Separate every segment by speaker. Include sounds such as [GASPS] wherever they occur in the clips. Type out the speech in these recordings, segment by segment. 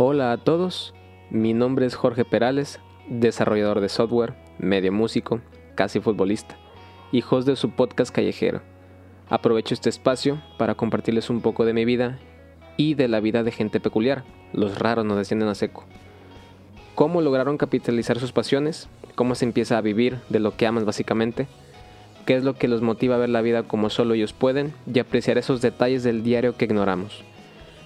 Speaker 1: Hola a todos, mi nombre es Jorge Perales, desarrollador de software, medio músico, casi futbolista y host de su podcast callejero. Aprovecho este espacio para compartirles un poco de mi vida y de la vida de gente peculiar, los raros nos descienden a seco. Cómo lograron capitalizar sus pasiones, cómo se empieza a vivir de lo que amas básicamente, qué es lo que los motiva a ver la vida como solo ellos pueden y apreciar esos detalles del diario que ignoramos.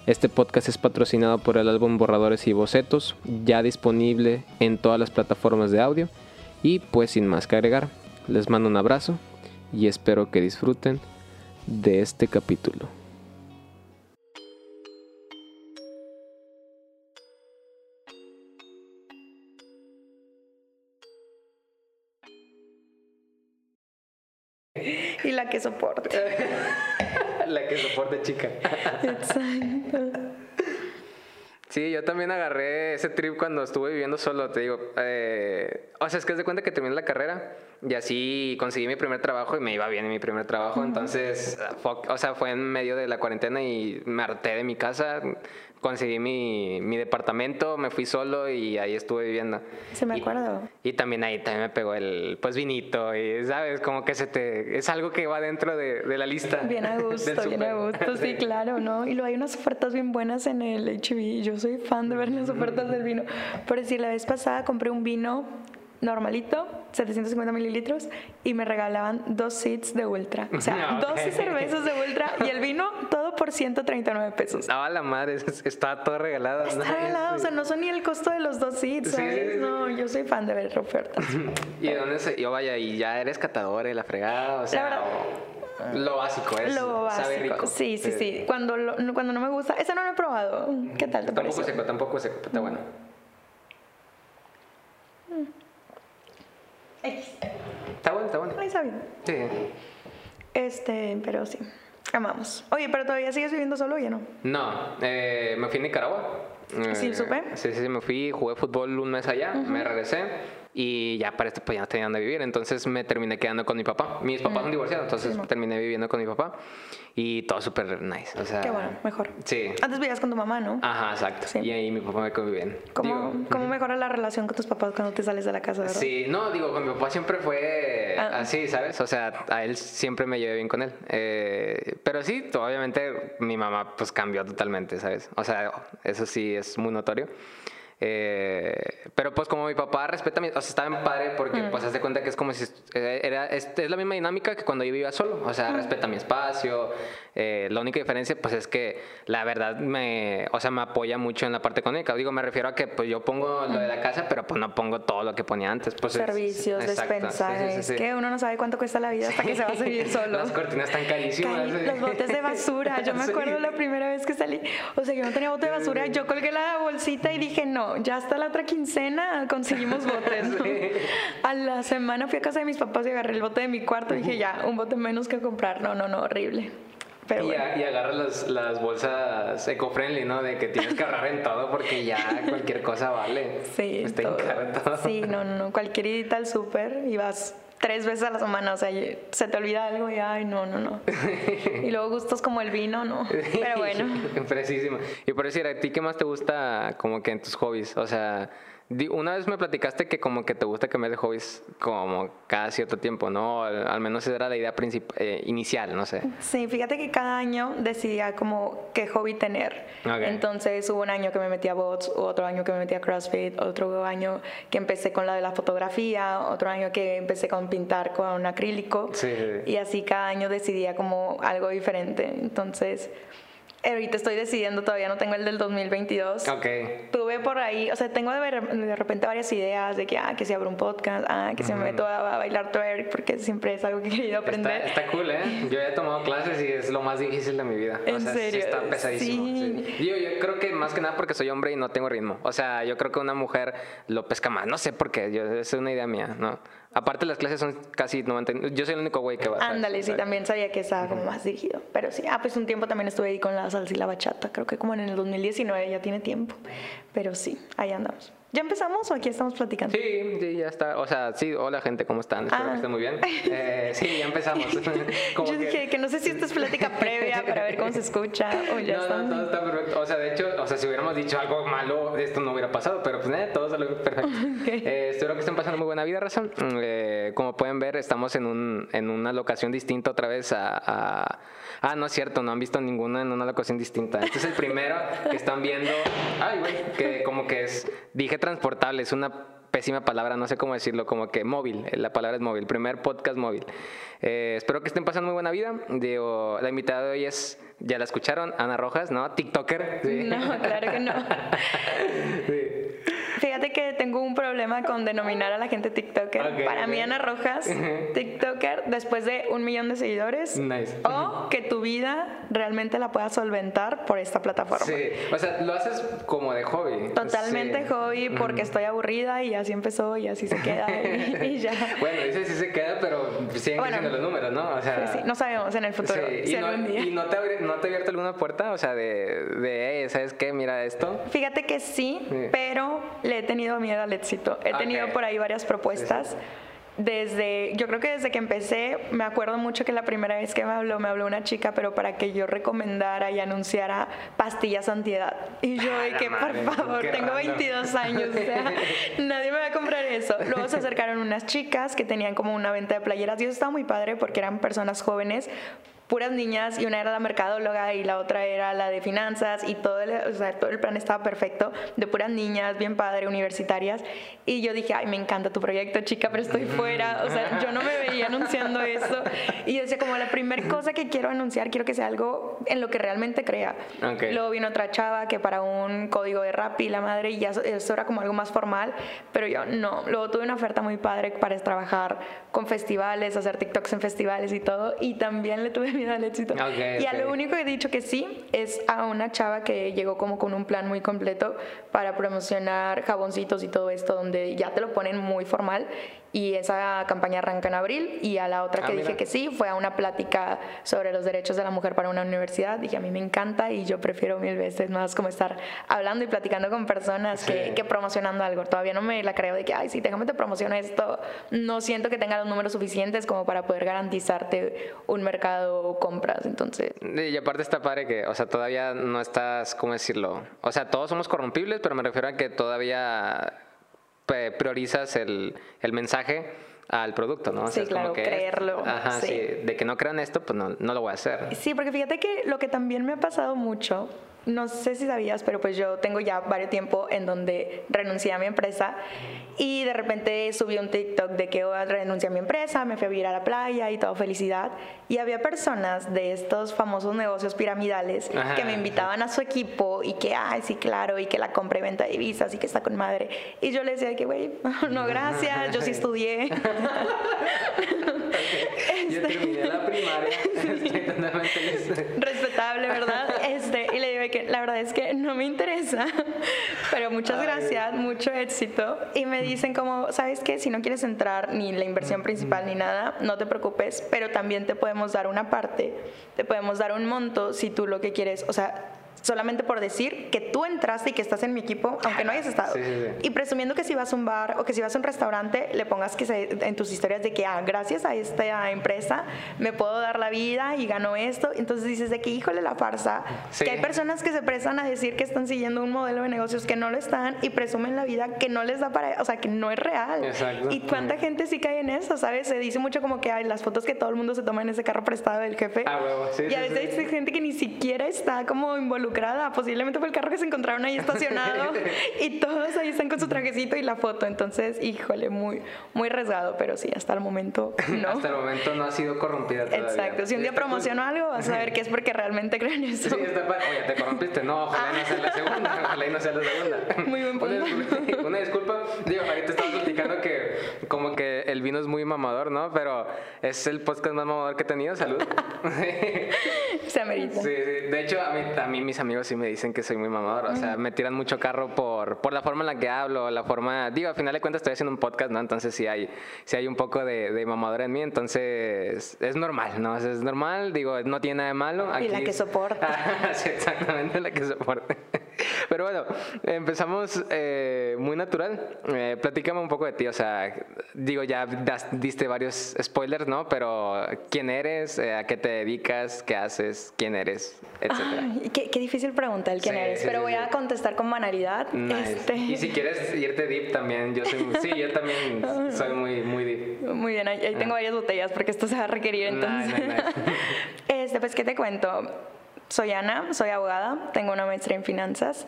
Speaker 1: Este podcast es patrocinado por el álbum Borradores y Bocetos, ya disponible en todas las plataformas de audio. Y pues sin más que agregar, les mando un abrazo y espero que disfruten de este capítulo.
Speaker 2: Y la que soporte. [LAUGHS]
Speaker 1: la que soporte, chica.
Speaker 2: Exacto.
Speaker 1: Sí, yo también agarré ese trip cuando estuve viviendo solo, te digo. Eh, o sea, es que es de cuenta que terminé la carrera y así conseguí mi primer trabajo y me iba bien en mi primer trabajo. Entonces, o sea, fue en medio de la cuarentena y me harté de mi casa conseguí mi, mi, departamento, me fui solo y ahí estuve viviendo.
Speaker 2: Se me acuerdo.
Speaker 1: Y, también ahí también me pegó el pues vinito y sabes, como que se te es algo que va dentro de, de la lista.
Speaker 2: Bien a [LAUGHS] gusto, bien a gusto, sí, [LAUGHS] claro, ¿no? Y luego hay unas ofertas bien buenas en el HB. Yo soy fan de ver las ofertas del vino. Por decir, la vez pasada compré un vino normalito, 750 mililitros, y me regalaban dos seats de Ultra. O sea, [LAUGHS] 12 cervezas de Ultra y el vino todo por 139 pesos.
Speaker 1: Ah, la madre, está todo regalado.
Speaker 2: Está regalado, o sea, no son ni el costo de los dos seats, ¿sabes? No, yo soy fan de ver ofertas. [LAUGHS]
Speaker 1: ¿Y de dónde se, yo vaya, y ya eres catador, la fregada, o sea... lo básico es
Speaker 2: lo básico. Sí, sí, sí. Cuando, cuando no me gusta, ese no lo he probado. ¿Qué tal te
Speaker 1: Tampoco seco, tampoco seco, está bueno. Está bueno, está bueno.
Speaker 2: Ahí está bien.
Speaker 1: Sí.
Speaker 2: Este, pero sí. Amamos. Oye, pero todavía sigues viviendo solo, ¿ya no?
Speaker 1: No, eh, me fui a Nicaragua.
Speaker 2: ¿Sí,
Speaker 1: eh,
Speaker 2: supe?
Speaker 1: Sí, sí, me fui, jugué fútbol un mes allá, me regresé y ya para este pues ya no tenía dónde vivir, entonces me terminé quedando con mi papá. Mis papás son divorciados, entonces terminé viviendo con mi papá y todo súper nice, o sea...
Speaker 2: Qué bueno, mejor.
Speaker 1: Sí.
Speaker 2: Antes vivías con tu mamá, ¿no?
Speaker 1: Ajá, exacto. Y ahí mi papá me quedó bien.
Speaker 2: ¿Cómo, ¿cómo mejora la relación con tus papás cuando te sales de la casa, verdad?
Speaker 1: Sí, no, digo, con mi papá siempre fue ah. así, ¿sabes? O sea, a él siempre me llevé bien con él. Eh, pero sí, obviamente mi mamá pues cambió totalmente, ¿sabes? O sea, eso sí es muy notorio. Eh, pero pues como mi papá respeta mi, o sea, está bien padre porque mm. pues hace cuenta que es como si eh, era, es, la misma dinámica que cuando yo vivía solo, o sea, mm. respeta mi espacio. Eh, la única diferencia pues es que la verdad me, o sea, me apoya mucho en la parte económica. Digo, me refiero a que pues yo pongo lo de la casa, pero pues no pongo todo lo que ponía antes. Pues,
Speaker 2: Servicios, despensas, que uno no sabe cuánto cuesta la vida hasta que se va a vivir solo.
Speaker 1: Las cortinas están carísimas.
Speaker 2: los botes de basura, yo me [LAUGHS] acuerdo la primera vez que salí, o sea, yo no tenía bote de basura, yo colgué la bolsita y dije, no, ya hasta la otra quincena conseguimos botes. [LAUGHS] A la semana fui a casa de mis papás y agarré el bote de mi cuarto y dije, ya, un bote menos que comprar. No, no, no, horrible. Pero
Speaker 1: y, y agarra las, las bolsas eco-friendly, ¿no? De que tienes que agarrar en todo porque ya cualquier cosa vale.
Speaker 2: Sí,
Speaker 1: Está
Speaker 2: todo. Sí, no, no, no. Cualquier ida al súper y vas tres veces a la semana, o sea, se te olvida algo y ay, no, no, no. [LAUGHS] y luego gustos como el vino, no. Pero bueno. [LAUGHS]
Speaker 1: Precisísimo. Y por decir, ¿a ti qué más te gusta como que en tus hobbies? O sea, una vez me platicaste que como que te gusta cambiar de hobbies como cada cierto tiempo, ¿no? Al, menos esa era la idea eh, inicial, no sé.
Speaker 2: Sí, fíjate que cada año decidía como qué hobby tener. Entonces hubo un año que me metí a bots, otro año que me metí a CrossFit, otro año que empecé con la de la fotografía, otro año que empecé con pintar con acrílico.
Speaker 1: Sí.
Speaker 2: Y así cada año decidía como algo diferente. Entonces Ahorita estoy decidiendo, todavía no tengo el del 2022.
Speaker 1: Ok.
Speaker 2: Tuve por ahí, o sea, tengo de, de repente varias ideas de que, ah, que si abro un podcast, ah, que si me meto a, bailar twerk, porque siempre es algo que he querido aprender.
Speaker 1: Está, cool, ¿eh? Yo he tomado clases y es lo más difícil de mi vida.
Speaker 2: ¿En
Speaker 1: o sea,
Speaker 2: serio?
Speaker 1: Sí está pesadísimo. Sí. Yo, yo, creo que más que nada porque soy hombre y no tengo ritmo. O sea, yo creo que una mujer lo pesca más. No sé por qué, yo, es una idea mía, ¿no? Aparte las clases son casi 90, yo soy el único güey que va.
Speaker 2: Ándale, sí, también sabía que estaba como más dirigido, pero sí, ah, pues un tiempo también estuve ahí con la salsa y la bachata, creo que como en el 2019 ya tiene tiempo, pero sí, ahí andamos. ¿Ya empezamos o aquí estamos platicando?
Speaker 1: Sí, sí, ya está. O sea, sí, hola gente, ¿cómo están? Espero
Speaker 2: Ah.
Speaker 1: que estén muy bien. [LAUGHS] Eh, sí, ya empezamos. [LAUGHS] Como
Speaker 2: Yo dije que no sé si esto es plática [LAUGHS] previa para ver cómo se escucha o ya
Speaker 1: no, no, todo está perfecto. O sea, de hecho, o sea, si hubiéramos dicho algo malo, esto no hubiera pasado, pero pues eh, todo salió perfecto. Eh, espero que estén pasando muy buena vida, razón. como pueden ver, estamos en, un, en una locación distinta otra vez a, a- Ah, no es cierto, no han visto ninguna en una locación distinta. Este es el primero que están viendo. Ay, güey, que como que es. Dije transportable, es una pésima palabra, no sé cómo decirlo, como que móvil, eh, la palabra es móvil, primer podcast móvil. Eh, espero que estén pasando muy buena vida. Digo, la invitada de hoy es, ya la escucharon, Ana Rojas, ¿no? TikToker. Sí.
Speaker 2: No, claro que no. [LAUGHS]
Speaker 1: Sí.
Speaker 2: Fíjate que tengo un problema con denominar a la gente TikToker.
Speaker 1: Ok,
Speaker 2: Para mí,
Speaker 1: ok.
Speaker 2: Ana Rojas, TikToker, después de un millón de seguidores.
Speaker 1: Nice.
Speaker 2: O que tu vida realmente la puedas solventar por esta plataforma.
Speaker 1: Sí, o sea, lo haces como de hobby.
Speaker 2: Totalmente
Speaker 1: Sí.
Speaker 2: hobby porque estoy aburrida y así empezó y así se queda y, [LAUGHS] y ya.
Speaker 1: Bueno, dice sí se queda, pero siguen
Speaker 2: Bueno.
Speaker 1: creciendo los números, ¿no? O sea,
Speaker 2: Pues sí, no sabemos en el futuro
Speaker 1: sí,
Speaker 2: si
Speaker 1: y, no,
Speaker 2: día.
Speaker 1: y no te, abri- no te ha abierto alguna puerta, o sea, de, de "Hey, ¿sabes qué? Mira esto.
Speaker 2: Fíjate que sí,
Speaker 1: Sí.
Speaker 2: pero le he tenido miedo al éxito. He tenido
Speaker 1: Ok.
Speaker 2: por ahí varias propuestas. Desde, yo creo que desde que empecé, me acuerdo mucho que la primera vez que me habló, me habló una chica, pero para que yo recomendara y anunciara pastillas antiedad. Y yo, de
Speaker 1: la
Speaker 2: que por
Speaker 1: madre,
Speaker 2: favor,
Speaker 1: qué
Speaker 2: tengo
Speaker 1: random.
Speaker 2: 22 años, o sea, [LAUGHS] nadie me va a comprar eso. Luego se acercaron unas chicas que tenían como una venta de playeras y eso estaba muy padre porque eran personas jóvenes puras niñas y una era la mercadóloga y la otra era la de finanzas y todo el, o sea, todo el plan estaba perfecto de puras niñas, bien padre, universitarias y yo dije, ay, me encanta tu proyecto, chica, pero estoy fuera, o sea, yo no me veía anunciando eso y yo decía, como la primera cosa que quiero anunciar, quiero que sea algo en lo que realmente crea.
Speaker 1: Ok.
Speaker 2: Luego vino otra chava que para un código de rap y la madre y ya eso era como algo más formal, pero yo no. Luego tuve una oferta muy padre para trabajar con festivales, hacer TikToks en festivales y todo, y también le tuve miedo al éxito. Y a lo único que he dicho que sí es a una chava que llegó como con un plan muy completo para promocionar jaboncitos y todo esto, donde ya te lo ponen muy formal. Y esa campaña arranca en abril. Y a la otra
Speaker 1: Ah,
Speaker 2: que
Speaker 1: mira.
Speaker 2: dije que sí fue a una plática sobre los derechos de la mujer para una universidad. Dije, a mí me encanta y yo prefiero mil veces más como estar hablando y platicando con personas que,
Speaker 1: Sí.
Speaker 2: que promocionando algo. Todavía no me la creo de que, ay, sí, déjame te promociono esto. No siento que tenga los números suficientes como para poder garantizarte un mercado o compras. Entonces,
Speaker 1: Y aparte está padre que, o sea, todavía no estás, ¿cómo decirlo? O sea, todos somos corrompibles, pero me refiero a que todavía priorizas el, el mensaje al producto, ¿no? O
Speaker 2: Sí,
Speaker 1: es como
Speaker 2: claro,
Speaker 1: que-
Speaker 2: creerlo,
Speaker 1: Ajá,
Speaker 2: sí.
Speaker 1: sí. De que no crean esto, pues no, no lo voy a hacer.
Speaker 2: Sí, porque fíjate que lo que también me ha pasado mucho, no sé si sabías, pero pues yo tengo ya varios tiempo en donde renuncié a mi empresa y de repente subí un TikTok de que oh, renuncié a mi empresa, me fui a vivir a la playa y todo felicidad. Y había personas de estos famosos negocios piramidales
Speaker 1: Ajá.
Speaker 2: que me invitaban a su equipo y que, ay, sí, claro, y que la compra y venta de divisas y que está con madre. Y yo le decía de que, güey, [LAUGHS] no, gracias, yo sí estudié. [LAUGHS]
Speaker 1: Yo terminé la primaria, [LAUGHS] estoy
Speaker 2: respetable, ¿verdad? Este, y le digo que la verdad es que no me interesa, pero muchas
Speaker 1: Ay.
Speaker 2: gracias, mucho éxito. Y me dicen como, ¿sabes qué? Si no quieres entrar ni la inversión principal ni nada, no te preocupes, pero también te podemos dar una parte, te podemos dar un monto si tú lo que quieres, o sea, solamente por decir que tú entraste y que estás en mi equipo, aunque no hayas estado.
Speaker 1: Sí, sí, sí.
Speaker 2: Y presumiendo que si vas a un bar o que si vas a un restaurante, le pongas que se- en tus historias de que, ah, gracias a esta empresa me puedo dar la vida y gano esto. Entonces dices de que, híjole, la farsa.
Speaker 1: Sí.
Speaker 2: Que hay personas que se prestan a decir que están siguiendo un modelo de negocios que no lo están y presumen la vida que no les da para, o sea, que no es real.
Speaker 1: Exacto.
Speaker 2: Y cuánta gente sí cae en eso, ¿sabes? Se dice mucho como que hay las fotos que todo el mundo se toma en ese carro prestado del jefe.
Speaker 1: Ah, sí,
Speaker 2: y a veces hay gente que ni siquiera está como involucrada. Posiblemente fue el carro que se encontraron ahí estacionado [LAUGHS] y todos ahí están con su trajecito y la foto. Entonces, híjole, muy, muy arriesgado, pero sí, hasta el momento no.
Speaker 1: Hasta el momento no ha sido corrompida todavía.
Speaker 2: Exacto. Si un día promociono algo, vas a ver que es porque realmente creo en eso.
Speaker 1: Sí, está. Oye, te corrompiste. No, ojalá no sea la segunda. Ojalá y no sea la segunda.
Speaker 2: Muy buen
Speaker 1: Una
Speaker 2: punto.
Speaker 1: disculpa, una disculpa. Digo, ahorita estaba platicando que como que el vino es muy mamador, ¿no? Pero es el podcast más mamador que he tenido. Salud. [LAUGHS]
Speaker 2: Se amerita.
Speaker 1: Sí, sí. De hecho, a mí, a mí mis amigos sí me dicen que soy muy mamador. O sea, me tiran mucho carro por, por la forma en la que hablo, la forma... Digo, al final de cuentas estoy haciendo un podcast, ¿no? Entonces sí hay, sí hay un poco de, de mamador en mí. Entonces es normal, ¿no? Es normal. Digo, no tiene nada de malo.
Speaker 2: Y la que soporta. [LAUGHS]
Speaker 1: sí, exactamente, la que soporta. [LAUGHS] Pero bueno, empezamos eh, muy natural. Eh, platícame un poco de ti, o sea, digo, ya diste varios spoilers, ¿no? Pero ¿quién eres? Eh, ¿A qué te dedicas? ¿Qué haces? ¿Quién eres? Etcétera.
Speaker 2: qué, difícil pregunta el quién eres, pero voy a contestar con banalidad.
Speaker 1: Este... Y si quieres irte deep también, yo soy, sí, yo también [LAUGHS] soy muy, muy deep.
Speaker 2: Muy bien, ahí, tengo ah. varias botellas porque esto se va a requerir entonces. [LAUGHS] este, pues, ¿qué te cuento? Soy Ana, soy abogada, tengo una maestría en finanzas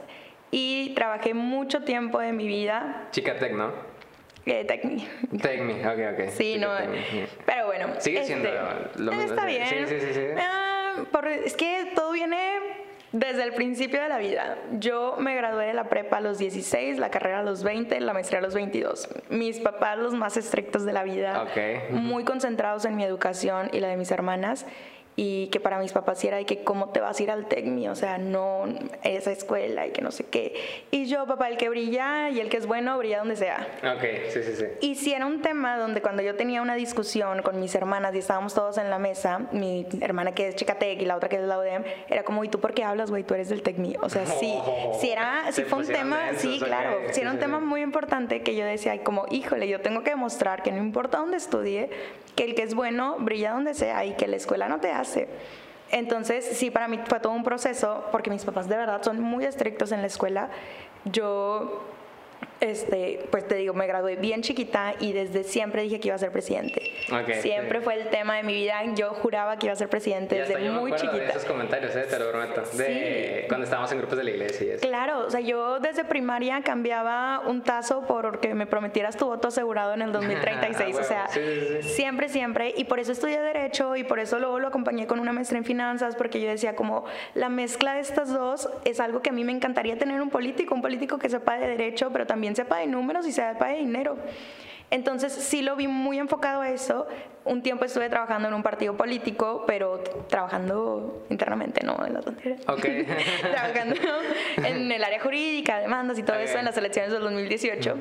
Speaker 2: y trabajé mucho tiempo de mi vida.
Speaker 1: Chica tech, ¿no?
Speaker 2: Eh, Tecmi.
Speaker 1: Tecmi, ok, ok.
Speaker 2: Sí, no. Pero bueno.
Speaker 1: Sigue siendo este, lo mismo.
Speaker 2: Está bien. Sí, sí, sí. Ah, es que todo viene desde el principio de la vida. Yo me gradué de la prepa a los 16, la carrera a los 20, la maestría a los 22. Mis papás, los más estrictos de la vida, okay. muy concentrados en mi educación y la de mis hermanas y que para mis papás era de que cómo te vas a ir al TECMI, o sea, no esa escuela y que no sé qué. Y yo, papá, el que brilla y el que es bueno, brilla donde sea.
Speaker 1: Ok, sí, sí, sí.
Speaker 2: Y si era un tema donde cuando yo tenía una discusión con mis hermanas y estábamos todos en la mesa, mi hermana que es Chicatec y la otra que es la UDEM, era como, ¿y tú por qué hablas, güey? Tú eres del TECMI. O sea, sí, [LAUGHS] si era, si fue un tema, sí, claro, si era un tema muy importante que yo decía, como, híjole, yo tengo que demostrar que no importa dónde estudie, que el que es bueno brilla donde sea y que la escuela no te hace. Entonces, sí, para mí fue todo un proceso, porque mis papás de verdad son muy estrictos en la escuela. Yo este, pues te digo, me gradué bien chiquita y desde siempre dije que iba a ser presidente. siempre fue el tema de mi vida. Yo juraba que iba a ser presidente desde muy chiquita. De
Speaker 1: esos comentarios, ¿eh? te lo prometo. De cuando estábamos en grupos de la iglesia.
Speaker 2: Claro, o sea, yo desde primaria cambiaba un tazo porque me prometieras tu voto asegurado en el [LAUGHS] 2036. o sea, siempre, siempre. Y por eso estudié Derecho y por eso luego lo acompañé con una maestría en Finanzas, porque yo decía, como la mezcla de estas dos es algo que a mí me encantaría tener un político, un político que sepa de Derecho, pero también sepa de números y sepa de dinero. Entonces sí lo vi muy enfocado a eso. Un tiempo estuve trabajando en un partido político, pero trabajando internamente, no en las banderas.
Speaker 1: Okay. [LAUGHS]
Speaker 2: trabajando en el área jurídica, demandas y todo eso en las elecciones del 2018.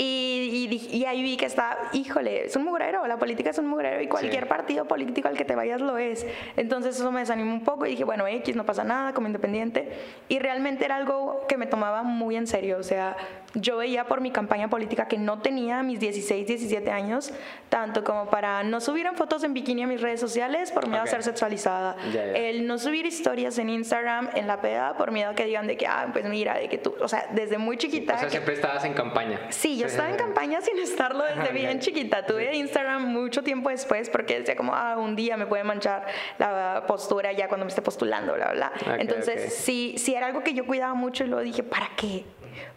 Speaker 2: Y, y, ahí vi que está, híjole, es un mugrero, la política es un mugrero y cualquier partido político al que te vayas lo es. Entonces eso me desanimó un poco y dije, bueno, X, no pasa nada, como independiente. Y realmente era algo que me tomaba muy en serio. O sea, yo veía por mi campaña política que no tenía mis 16, 17 años, tanto como para no subir en fotos en bikini a mis redes sociales por miedo a ser sexualizada. El no subir historias en Instagram en la peda por miedo a que digan de que, ah, pues mira, de que tú, o sea, desde muy chiquita.
Speaker 1: O sea, siempre estabas en campaña.
Speaker 2: Sí, yo estaba en campaña sin estarlo desde bien chiquita. Tuve Instagram mucho tiempo después porque decía como, ah, un día me puede manchar la postura ya cuando me esté postulando, bla, bla. Entonces, sí, sí era algo que yo cuidaba mucho y luego dije, ¿para qué?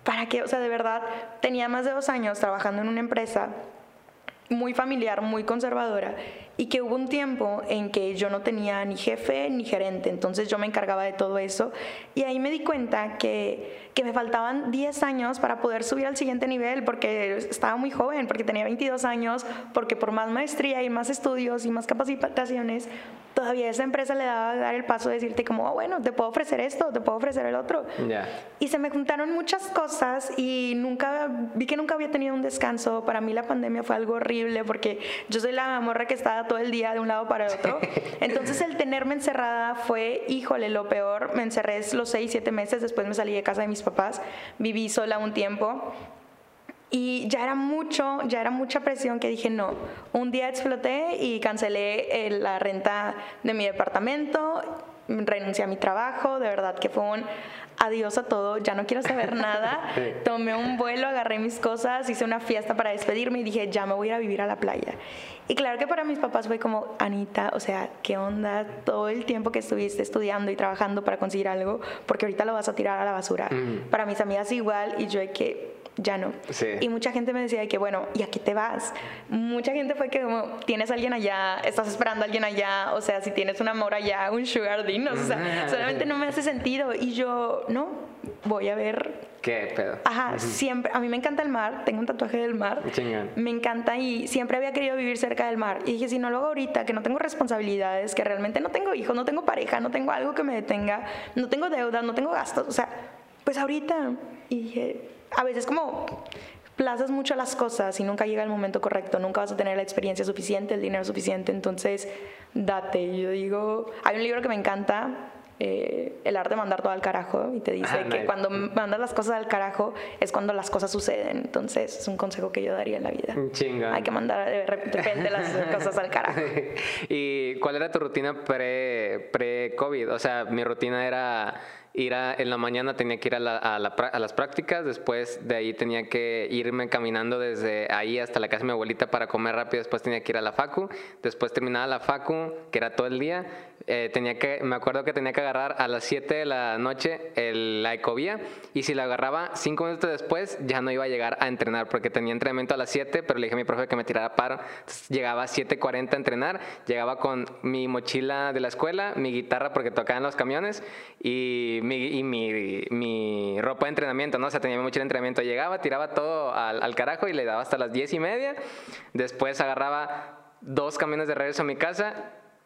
Speaker 2: ¿Para qué? O sea, de verdad, tenía más de dos años trabajando en una empresa muy familiar, muy conservadora, y que hubo un tiempo en que yo no tenía ni jefe ni gerente, entonces yo me encargaba de todo eso, y ahí me di cuenta que, que me faltaban 10 años para poder subir al siguiente nivel, porque estaba muy joven, porque tenía 22 años, porque por más maestría y más estudios y más capacitaciones, todavía esa empresa le daba a dar el paso de decirte como, oh, bueno, te puedo ofrecer esto, te puedo ofrecer el otro. Y se me juntaron muchas cosas y nunca, vi que nunca había tenido un descanso. Para mí la pandemia fue algo horrible porque yo soy la morra que estaba todo el día de un lado para el otro. [LAUGHS] Entonces el tenerme encerrada fue, híjole, lo peor. Me encerré los seis, siete meses, después me salí de casa de mis papás, viví sola un tiempo y ya era mucho, ya era mucha presión que dije, no, un día exploté y cancelé eh, la renta de mi departamento, renuncié a mi trabajo, de verdad que fue un adiós a todo, ya no quiero saber nada. [LAUGHS] Tomé un vuelo, agarré mis cosas, hice una fiesta para despedirme y dije, ya me voy a ir a vivir a la playa. Y claro que para mis papás fue como, Anita, o sea, ¿qué onda todo el tiempo que estuviste estudiando y trabajando para conseguir algo? Porque ahorita lo vas a tirar a la basura. Mm. Para mis amigas igual y yo hay que ya no. Y mucha gente me decía que, bueno, ¿y a qué te vas? Mucha gente fue que como, tienes a alguien allá, estás esperando a alguien allá, o sea, si tienes un amor allá, un sugar dinos, o sea, [LAUGHS] solamente no me hace sentido. Y yo, no, voy a ver...
Speaker 1: ¿Qué pedo?
Speaker 2: Ajá, siempre, a mí me encanta el mar, tengo un tatuaje del mar. Me encanta y siempre había querido vivir cerca del mar. Y dije, si no lo hago ahorita, que no tengo responsabilidades, que realmente no tengo hijos, no tengo pareja, no tengo algo que me detenga, no tengo deudas, no tengo gastos, o sea, pues ahorita. Y dije, a veces como plazas mucho las cosas y nunca llega el momento correcto, nunca vas a tener la experiencia suficiente, el dinero suficiente, entonces date. Yo digo, hay un libro que me encanta, eh, el arte de mandar todo al carajo y te dice que
Speaker 1: nice.
Speaker 2: cuando mandas las cosas al carajo es cuando las cosas suceden. Entonces es un consejo que yo daría en la vida.
Speaker 1: Chingón.
Speaker 2: Hay que mandar de repente las cosas al carajo. [LAUGHS]
Speaker 1: ¿Y cuál era tu rutina pre- pre-COVID? o sea, mi rutina era ir a, en la mañana tenía que ir a, la- a la a las prácticas, después de ahí tenía que irme caminando desde ahí hasta la casa de mi abuelita para comer rápido, después tenía que ir a la facu, después terminaba la facu, que era todo el día, eh, tenía que, me acuerdo que tenía que agarrar a las 7 de la noche el- la ecovía y si la agarraba 5 minutos después ya no iba a llegar a entrenar porque tenía entrenamiento a las 7, pero le dije a mi profe que me tirara paro. Entonces, llegaba a 7.40 a entrenar, llegaba con mi mochila de la escuela, mi guitarra porque tocaba en los camiones y mi, y mi, mi ropa de entrenamiento, ¿no? O sea, tenía de entrenamiento. Llegaba, tiraba todo al, al carajo y le daba hasta las 10 y media. Después agarraba dos camiones de regreso a mi casa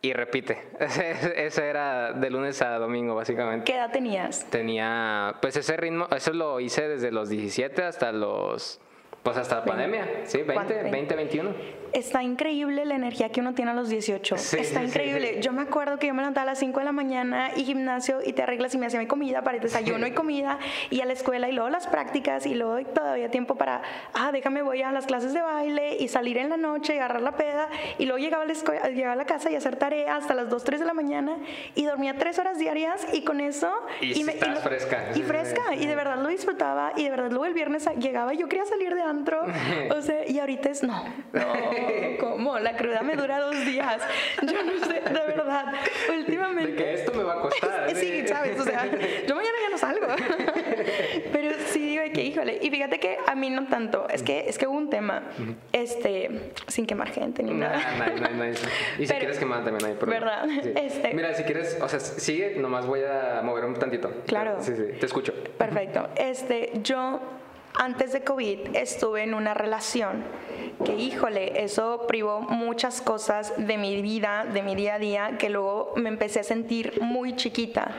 Speaker 1: y repite. [LAUGHS] Ese, era de lunes a domingo, básicamente.
Speaker 2: ¿Qué edad tenías?
Speaker 1: Tenía, pues ese ritmo, eso lo hice desde los 17 hasta los, pues hasta la pandemia, sí, 20,
Speaker 2: ¿Cuánto?
Speaker 1: 20, 21.
Speaker 2: Está increíble la energía que uno tiene a los 18.
Speaker 1: Sí,
Speaker 2: Está
Speaker 1: sí,
Speaker 2: increíble.
Speaker 1: sí.
Speaker 2: Yo me acuerdo que yo me levantaba a las 5 de la mañana y gimnasio y te arreglas y me hacía mi comida para el desayuno y comida y a la escuela y luego las prácticas y luego todavía tiempo para, ah, déjame voy a las clases de baile y salir en la noche y agarrar la peda y luego llegaba a la, escuela, llegaba a la casa y hacer tarea hasta las 2, 3 de la mañana y dormía 3 horas diarias y con eso...
Speaker 1: Y estabas fresca.
Speaker 2: Y fresca y de verdad lo disfrutaba y de verdad luego el viernes llegaba y yo quería salir de antro, [LAUGHS] o sea, y ahorita es no, no, [LAUGHS] ¿cómo? La cruda me dura dos días, yo no sé, de verdad, últimamente...
Speaker 1: De que esto me va a costar. [LAUGHS]
Speaker 2: Sí, sabes, o sea, yo mañana ya no salgo. [LAUGHS] Pero sí digo que, híjole, y fíjate que a mí no tanto, es que es que hubo un tema, este, sin quemar gente ni nada.
Speaker 1: nah, nah, nah. Y si
Speaker 2: Pero-
Speaker 1: quieres quemar también hay problema.
Speaker 2: ¿Verdad?
Speaker 1: Sí.
Speaker 2: Este-
Speaker 1: Mira, si quieres, o sea, sigue, nomás voy a mover un tantito.
Speaker 2: Claro.
Speaker 1: Sí, sí, te escucho.
Speaker 2: Perfecto. Este, yo antes de COVID estuve en una relación que, híjole, eso privó muchas cosas de mi vida, de mi día a día, que luego me empecé a sentir muy chiquita.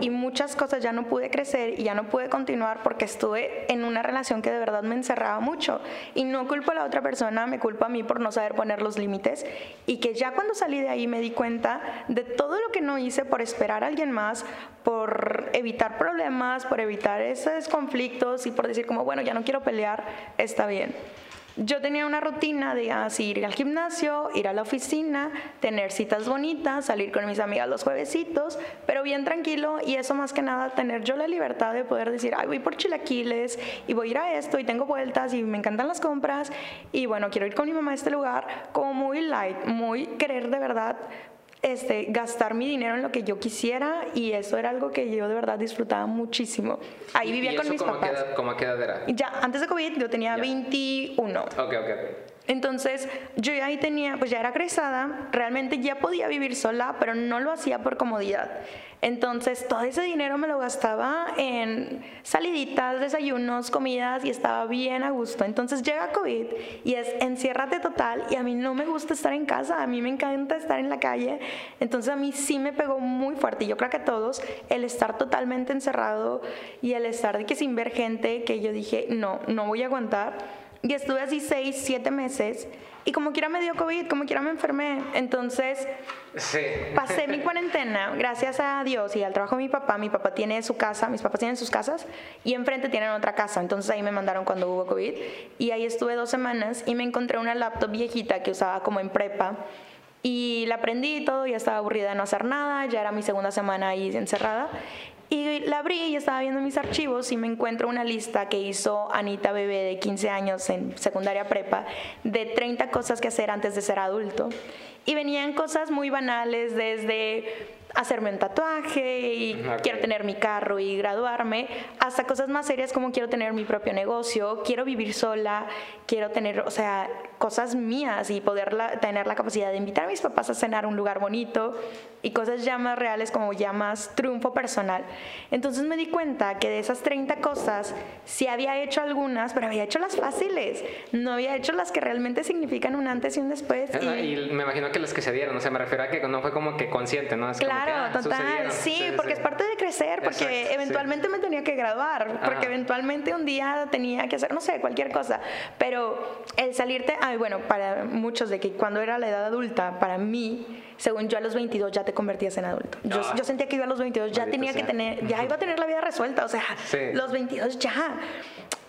Speaker 2: Y muchas cosas ya no pude crecer y ya no pude continuar porque estuve en una relación que de verdad me encerraba mucho. Y no culpo a la otra persona, me culpo a mí por no saber poner los límites. Y que ya cuando salí de ahí me di cuenta de todo lo que no hice por esperar a alguien más, por evitar problemas, por evitar esos conflictos y por decir como, bueno, ya no quiero pelear, está bien. Yo tenía una rutina de así ir al gimnasio, ir a la oficina, tener citas bonitas, salir con mis amigas los juevesitos, pero bien tranquilo y eso más que nada, tener yo la libertad de poder decir, ay, voy por chilaquiles y voy a ir a esto y tengo vueltas y me encantan las compras y bueno, quiero ir con mi mamá a este lugar, como muy light, muy querer de verdad este, gastar mi dinero en lo que yo quisiera y eso era algo que yo de verdad disfrutaba muchísimo. Ahí vivía
Speaker 1: ¿Y
Speaker 2: con mis
Speaker 1: cómo
Speaker 2: papás.
Speaker 1: ¿Cómo a qué edad era?
Speaker 2: Ya, antes de COVID yo tenía
Speaker 1: Ya.
Speaker 2: 21.
Speaker 1: Ok, ok.
Speaker 2: Entonces, yo ahí tenía, pues ya era egresada, realmente ya podía vivir sola, pero no lo hacía por comodidad. Entonces, todo ese dinero me lo gastaba en saliditas, desayunos, comidas y estaba bien a gusto. Entonces, llega COVID y es enciérrate total y a mí no me gusta estar en casa, a mí me encanta estar en la calle. Entonces, a mí sí me pegó muy fuerte y yo creo que a todos el estar totalmente encerrado y el estar de que sin ver gente, que yo dije, no, no voy a aguantar. Y estuve así seis, siete meses. Y como quiera me dio COVID, como quiera me enfermé. Entonces
Speaker 1: Sí. [LAUGHS]
Speaker 2: pasé mi cuarentena, gracias a Dios y al trabajo de mi papá. Mi papá tiene su casa, mis papás tienen sus casas y enfrente tienen otra casa. Entonces ahí me mandaron cuando hubo COVID. Y ahí estuve dos semanas y me encontré una laptop viejita que usaba como en prepa. Y la prendí y todo, ya estaba aburrida de no hacer nada, ya era mi segunda semana ahí encerrada. Y la abrí y estaba viendo mis archivos y me encuentro una lista que hizo Anita Bebé de 15 años en secundaria prepa de 30 cosas que hacer antes de ser adulto. Y venían cosas muy banales desde hacerme un tatuaje y
Speaker 1: Ok.
Speaker 2: quiero tener mi carro y graduarme, hasta cosas más serias como quiero tener mi propio negocio, quiero vivir sola, quiero tener, o sea, cosas mías y poder la- tener la capacidad de invitar a mis papás a cenar a un lugar bonito y cosas ya más reales como ya más triunfo personal. Entonces me di cuenta que de esas 30 cosas sí había hecho algunas, pero había hecho las fáciles, no había hecho las que realmente significan un antes y un después.
Speaker 1: Ah,
Speaker 2: y-
Speaker 1: Y me imagino que las que se dieron, o sea, me refiero a que no fue como que consciente, ¿no? Es como
Speaker 2: Claro, total, sí, porque es parte de crecer, porque
Speaker 1: Exacto, sí.
Speaker 2: eventualmente me tenía que graduar, porque
Speaker 1: Ajá.
Speaker 2: eventualmente un día tenía que hacer, no sé, cualquier cosa, pero el salirte, ay, bueno, para muchos de que cuando era la edad adulta, para mí, según yo a los 22 ya te convertías en adulto. Yo,
Speaker 1: Ah.
Speaker 2: yo sentía que yo a los 22 ya tenía que
Speaker 1: sea.
Speaker 2: tener, ya iba a tener la vida resuelta, o sea, los 22 ya.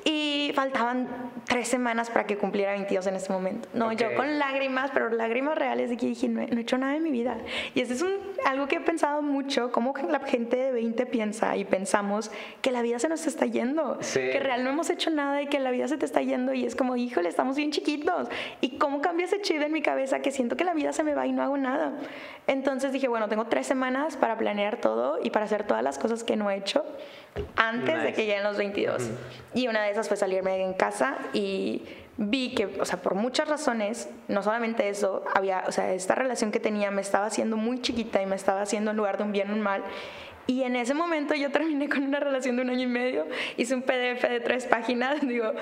Speaker 2: Y faltaban tres semanas para que cumpliera 22 en ese momento. No, yo con lágrimas, pero lágrimas reales de que dije, no, he- no he hecho nada en mi vida. Y eso es un, algo que he pensado mucho, cómo la gente de 20 piensa y pensamos que la vida se nos está yendo,
Speaker 1: Sí.
Speaker 2: que real no hemos hecho nada y que la vida se te está yendo y es como, híjole, estamos bien chiquitos. Y cómo cambia ese chip en mi cabeza que siento que la vida se me va y no hago nada. Entonces dije, bueno, tengo tres semanas para planear todo y para hacer todas las cosas que no he hecho antes de
Speaker 1: Nice.
Speaker 2: que lleguen los 22. Y una de esas fue salirme en casa y vi que, o sea, por muchas razones, no solamente eso, había, o sea, esta relación que tenía me estaba haciendo muy chiquita y me estaba haciendo en lugar de un bien un mal. Y en ese momento yo terminé con una relación de un año y medio, hice un PDF de tres páginas, [LAUGHS] digo,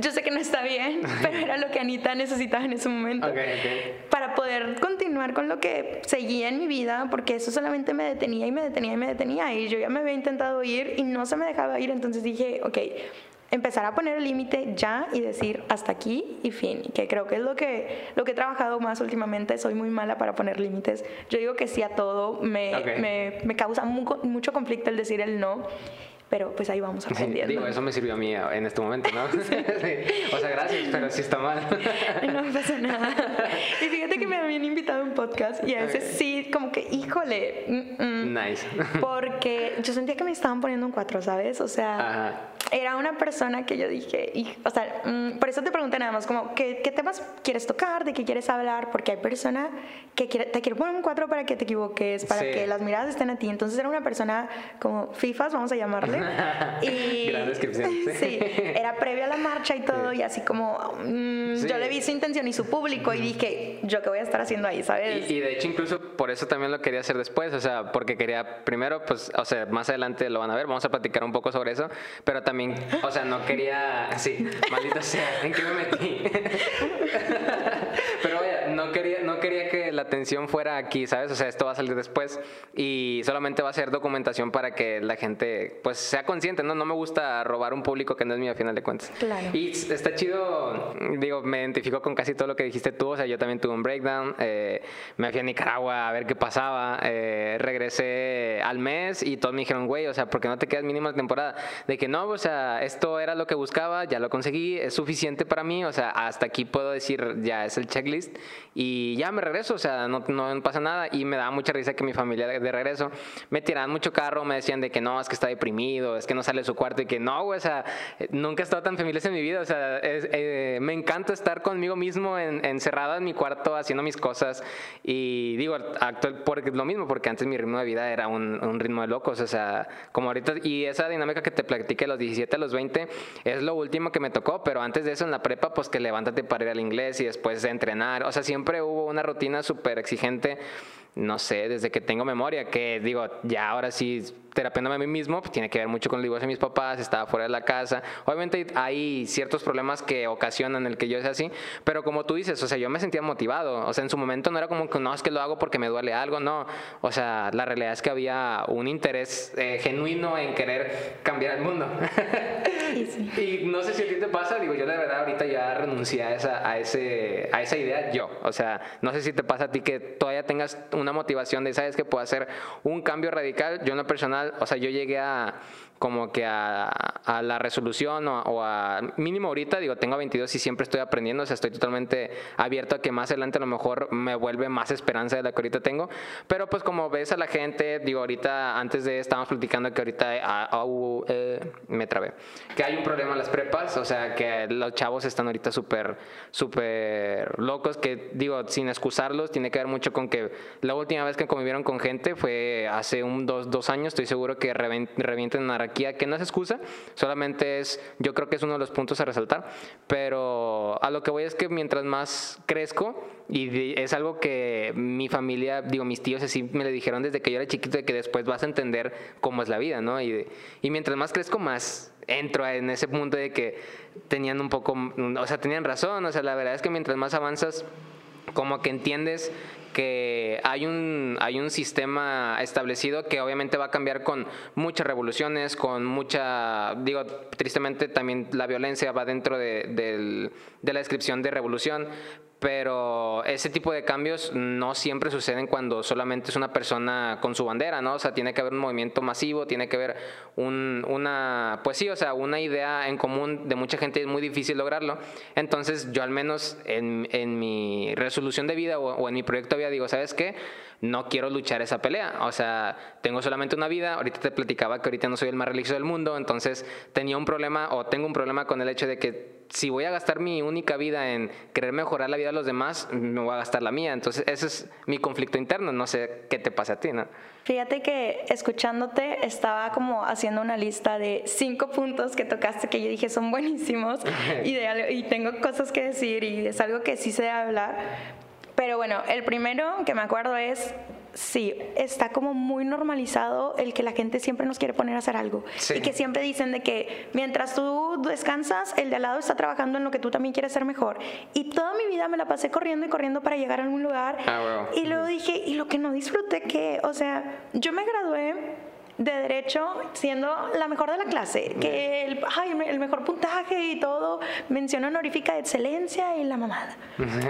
Speaker 2: yo sé que no está bien, [LAUGHS] pero era lo que Anita necesitaba en ese momento
Speaker 1: Ok, ok.
Speaker 2: para poder continuar con lo que seguía en mi vida, porque eso solamente me detenía y me detenía y me detenía. Y yo ya me había intentado ir y no se me dejaba ir, entonces dije, ok, empezar a poner el límite ya y decir hasta aquí y fin, que creo que es lo que, lo que he trabajado más últimamente, soy muy mala para poner límites. Yo digo que sí a todo, me, me, me causa mu- mucho conflicto el decir el no, pero pues ahí vamos [LAUGHS]
Speaker 1: Sí,
Speaker 2: aprendiendo.
Speaker 1: digo, eso me sirvió a mí en este momento, ¿no? [LAUGHS] Sí. O sea, gracias, pero sí está mal. [LAUGHS]
Speaker 2: No me pasa nada. Y fíjate que me habían invitado a un podcast y a veces sí, como que, híjole, mm, mm,
Speaker 1: Nice.
Speaker 2: porque yo sentía que me estaban poniendo un cuatro, ¿sabes? O sea,
Speaker 1: Ajá.
Speaker 2: era una persona que yo dije, y, o sea, mm, por eso te pregunté nada más, como, ¿qué, qué temas quieres tocar? ¿De qué quieres hablar? Porque hay persona que quiere, te quiere poner un cuatro para que te equivoques, para
Speaker 1: Sí.
Speaker 2: que las miradas estén a ti. Entonces era una persona como FIFAs, vamos a llamarle. [LAUGHS] y,
Speaker 1: Gran descripción, sí. [LAUGHS]
Speaker 2: sí, era previo a la marcha y todo, y así como, mm,
Speaker 1: Sí.
Speaker 2: yo le vi su intención y su público y dije, ¿yo qué voy a estar haciendo ahí, sabes?
Speaker 1: Y, y de hecho incluso por eso también lo quería hacer después, o sea, porque quería primero, pues, o sea, más adelante lo van a ver, vamos a platicar un poco sobre eso, pero también, o sea, no quería, sí, maldita sea, [LAUGHS] ¿en qué me metí? pero vaya, no quería, no quería que la atención fuera aquí, ¿sabes? O sea, esto va a salir después y solamente va a ser documentación para que la gente, pues, sea consciente, ¿no? No me gusta robar un público que no es mío a final de cuentas.
Speaker 2: Claro.
Speaker 1: Y está chido, digo, me identifico con casi todo lo que dijiste tú, o sea, yo también tuve un breakdown, eh, me fui a Nicaragua a ver qué pasaba, eh, regresé al mes y todos me dijeron, güey, o sea, ¿por qué no te quedas mínima temporada? De que no, o sea, esto era lo que buscaba, ya lo conseguí, es suficiente para mí, o sea, hasta aquí puedo decir, ya es el checklist y ya me regreso, o sea, no, no pasa nada y me daba mucha risa que mi familia de, de regreso me tiraban mucho carro, me decían de que no, es que está deprimido, es que no sale de su cuarto y que no, güey, o sea, nunca he estado tan feliz en mi vida, o sea, es- eh, me encanta estar conmigo mismo en- encerrado en mi cuarto haciendo mis cosas y digo, actual, porque lo mismo, porque antes mi ritmo de vida era un, un ritmo de locos, o sea, como ahorita, y esa dinámica que te platiqué de los 17 a los 20 es lo último que me tocó, pero antes de eso en la prepa, pues que levántate para ir al inglés y después de entrenar, o sea, siempre hubo una rutina súper exigente no sé, desde que tengo memoria, que digo, ya ahora sí, terapiándome a mí mismo, pues tiene que ver mucho con el divorcio de mis papás, estaba fuera de la casa. Obviamente hay ciertos problemas que ocasionan el que yo sea así, pero como tú dices, o sea, yo me sentía motivado. O sea, en su momento no era como que no, es que lo hago porque me duele algo, no. O sea, la realidad es que había un interés eh, genuino en querer cambiar el mundo. [LAUGHS]
Speaker 2: Y
Speaker 1: no sé si a ti te pasa, digo, yo de verdad ahorita ya renuncié a esa, a ese, a esa idea yo. O sea, no sé si te pasa a ti que todavía tengas una motivación de, sabes, que puedo hacer un cambio radical. Yo en lo personal, o sea, yo llegué a como que a, a la resolución o, o a mínimo ahorita, digo, tengo 22 y siempre estoy aprendiendo, o sea, estoy totalmente abierto a que más adelante a lo mejor me vuelve más esperanza de la que ahorita tengo, pero pues como ves a la gente, digo, ahorita antes de estábamos platicando que ahorita ah, ah, hubo, eh, me trabé, que hay un problema en las prepas, o sea, que los chavos están ahorita súper, súper locos, que digo, sin excusarlos, tiene que ver mucho con que la última vez que convivieron con gente fue hace un dos, dos años, estoy seguro que revienten en anarquía, que no es excusa, solamente es, yo creo que es uno de los puntos a resaltar, pero a lo que voy es que mientras más crezco, y es algo que mi familia, digo, mis tíos así me le dijeron desde que yo era chiquito, de que después vas a entender cómo es la vida, ¿no? Y, y mientras más crezco, más entro en ese punto de que tenían un poco, o sea, tenían razón, o sea, la verdad es que mientras más avanzas, como que entiendes que hay un, hay un sistema establecido que obviamente va a cambiar con muchas revoluciones, con mucha, digo, tristemente también la violencia va dentro de, de la descripción de revolución, pero ese tipo de cambios no siempre suceden cuando solamente es una persona con su bandera, ¿no? O sea, tiene que haber un movimiento masivo, tiene que haber un, una, pues sí, o sea, una idea en común de mucha gente es muy difícil lograrlo. Entonces, yo al menos en, en mi resolución de vida o, o en mi proyecto de vida digo, ¿sabes qué? no quiero luchar esa pelea. O sea, tengo solamente una vida. Ahorita te platicaba que ahorita no soy el más religioso del mundo, entonces tenía un problema o tengo un problema con el hecho de que si voy a gastar mi única vida en querer mejorar la vida de los demás, me voy a gastar la mía. Entonces, ese es mi conflicto interno. No sé qué te pasa a ti, ¿no?
Speaker 2: Fíjate que escuchándote estaba como haciendo una lista de cinco puntos que tocaste que yo dije son buenísimos [LAUGHS] y, y tengo cosas que decir y es algo que sí sé hablar, pero bueno, el primero que me acuerdo es sí, está como muy normalizado el que la gente siempre nos quiere poner a hacer algo. Y que siempre dicen de que mientras tú descansas, el de al lado está trabajando en lo que tú también quieres ser mejor. Y toda mi vida me la pasé corriendo y corriendo para llegar a algún lugar. Ah, y luego dije, y lo que no disfruté, que, o sea, yo me gradué de derecho siendo la mejor de la clase, que el, el mejor puntaje y todo, mención honorífica de excelencia y la mamada.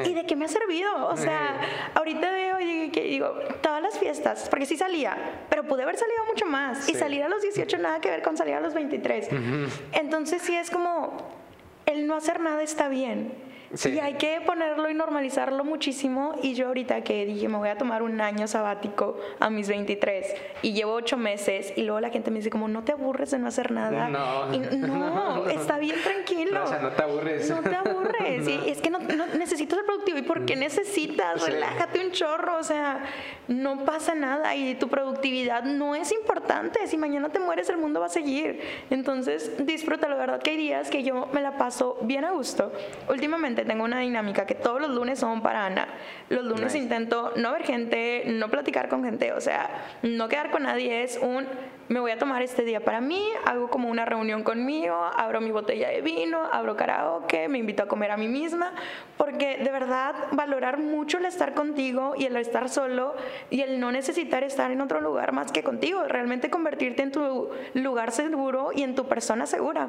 Speaker 2: ¿Y de qué me ha servido? O sea, ahorita veo y digo, todas las fiestas, porque sí salía, pero pude haber salido mucho más. Y salir a los 18 nada que ver con salir a los 23. Entonces sí es como, el no hacer nada está bien. Y hay que ponerlo y normalizarlo muchísimo. Y yo ahorita que dije, me voy a tomar un año sabático a mis 23 y llevo ocho meses y luego la gente me dice como, no te aburres de no hacer nada. No, [LAUGHS] no, está bien tranquilo.
Speaker 1: o sea, no te aburres.
Speaker 2: No te aburres. y [LAUGHS] es que no, necesito ser productivo. ¿Y por qué necesitas? Relájate un chorro. O sea, no pasa nada y tu productividad no es importante. Si mañana te mueres, el mundo va a seguir. Entonces, disfruta. La verdad que hay días que yo me la paso bien a gusto. Últimamente tengo una dinámica que todos los lunes son para Ana. Los lunes intento no ver gente, no platicar con gente, o sea, no quedar con nadie. Es un, me voy a tomar este día para mí, hago como una reunión conmigo, abro mi botella de vino, abro karaoke, me invito a comer a mí misma, porque de verdad valorar mucho el estar contigo y el estar solo y el no necesitar estar en otro lugar más que contigo, realmente convertirte en tu lugar seguro y en tu persona segura.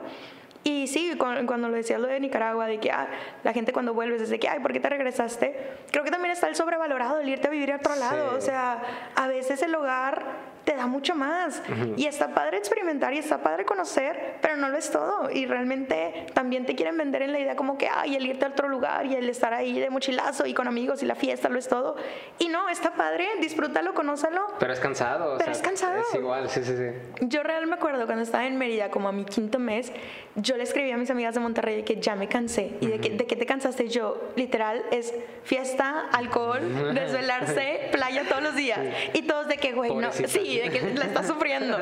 Speaker 2: Y sí, cuando lo decía lo de Nicaragua, de que ah, la gente cuando vuelves es de que, ay, ¿por qué te regresaste? Creo que también está el sobrevalorado el irte a vivir a otro lado. O sea, a veces el hogar te da mucho más. Y está padre experimentar y está padre conocer, pero no lo es todo. Y realmente también te quieren vender en la idea como que, ay, el irte a otro lugar y el estar ahí de mochilazo y con amigos y la fiesta lo es todo. Y no, está padre, disfrútalo, conócelo.
Speaker 1: Pero es cansado.
Speaker 2: Pero es cansado.
Speaker 1: Es igual, sí, sí, sí.
Speaker 2: Yo realmente me acuerdo cuando estaba en Mérida, como a mi quinto mes, yo le escribí a mis amigas de Monterrey que ya me cansé. ¿Y de, que, de qué te cansaste? Yo, literal, es fiesta, alcohol, desvelarse, [LAUGHS] playa todos los días. Y todos de que, güey, no, sí, de que la está sufriendo.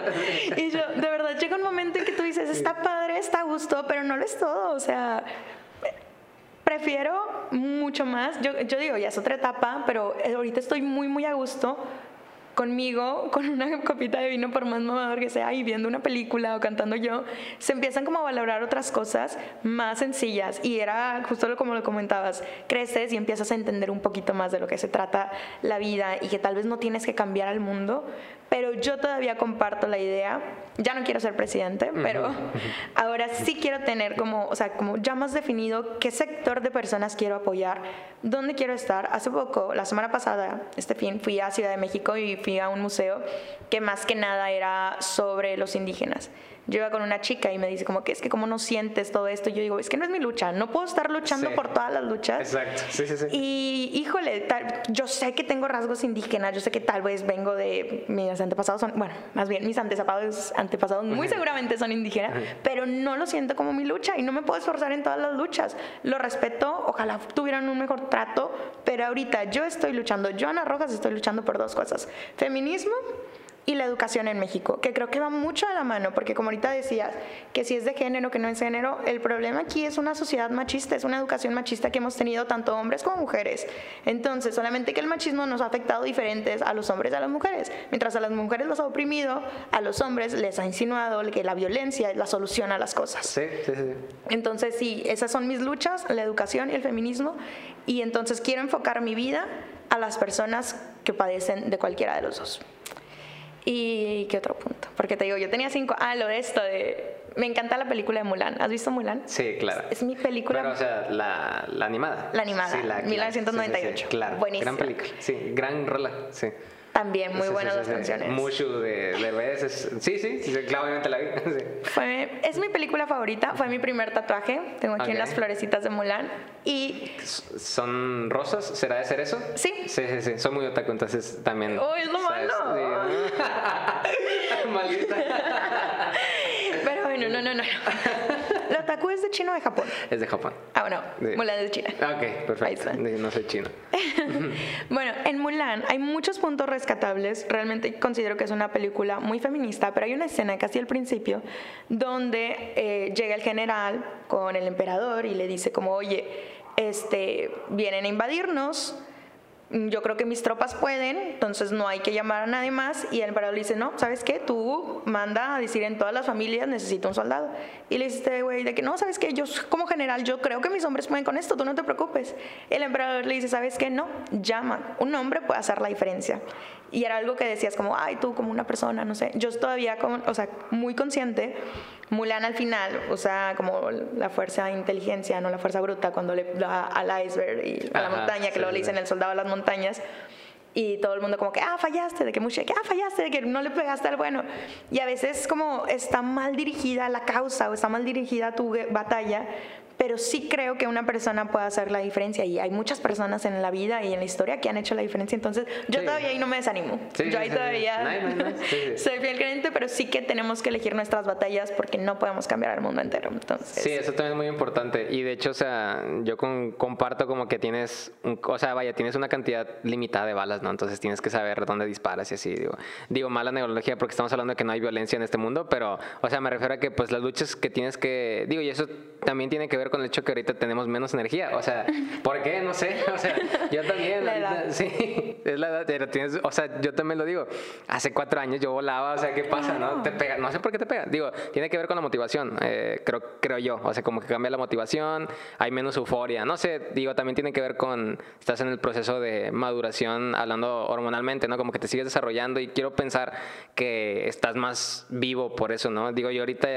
Speaker 2: Y yo, de verdad, llega un momento en que tú dices, está padre, está a gusto, pero no lo es todo. O sea, prefiero mucho más. Yo, yo digo, ya es otra etapa, pero ahorita estoy muy, muy a gusto conmigo, con una copita de vino, por más mamador que sea, y viendo una película o cantando yo, se empiezan como a valorar otras cosas más sencillas. Y era justo como lo comentabas, creces y empiezas a entender un poquito más de lo que se trata la vida y que tal vez no tienes que cambiar al mundo, pero yo todavía comparto la idea, ya no quiero ser presidente, pero [LAUGHS] ahora sí quiero tener como, o sea, como ya más definido qué sector de personas quiero apoyar, dónde quiero estar. Hace poco, la semana pasada, este fin, fui a Ciudad de México y fui a un museo que más que nada era sobre los indígenas yo iba con una chica y me dice como que es que como no sientes todo esto, yo digo, es que no es mi lucha, no puedo estar luchando por todas las luchas.
Speaker 1: Exacto, sí, sí, sí.
Speaker 2: Y híjole, yo sé que tengo rasgos indígenas, yo sé que tal vez vengo de mis antepasados, son, bueno, más bien mis antepasados, antepasados muy seguramente son indígenas, pero no lo siento como mi lucha y no me puedo esforzar en todas las luchas. Lo respeto, ojalá tuvieran un mejor trato, pero ahorita yo estoy luchando, yo Ana Rojas estoy luchando por dos cosas, feminismo y la educación en México, que creo que va mucho a la mano, porque como ahorita decías, que si es de género, que no es género, el problema aquí es una sociedad machista, es una educación machista que hemos tenido tanto hombres como mujeres. Entonces, solamente que el machismo nos ha afectado diferentes a los hombres y a las mujeres. Mientras a las mujeres los ha oprimido, a los hombres les ha insinuado que la violencia es la solución a las cosas.
Speaker 1: Sí, sí, sí.
Speaker 2: Entonces, sí, esas son mis luchas, la educación y el feminismo, y entonces quiero enfocar mi vida a las personas que padecen de cualquiera de los dos. ¿Y qué otro punto? Porque te digo, yo tenía cinco. Ah, lo de esto, de Me encanta la película de Mulan. ¿Has visto Mulan?
Speaker 1: Sí, claro.
Speaker 2: Es mi película.
Speaker 1: Pero, o sea, la, la animada.
Speaker 2: La animada,
Speaker 1: Sí, la,
Speaker 2: 1998.
Speaker 1: sí, sí, claro.
Speaker 2: Buenísima.
Speaker 1: Gran película. Sí, gran rola. Sí.
Speaker 2: También muy
Speaker 1: Sí,
Speaker 2: buenas
Speaker 1: sí,
Speaker 2: las
Speaker 1: sí.
Speaker 2: canciones.
Speaker 1: Mushu de, de veces. Sí, sí, obviamente la vi. [LAUGHS]
Speaker 2: Fue, es mi película favorita, fue mi primer tatuaje. Tengo aquí
Speaker 1: Ok.
Speaker 2: unas florecitas de Mulan. Y
Speaker 1: ¿Son rosas? ¿Será de ser eso?
Speaker 2: sí,
Speaker 1: Sí, sí, sí. Soy muy otaku, entonces también.
Speaker 2: Oh, es lo malo.
Speaker 1: Sí. [LAUGHS] Maldita. [LAUGHS]
Speaker 2: no, no, no. [LAUGHS] ¿Lo otaku es de China o de Japón?
Speaker 1: Es de Japón.
Speaker 2: Ah, bueno,
Speaker 1: Sí.
Speaker 2: Mulan es de China.
Speaker 1: Ah, Ok,
Speaker 2: Ahí
Speaker 1: perfecto.
Speaker 2: está.
Speaker 1: No soy chino. [LAUGHS]
Speaker 2: Bueno, en Mulan hay muchos puntos rescatables. Realmente considero que es una película muy feminista, pero hay una escena casi al principio donde eh, llega el general con el emperador y le dice como, oye, este, vienen a invadirnos. Yo creo que mis tropas pueden, entonces no hay que llamar a nadie más. Y el emperador le dice, no, ¿sabes qué? Tú manda a decir en todas las familias necesito un soldado. Y le dice este güey de que no, ¿sabes qué? Yo como general, yo creo que mis hombres pueden con esto, tú no te preocupes. El emperador le dice, ¿sabes qué? No, llama. Un hombre puede hacer la diferencia. Y era algo que decías como, ay, tú como una persona, no sé. Yo todavía, como, o sea, muy consciente. Mulan al final, o sea, como la fuerza de inteligencia, no la fuerza bruta, cuando le da al iceberg y a la
Speaker 1: Ajá,
Speaker 2: montaña, que
Speaker 1: sí,
Speaker 2: luego le dicen el soldado de las montañas. Y todo el mundo como que, ah, fallaste, de que mucho, que, ah, fallaste, de que no le pegaste al bueno. Y a veces como está mal dirigida la causa o está mal dirigida tu batalla, pero sí creo que una persona puede hacer la diferencia y hay muchas personas en la vida y en la historia que han hecho la diferencia, entonces yo
Speaker 1: Sí.
Speaker 2: todavía ahí no me desanimo.
Speaker 1: Sí,
Speaker 2: yo ahí
Speaker 1: sí,
Speaker 2: todavía [LAUGHS] soy fiel creyente, pero sí que tenemos que elegir nuestras batallas porque no podemos cambiar el mundo entero. Entonces,
Speaker 1: Sí, eso también es muy importante. Y de hecho, o sea, yo con- comparto como que tienes, un- o sea, vaya, tienes una cantidad limitada de balas, ¿no? Entonces tienes que saber dónde disparas y así, digo. Digo, mala neurología porque estamos hablando de que no hay violencia en este mundo, pero, o sea, me refiero a que pues las luchas que tienes que, digo, y eso también tiene que ver con el hecho que ahorita tenemos menos energía, o sea, [LAUGHS] ¿por qué? No sé, o sea, yo también,
Speaker 2: La
Speaker 1: ahorita-
Speaker 2: edad. [LAUGHS]
Speaker 1: sí, es la edad, pero tienes, o sea, yo también lo digo, hace cuatro años yo volaba, o sea, ¿qué pasa, no? Te pega, no sé por qué te pega, digo, tiene que ver con la motivación, eh, creo, creo yo, o sea, como que cambia la motivación, hay menos euforia, no sé, digo, también tiene que ver con, estás en el proceso de maduración, hablando hormonalmente, ¿no? Como que te sigues desarrollando y quiero pensar que estás más vivo por eso, ¿no? Digo, yo ahorita,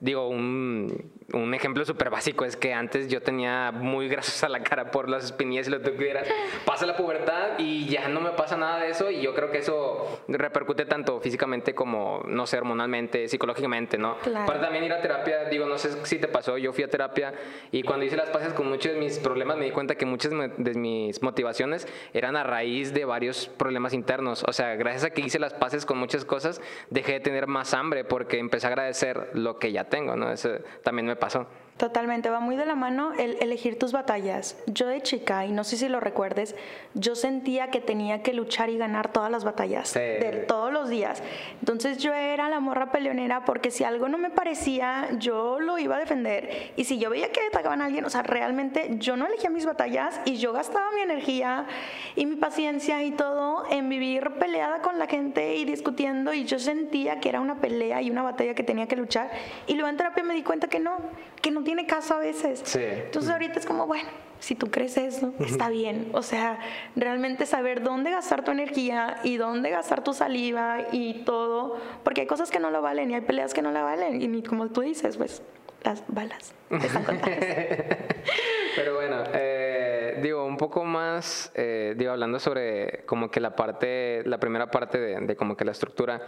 Speaker 1: digo, un, un ejemplo súper básico es que antes yo tenía muy grasosa la cara por las espinillas y lo que quieras. Pasa la pubertad y ya no me pasa nada de eso y yo creo que eso repercute tanto físicamente como, no sé, hormonalmente, psicológicamente, ¿no?
Speaker 2: Claro.
Speaker 1: Pero también ir a terapia, digo, no sé si te pasó, yo fui a terapia y cuando hice las paces con muchos de mis problemas me di cuenta que muchas de mis motivaciones eran a raíz de varios problemas internos. O sea, gracias a que hice las paces con muchas cosas, dejé de tener más hambre porque empecé a agradecer lo que ya tengo, ¿no? Eso también me pasó.
Speaker 2: Totalmente, va muy de la mano el elegir tus batallas. Yo de chica, y no sé si lo recuerdes, yo sentía que tenía que luchar y ganar todas las batallas,
Speaker 1: Sí.
Speaker 2: de todos los días. Entonces yo era la morra peleonera porque si algo no me parecía, yo lo iba a defender. Y si yo veía que atacaban a alguien, o sea, realmente yo no elegía mis batallas y yo gastaba mi energía y mi paciencia y todo en vivir peleada con la gente y discutiendo y yo sentía que era una pelea y una batalla que tenía que luchar y luego en terapia me di cuenta que no, que no tiene caso a veces.
Speaker 1: Sí.
Speaker 2: Entonces ahorita es como, bueno, si tú crees eso, está bien. O sea, realmente saber dónde gastar tu energía y dónde gastar tu saliva y todo, porque hay cosas que no lo valen y hay peleas que no la valen y ni como tú dices, pues las balas están. [LAUGHS]
Speaker 1: Pero bueno, eh, digo, un poco más, eh, digo, hablando sobre como que la parte, la primera parte de, de como que la estructura,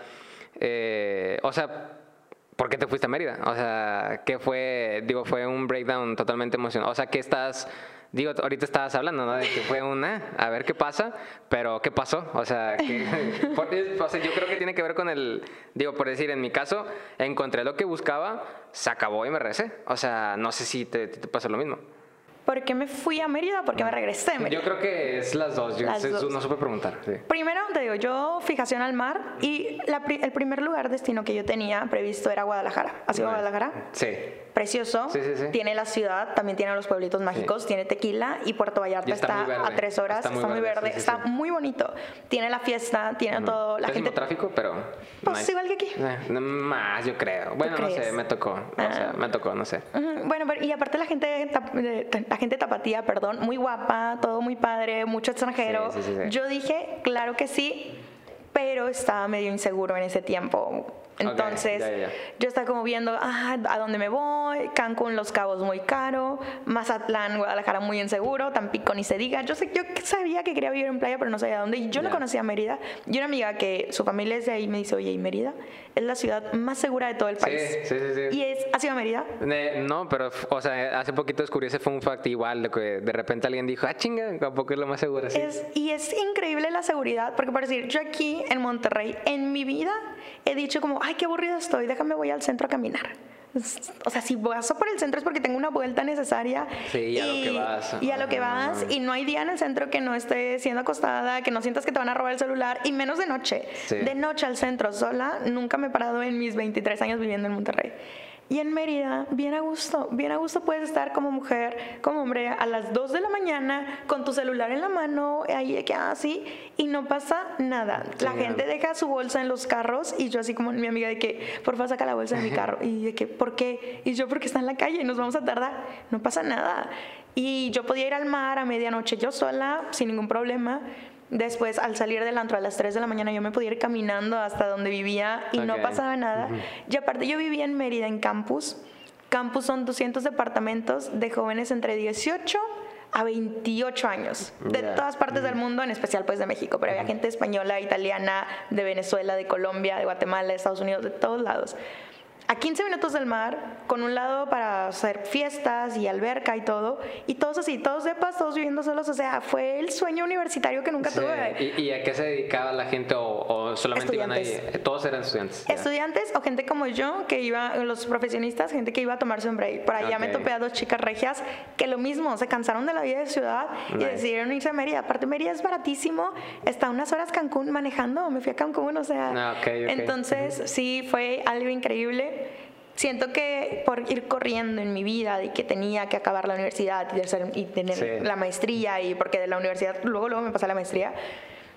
Speaker 1: eh, o sea, ¿por qué te fuiste a Mérida? O sea, ¿qué fue, digo, fue un breakdown totalmente emocional? O sea, ¿qué estás, digo, ahorita estabas hablando, ¿no? De que fue una, a ver qué pasa, pero ¿qué pasó? O sea, [LAUGHS] por- o sea, yo creo que tiene que ver con el, digo, por decir, en mi caso, encontré lo que buscaba, se acabó y me regresé. O sea, no sé si te, te pasó lo mismo.
Speaker 2: ¿Por qué me fui a Mérida? Porque me regresé de Mérida.
Speaker 1: Yo creo que es las dos. Yo
Speaker 2: Las dos.
Speaker 1: no supe preguntar. sí.
Speaker 2: Primero, te digo, yo fijación al mar y la el primer lugar destino que yo tenía previsto era Guadalajara. ¿Has ido a Guadalajara?
Speaker 1: Sí.
Speaker 2: Precioso.
Speaker 1: Sí, sí, sí.
Speaker 2: Tiene la ciudad, también tiene los pueblitos mágicos, tiene tequila y Puerto Vallarta
Speaker 1: Y está
Speaker 2: a tres horas,
Speaker 1: Está
Speaker 2: está
Speaker 1: muy verde,
Speaker 2: está muy bonito. Tiene la fiesta, tiene todo, la gente...
Speaker 1: tráfico, pero.
Speaker 2: Pues
Speaker 1: nice.
Speaker 2: igual que aquí.
Speaker 1: Eh, no, más, yo creo. Bueno, no sé, me tocó. O sea,
Speaker 2: Ah.
Speaker 1: me tocó, no sé.
Speaker 2: Bueno, pero- y aparte la gente, la gente tapatía, perdón, muy guapa, todo muy padre, mucho extranjero. Yo dije, claro que sí, pero estaba medio inseguro en ese tiempo. Entonces,
Speaker 1: ya, ya, ya.
Speaker 2: yo estaba como viendo ah, a dónde me voy, Cancún, Los Cabos muy caro, Mazatlán, Guadalajara muy inseguro, Tampico ni se diga. Yo sé, yo sabía que quería vivir en playa, pero no sabía dónde. Y yo no
Speaker 1: Ya.
Speaker 2: conocía Mérida. Y una amiga que su familia es de ahí me dice, oye, ¿y Mérida? Es la ciudad más segura de todo el
Speaker 1: Sí,
Speaker 2: país.
Speaker 1: sí, sí, sí.
Speaker 2: Y es, ¿has ido a Mérida?
Speaker 1: Eh, no, pero, o sea, hace poquito descubrí ese fun fact igual, de que de repente alguien dijo, ah, chinga, ¿a poco es lo más seguro? Sí.
Speaker 2: Es, y es increíble la seguridad, porque por decir, yo aquí en Monterrey, en mi vida he dicho como, ay, qué aburrido estoy, déjame voy al centro a caminar. O sea, si paso por el centro es porque tengo una vuelta necesaria.
Speaker 1: Sí, y a lo que vas.
Speaker 2: Y a lo que vas. Y no hay día en el centro que no esté siendo acostada, que no sientas que te van a robar el celular, y menos de noche.
Speaker 1: Sí.
Speaker 2: De noche al centro sola, nunca me he parado en mis 23 años viviendo en Monterrey. Y en Mérida, bien a gusto, bien a gusto puedes estar como mujer, como hombre, a las 2 de la mañana con tu celular en la mano, ahí que así, y no pasa nada. La gente deja su bolsa en los carros y yo así como mi amiga de que, por favor, saca la bolsa de mi carro. Y de que, ¿por qué? Y yo, porque está en la calle y nos vamos a tardar. No pasa nada. Y yo podía ir al mar a medianoche yo sola, sin ningún problema. Después, al salir del antro a las 3 de la mañana, yo me podía ir caminando hasta donde vivía y no pasaba nada. Y aparte, yo vivía en Mérida, en campus. Campus son 200 departamentos de jóvenes entre 18 a 28 años, de todas partes del mundo, en especial pues de México, pero había gente española, italiana, de Venezuela, de Colombia, de Guatemala, de Estados Unidos, de todos lados. A 15 minutos del mar, con un lado para hacer fiestas y alberca y todo, y todos así, todos depas, todos viviendo solos, o sea, fue el sueño universitario que nunca
Speaker 1: Sí.
Speaker 2: tuve.
Speaker 1: ¿Y, y a qué se dedicaba la gente o, o solamente iban ahí?
Speaker 2: Estudiantes.
Speaker 1: Todos eran estudiantes.
Speaker 2: Estudiantes o gente como yo, que iba, los profesionistas, gente que iba a tomarse un break. Por allá me
Speaker 1: Ok.
Speaker 2: topé a dos chicas regias que lo mismo, se cansaron de la vida de ciudad y decidieron irse a Mérida. Aparte, Mérida es baratísimo, está unas horas Cancún manejando, me fui a Cancún, o sea.
Speaker 1: Ah, ok, ok.
Speaker 2: Entonces, sí, fue algo increíble. Siento que por ir corriendo en mi vida de que tenía que acabar la universidad y, tener
Speaker 1: Sí.
Speaker 2: la maestría y porque de la universidad luego luego me pasé a la maestría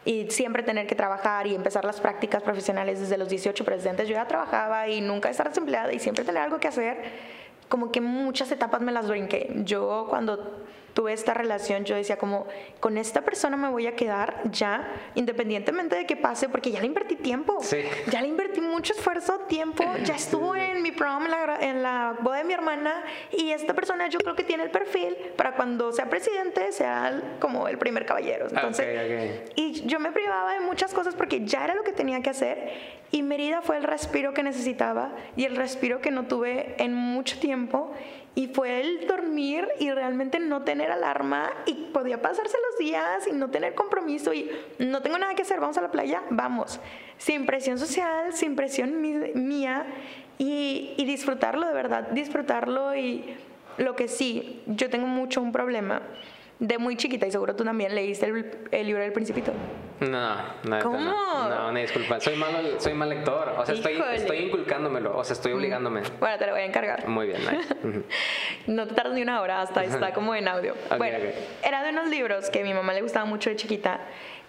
Speaker 2: y siempre tener que trabajar y empezar las prácticas profesionales desde los 18 presidentes yo ya trabajaba y nunca estar desempleada y siempre tener algo que hacer como que muchas etapas me las brinqué yo cuando tuve esta relación yo decía como con esta persona me voy a quedar ya independientemente de que pase porque ya le invertí tiempo
Speaker 1: Sí.
Speaker 2: ya le invertí mucho esfuerzo tiempo ya estuvo en mi prom en la, en la boda de mi hermana y esta persona yo creo que tiene el perfil para cuando sea presidente sea como el primer caballero entonces
Speaker 1: Ok, ok.
Speaker 2: y yo me privaba de muchas cosas porque ya era lo que tenía que hacer y Mérida fue el respiro que necesitaba y el respiro que no tuve en mucho tiempo y fue el dormir y realmente no tener alarma y podía pasarse los días y no tener compromiso y no tengo nada que hacer, vamos a la playa, vamos, sin presión social, sin presión mía y, y disfrutarlo de verdad, disfrutarlo y lo que sí, yo tengo mucho un problema de muy chiquita y seguro tú también leíste el, el libro del principito.
Speaker 1: No, no,
Speaker 2: ¿Cómo?
Speaker 1: No, no, una disculpa. Soy malo, soy mal lector. O sea, estoy, estoy inculcándomelo. O sea, estoy obligándome.
Speaker 2: Bueno, te lo voy a encargar.
Speaker 1: Muy bien, nice. [LAUGHS]
Speaker 2: No te tardas ni una hora, hasta está como en audio.
Speaker 1: Ok,
Speaker 2: bueno,
Speaker 1: ok.
Speaker 2: era de unos libros que a mi mamá le gustaba mucho de chiquita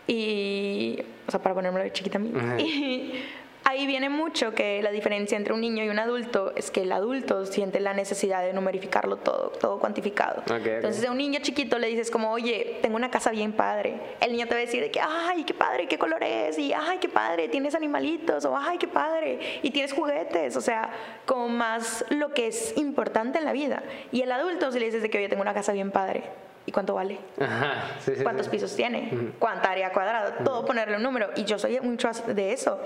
Speaker 2: y, o sea, para ponérmelo de chiquita a mí. Y ahí viene mucho que la diferencia entre un niño y un adulto es que el adulto siente la necesidad de numerificarlo todo, todo cuantificado.
Speaker 1: Ok, ok.
Speaker 2: Entonces, a un niño chiquito le dices como, oye, tengo una casa bien padre. El niño te va a decir de que, ay, qué padre, qué color es, y ay, qué padre, tienes animalitos, o ay, qué padre, y tienes juguetes, o sea, como más lo que es importante en la vida. Y el adulto, si le dices de que, oye, tengo una casa bien padre, ¿y cuánto vale?
Speaker 1: Ajá, sí, sí,
Speaker 2: ¿Cuántos
Speaker 1: sí.
Speaker 2: pisos tiene? ¿Cuánta área cuadrada? Todo ponerle un número. Y yo soy mucho de eso.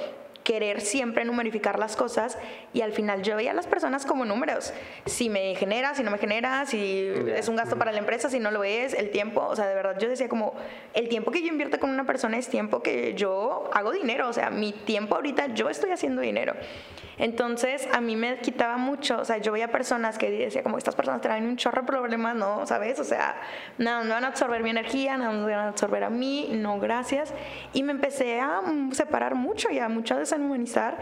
Speaker 2: Querer siempre numerificar las cosas y al final yo veía a las personas como números. Si me genera, si no me genera, si
Speaker 1: Ya.
Speaker 2: es un gasto para la empresa, si no lo es, el tiempo. O sea, de verdad yo decía como, el tiempo que yo invierto con una persona es tiempo que yo hago dinero. O sea, mi tiempo ahorita yo estoy haciendo dinero. Entonces a mí me quitaba mucho. O sea, yo veía personas que decía como, estas personas traen un chorro de problemas, ¿no? ¿Sabes? O sea, no, no van a absorber mi energía, no me van a absorber a mí, no, gracias. Y me empecé a separar mucho y a mucho deshumanizar.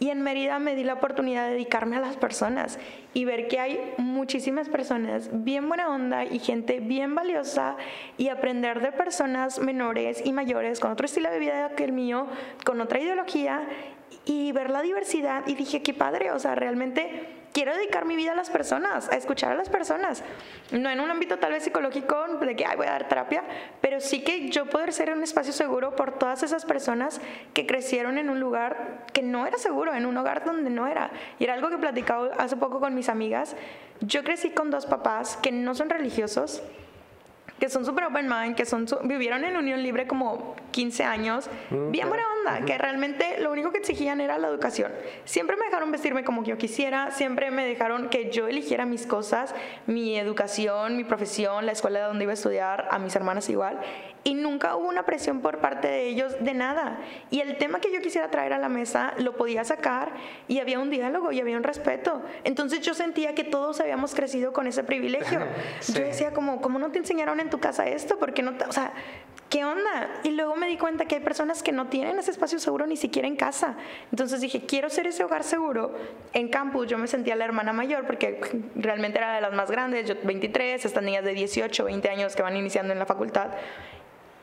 Speaker 2: Y en Mérida me di la oportunidad de dedicarme a las personas y ver que hay muchísimas personas bien buena onda y gente bien valiosa y aprender de personas menores y mayores con otro estilo de vida que el mío, con otra ideología y ver la diversidad y dije, qué padre, o sea, realmente quiero dedicar mi vida a las personas, a escuchar a las personas. No en un ámbito tal vez psicológico de que Ay, voy a dar terapia, pero sí que yo poder ser un espacio seguro por todas esas personas que crecieron en un lugar que no era seguro, en un hogar donde no era. Y era algo que he platicado hace poco con mis amigas. Yo crecí con dos papás que no son religiosos que son super open mind, que son vivieron en unión libre como 15 años, mm, bien buena onda, que realmente lo único que exigían era la educación. Siempre me dejaron vestirme como yo quisiera, siempre me dejaron que yo eligiera mis cosas, mi educación, mi profesión, la escuela donde iba a estudiar, a mis hermanas igual, y nunca hubo una presión por parte de ellos de nada. Y el tema que yo quisiera traer a la mesa lo podía sacar y había un diálogo y había un respeto. Entonces yo sentía que todos habíamos crecido con ese privilegio. [LAUGHS] Yo decía como, ¿cómo no te enseñaron en tu casa esto? porque no O sea, ¿qué onda? Y luego me di cuenta que hay personas que no tienen ese espacio seguro ni siquiera en casa. Entonces dije, quiero ser ese hogar seguro. En campus yo me sentía la hermana mayor porque realmente era de las más grandes, yo 23, estas niñas de 18, 20 años que van iniciando en la facultad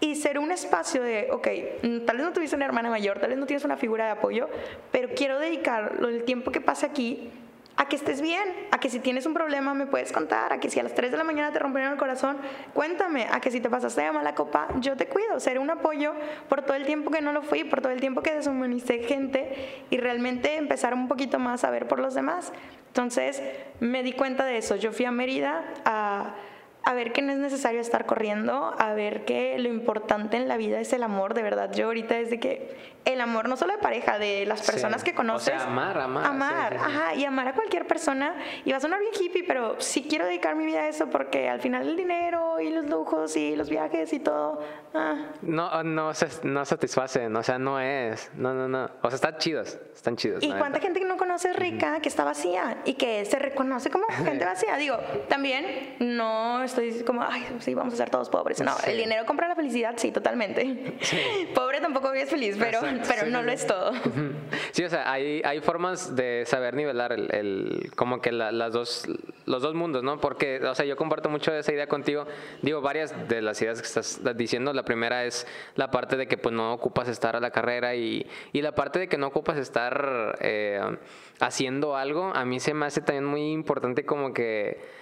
Speaker 2: y ser un espacio de, ok, mm, tal vez no tuviste una hermana mayor, tal vez no tienes una figura de apoyo, pero quiero dedicar el tiempo que pase aquí a que estés bien, a que si tienes un problema me puedes contar, a que si a las 3 de la mañana te rompieron el corazón, cuéntame, a que si te pasaste de mala copa, yo te cuido, ser un apoyo por todo el tiempo que no lo fui, por todo el tiempo que deshumanicé gente y realmente empezar un poquito más a ver por los demás. Entonces me di cuenta de eso, yo fui a Mérida a a ver que no es necesario estar corriendo, a ver que lo importante en la vida es el amor, de verdad. Yo ahorita desde que el amor no solo de pareja, de las personas que conoces.
Speaker 1: O sea, amar, amar.
Speaker 2: Amar, ajá, y amar a cualquier persona. Y va a sonar bien hippie, pero sí quiero dedicar mi vida a eso porque al final el dinero y los lujos y los viajes y todo. Ah.
Speaker 1: No, no, no satisfacen, o sea, no es. No, no, no. O sea, están chidos, están chidos.
Speaker 2: ¿Y cuánta gente que no conoce rica, que está vacía y que se reconoce como [LAUGHS] gente vacía? Digo, también no estoy como, ay, sí, vamos a ser todos pobres. No, el dinero compra la felicidad, sí, totalmente. [LAUGHS] Pobre tampoco vives feliz, pero, pero no lo es todo.
Speaker 1: Sí, o sea, hay, hay formas de saber nivelar el, el como que las dos, los dos mundos, ¿no? Porque, o sea, yo comparto mucho esa idea contigo. Digo, varias de las ideas que estás diciendo. La primera es la parte de que pues no ocupas estar a la carrera y, y la parte de que no ocupas estar eh, haciendo algo. A mí se me hace también muy importante como que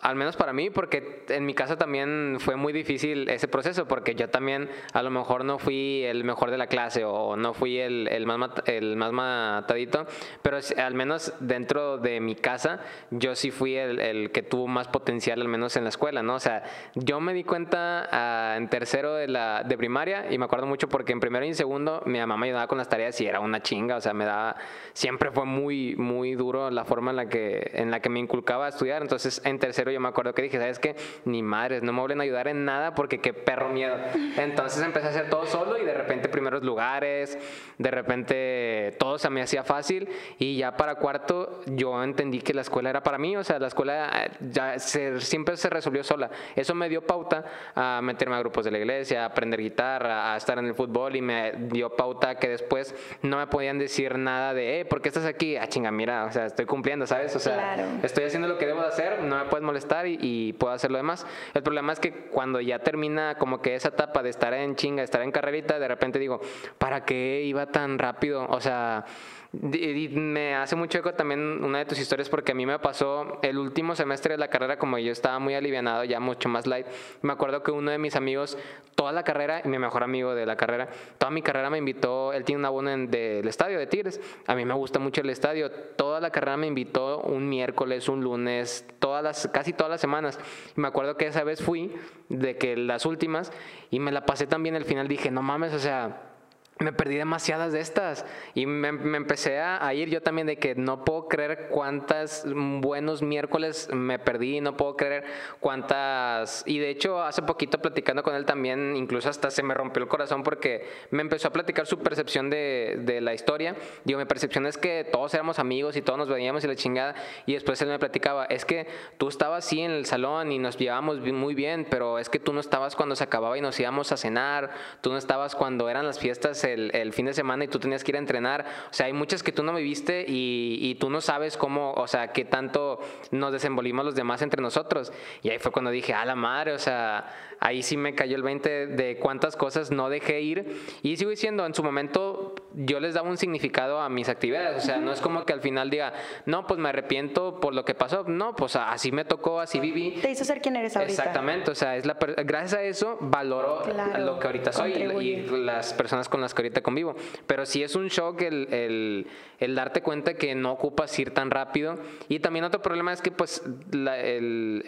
Speaker 1: al menos para mí, porque en mi caso también fue muy difícil ese proceso, porque yo también a lo mejor no fui el mejor de la clase o no fui el, el, más, el más matadito, pero al menos dentro de mi casa yo sí fui el, el, que tuvo más potencial, al menos en la escuela, ¿no? O sea, yo me di cuenta ah, en tercero de, la, de primaria y me acuerdo mucho porque en primero y en segundo mi mamá me ayudaba con las tareas y era una chinga, o sea, me daba, siempre fue muy, muy duro la forma en la que, en la que me inculcaba a estudiar, entonces en tercero yo me acuerdo que dije, ¿sabes qué? Ni madres, no me vuelven a ayudar en nada porque qué perro miedo. Entonces empecé a hacer todo solo y de repente primeros lugares, de repente todo se me hacía fácil y ya para cuarto yo entendí que la escuela era para mí, o sea, la escuela eh, ya siempre se resolvió sola. Eso me dio pauta a meterme a grupos de la iglesia, a aprender guitarra, a estar en el fútbol y me dio pauta que después no me podían decir nada de, eh, ¿por qué estás aquí? Ah, chinga, mira, o sea, estoy cumpliendo, ¿sabes? O sea, estoy haciendo lo que debo de hacer, no me puedes molestar y, puedo hacer lo demás. El problema es que cuando ya termina como que esa etapa de estar en chinga, estar en carrerita, de repente digo, ¿para qué iba tan rápido? O sea, me hace mucho eco también una de tus historias porque a mí me pasó el último semestre de la carrera como yo estaba muy alivianado, ya mucho más light. Me acuerdo que uno de mis amigos, toda la carrera, y mi mejor amigo de la carrera, toda mi carrera me invitó, él tiene un abono del estadio de Tigres, a mí me gusta mucho el estadio, toda la carrera me invitó un miércoles, un lunes, todas casi todas las semanas. me acuerdo que esa vez fui, de que las últimas, y me la pasé también al final, dije, no mames, o sea me perdí demasiadas de estas y me, empecé a, ir yo también de que no puedo creer cuántas buenos miércoles me perdí, no puedo creer cuántas... Y de hecho hace poquito platicando con él también, incluso hasta se me rompió el corazón porque me empezó a platicar su percepción de, de la historia. Digo, mi percepción es que todos éramos amigos y todos nos veíamos y la chingada. Y después él me platicaba, es que tú estabas así en el salón y nos llevábamos muy bien, pero es que tú no estabas cuando se acababa y nos íbamos a cenar, tú no estabas cuando eran las fiestas el, fin de semana y tú tenías que ir a entrenar. O sea, hay muchas que tú no viviste y, y tú no sabes cómo, o sea, qué tanto nos desenvolvimos los demás entre nosotros. Y ahí fue cuando dije, a la madre, o sea, ahí sí me cayó el 20 de cuántas cosas no dejé ir. Y sigo diciendo, en su momento yo les daba un significado a mis actividades. O sea, no es como que al final diga, no, pues me arrepiento por lo que pasó. No, pues así me tocó, así viví.
Speaker 2: Te hizo ser quien eres ahorita.
Speaker 1: Exactamente, o sea, es la gracias a eso valoro lo que ahorita soy y, las personas con las que ahorita convivo. Pero sí es un shock el, el, el darte cuenta que no ocupas ir tan rápido. Y también otro problema es que pues la, el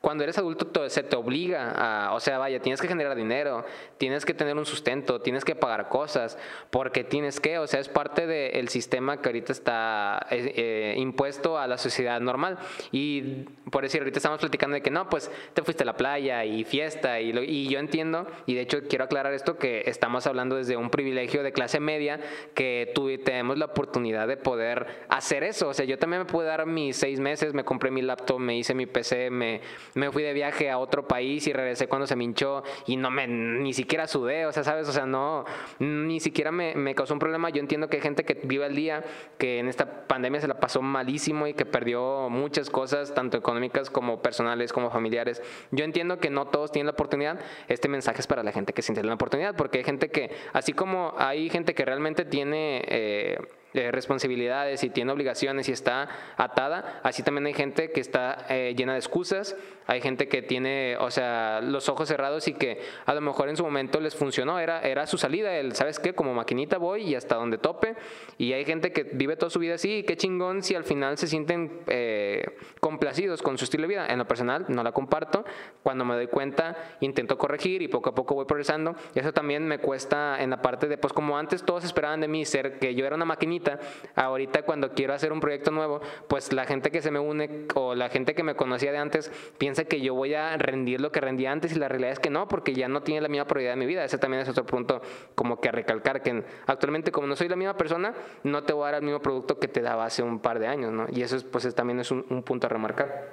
Speaker 1: cuando eres adulto se te obliga a, o sea, vaya, tienes que generar dinero, tienes que tener un sustento, tienes que pagar cosas, porque tienes que, o sea, es parte del sistema que ahorita está eh, eh, impuesto a la sociedad normal. Y por decir, ahorita estamos platicando de que no, pues te fuiste a la playa y fiesta, y, y yo entiendo, y de hecho quiero aclarar esto, que estamos hablando desde un privilegio de clase media, que tú, tenemos la oportunidad de poder hacer eso. O sea, yo también me pude dar mis seis meses, me compré mi laptop, me hice mi PC, me me fui de viaje a otro país y regresé cuando se me hinchó y no me, ni siquiera sudé, o sea, ¿sabes? O sea, no, ni siquiera me, me causó un problema. Yo entiendo que hay gente que vive al día, que en esta pandemia se la pasó malísimo y que perdió muchas cosas, tanto económicas como personales, como familiares. Yo entiendo que no todos tienen la oportunidad. Este mensaje es para la gente que sí tiene la oportunidad, porque hay gente que, así como hay gente que realmente tiene... Eh, eh, responsabilidades y tiene obligaciones y está atada, así también hay gente que está eh, llena de excusas, hay gente que tiene, o sea, los ojos cerrados y que a lo mejor en su momento les funcionó, era, era su salida, el, ¿sabes qué? Como maquinita voy y hasta donde tope, y hay gente que vive toda su vida así, y qué chingón si al final se sienten eh, complacidos con su estilo de vida. En lo personal, no la comparto, cuando me doy cuenta, intento corregir y poco a poco voy progresando, eso también me cuesta en la parte de, pues como antes todos esperaban de mí ser que yo era una maquinita, ahorita cuando quiero hacer un proyecto nuevo, pues la gente que se me une o la gente que me conocía de antes piensa que yo voy a rendir lo que rendía antes y la realidad es que no, porque ya no tiene la misma prioridad de mi vida. Ese también es otro punto como que recalcar que actualmente como no soy la misma persona, no te voy a dar el mismo producto que te daba hace un par de años, ¿no? Y eso pues también es un punto a remarcar.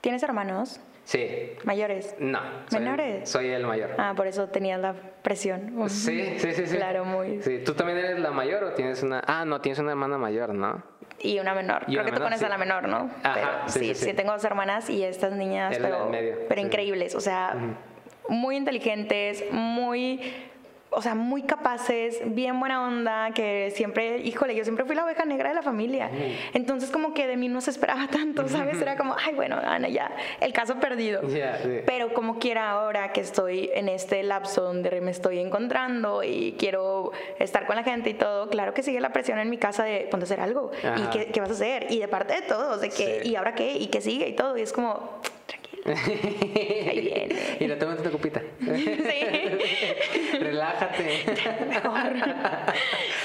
Speaker 2: ¿Tienes hermanos?
Speaker 1: Sí.
Speaker 2: ¿Mayores?
Speaker 1: No.
Speaker 2: ¿Menores?
Speaker 1: Soy el mayor.
Speaker 2: Ah, por eso tenías la presión.
Speaker 1: Sí, sí, sí, sí.
Speaker 2: Claro, muy.
Speaker 1: Sí, ¿tú también eres la mayor o tienes una...? Ah, no, tienes una hermana mayor, ¿no?
Speaker 2: Y una menor. Creo que tú pones a la menor, ¿no?
Speaker 1: Ajá,
Speaker 2: pero,
Speaker 1: sí,
Speaker 2: sí, tengo dos hermanas y estas niñas, pero, pero increíbles. O sea, muy inteligentes, muy o sea, muy capaces, bien buena onda, que siempre, híjole, yo siempre fui la oveja negra de la familia. Entonces como que de mí no se esperaba tanto, ¿sabes? Era como, ay, bueno, Ana, ya, el caso perdido. Pero como quiera ahora que estoy en este lapso donde me estoy encontrando y quiero estar con la gente y todo, claro que sigue la presión en mi casa de ponte a hacer algo. ¿Y qué, qué, vas a hacer? Y de parte de todos, de que, ¿y ahora qué? ¿Y qué sigue? Y todo. Y es como, [LAUGHS] Ahí viene.
Speaker 1: Y la tomas tu copita. [LAUGHS] Sí. [LAUGHS] Relájate. Mejor.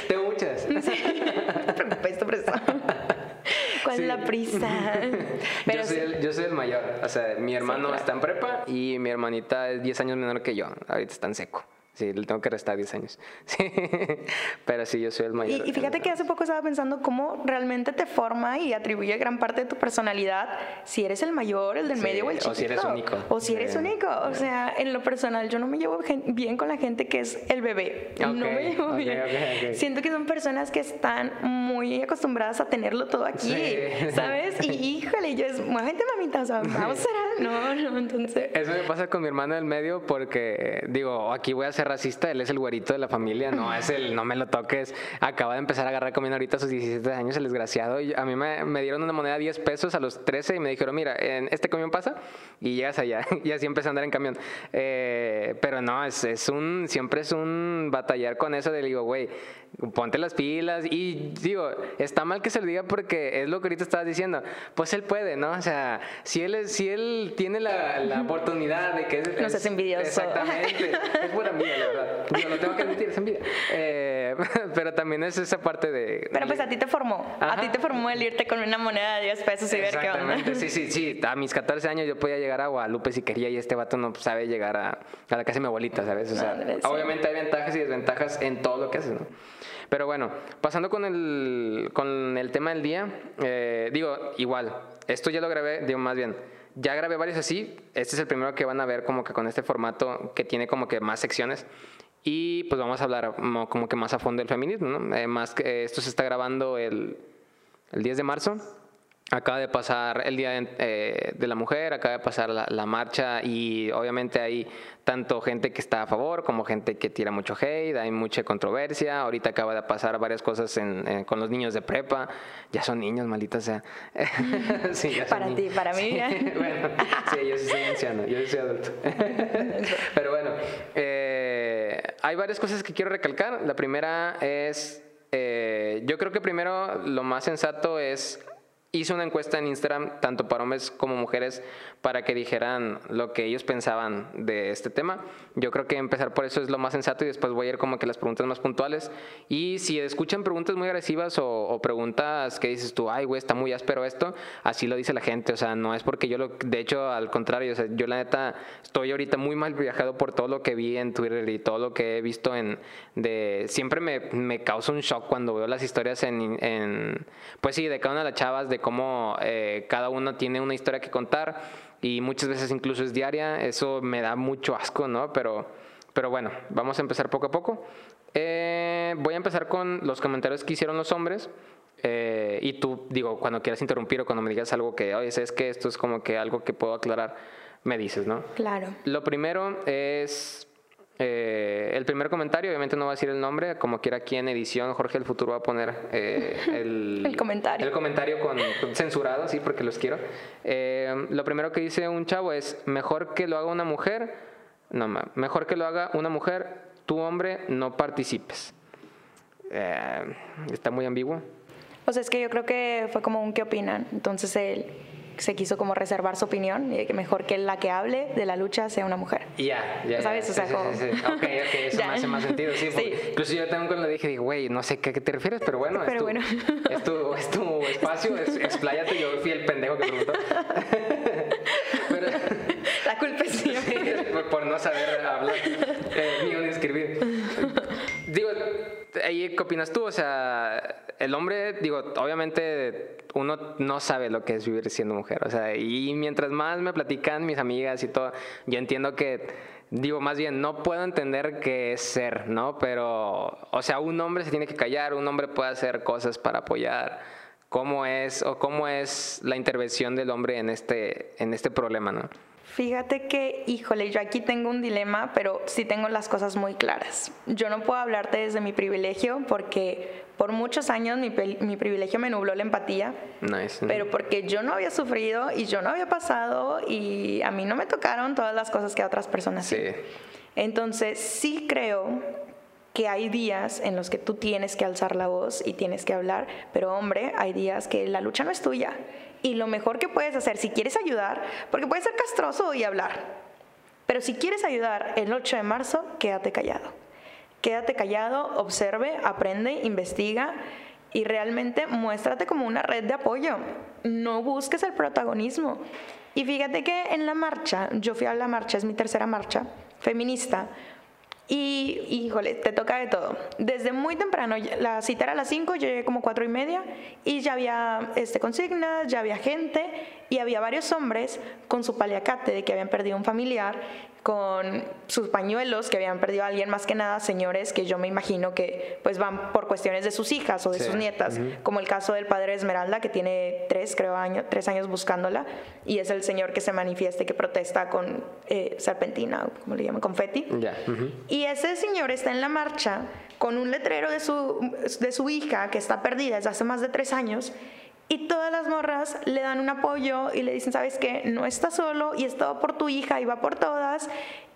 Speaker 1: Tengo muchas. Sí.
Speaker 2: No te preocupes, te ¿Cuál es la prisa?
Speaker 1: yo, soy el, yo soy el mayor. O sea, mi hermano está en prepa y mi hermanita es 10 años menor que yo. Ahorita está en seco. Sí, le tengo que restar 10 años. [LAUGHS] Sí. Pero sí, yo soy el mayor.
Speaker 2: Y, fíjate que hace poco estaba pensando cómo realmente te forma y atribuye gran parte de tu personalidad si eres el mayor, el del medio o el chiquito.
Speaker 1: O si eres único.
Speaker 2: O si eres único. O sea, en lo personal, yo no me llevo bien con la gente que es el bebé. no me llevo bien. Siento que son personas que están muy acostumbradas a tenerlo todo aquí, ¿sabes? Y [LAUGHS] híjole, yo es, muévete mamita, o sea, vamos a [LAUGHS] No, no, entonces...
Speaker 1: Eso me pasa con mi hermano del medio porque, digo, aquí voy a hacer racista, él es el güerito de la familia, no es el no me lo toques. Acaba de empezar a agarrar comiendo ahorita a sus 17 años, el desgraciado. Y a mí me, dieron una moneda de 10 pesos a los 13 y me dijeron, mira, en este camión pasa y llegas allá. [LAUGHS] y así empecé a andar en camión. Eh, pero no, es, es un, siempre es un batallar con eso de, digo, güey, ponte las pilas. Y digo, está mal que se lo diga porque es lo que ahorita estabas diciendo. Pues él puede, ¿no? O sea, si él, si él tiene la, la oportunidad de que...
Speaker 2: Es, no seas envidioso.
Speaker 1: Exactamente. es pura envidia, la verdad. Yo lo tengo que admitir, es envidia. Eh, [LAUGHS] pero también es esa parte de...
Speaker 2: Pero pues a ti te formó. A ti te formó el irte con una moneda de 10 pesos y ver qué onda.
Speaker 1: Sí, sí, sí. A mis 14 años yo podía llegar a Guadalupe si quería y este vato no sabe llegar a, a la casa de mi abuelita, ¿sabes? O sea, obviamente hay ventajas y desventajas en todo lo que haces, ¿no? Pero bueno, pasando con el, con el tema del día, eh, digo, igual, esto ya lo grabé, digo más bien, ya grabé varios así, este es el primero que van a ver como que con este formato que tiene como que más secciones. Y pues vamos a hablar como que más a fondo del feminismo, ¿no? Eh, más que esto se está grabando el, el 10 de marzo. Acaba de pasar el Día de, eh, de la Mujer, acaba de pasar la, la, marcha y obviamente hay tanto gente que está a favor como gente que tira mucho hate, hay mucha controversia. Ahorita acaba de pasar varias cosas en, en, con los niños de prepa. Ya son niños, maldita sea. [LAUGHS]
Speaker 2: sí, para ti, para mí. [LAUGHS]
Speaker 1: Sí, bueno, sí, yo sí soy anciano, yo sí soy adulto. [LAUGHS] Pero bueno, eh, hay varias cosas que quiero recalcar. La primera es, eh, yo creo que primero lo más sensato es hice una encuesta en Instagram, tanto para hombres como mujeres, para que dijeran lo que ellos pensaban de este tema. Yo creo que empezar por eso es lo más sensato y después voy a ir como que las preguntas más puntuales. Y si escuchan preguntas muy agresivas o, preguntas que dices tú, ay, güey, está muy áspero esto, así lo dice la gente. O sea, no es porque yo lo, de hecho, al contrario, o sea, yo la neta estoy ahorita muy mal viajado por todo lo que vi en Twitter y todo lo que he visto en, de, siempre me, me causa un shock cuando veo las historias en, en pues sí, de cada una de las chavas, de cómo eh, cada una tiene una historia que contar y muchas veces incluso es diaria. Eso me da mucho asco, ¿no? Pero, pero bueno, vamos a empezar poco a poco. Eh, voy a empezar con los comentarios que hicieron los hombres. Eh, y tú, digo, cuando quieras interrumpir o cuando me digas algo que, oye, es que esto es como que algo que puedo aclarar, me dices, ¿no?
Speaker 2: Claro.
Speaker 1: Lo primero es eh, el primer comentario, obviamente no va a decir el nombre, como quiera aquí en edición, Jorge el futuro va a poner eh, el, [LAUGHS]
Speaker 2: el, comentario.
Speaker 1: El comentario con, con, censurado, sí, porque los quiero. Eh, lo primero que dice un chavo es, mejor que lo haga una mujer, no, mejor que lo haga una mujer, tu hombre no participes. Eh, está muy ambiguo.
Speaker 2: O sea, es que yo creo que fue como un qué opinan. Entonces él se quiso como reservar su opinión y que mejor que la que hable de la lucha sea una mujer.
Speaker 1: Ya, ya.
Speaker 2: ¿Sabes? O sea,
Speaker 1: sí,
Speaker 2: como...
Speaker 1: sí, sí. Ok, ok, [LAUGHS] eso me hace más sentido. Sí. Incluso yo también cuando le dije, dije, güey, no sé a qué te refieres, pero bueno,
Speaker 2: Pero
Speaker 1: es, tu,
Speaker 2: bueno.
Speaker 1: es, tu, es tu [LAUGHS] espacio, es, expláyate. Yo fui el pendejo que preguntó. [LAUGHS] pero,
Speaker 2: La culpa es mía.
Speaker 1: por, por no saber hablar, eh, ni un escribir. Ahí, ¿qué opinas tú? O sea, el hombre, digo, obviamente uno no sabe lo que es vivir siendo mujer. O sea, y mientras más me platican mis amigas y todo, yo entiendo que, digo, más bien, no puedo entender qué es ser, ¿no? Pero, o sea, un hombre se tiene que callar, un hombre puede hacer cosas para apoyar. ¿Cómo es o cómo es la intervención del hombre en este, en este problema, no?
Speaker 2: Fíjate que, híjole, yo aquí tengo un dilema, pero sí tengo las cosas muy claras. Yo no puedo hablarte desde mi privilegio porque por muchos años mi, mi privilegio me nubló la empatía.
Speaker 1: Nice.
Speaker 2: Pero porque yo no había sufrido y yo no había pasado y a mí no me tocaron todas las cosas que a otras personas
Speaker 1: Sí.
Speaker 2: Entonces, sí creo que hay días en los que tú tienes que alzar la voz y tienes que hablar, pero hombre, hay días que la lucha no es tuya. Y lo mejor que puedes hacer, si quieres ayudar, porque puedes ser castroso y hablar, pero si quieres ayudar el 8 de marzo, quédate callado. Quédate callado, observe, aprende, investiga y realmente muéstrate como una red de apoyo. No busques el protagonismo. Y fíjate que en la marcha, yo fui a la marcha, es mi tercera marcha feminista, y híjole, te toca de todo. Desde muy temprano, la cita era a las 5, yo llegué como 4 y media y ya había este, consignas, ya había gente y había varios hombres con su paliacate de que habían perdido un familiar, con sus pañuelos que habían perdido a alguien, más que nada señores que yo me imagino que pues van por cuestiones de sus hijas o de
Speaker 1: Sí.
Speaker 2: sus nietas, como el caso del padre de Esmeralda que tiene tres, creo, años, tres años buscándola y es el señor que se manifiesta y que protesta con eh, serpentina, como le llaman, confeti.
Speaker 1: Ya. ujú.
Speaker 2: Y ese señor está en la marcha con un letrero de su, de su hija que está perdida desde hace más de tres años. Y todas las morras le dan un apoyo y le dicen, ¿sabes qué? No está solo y es todo por tu hija y va por todas.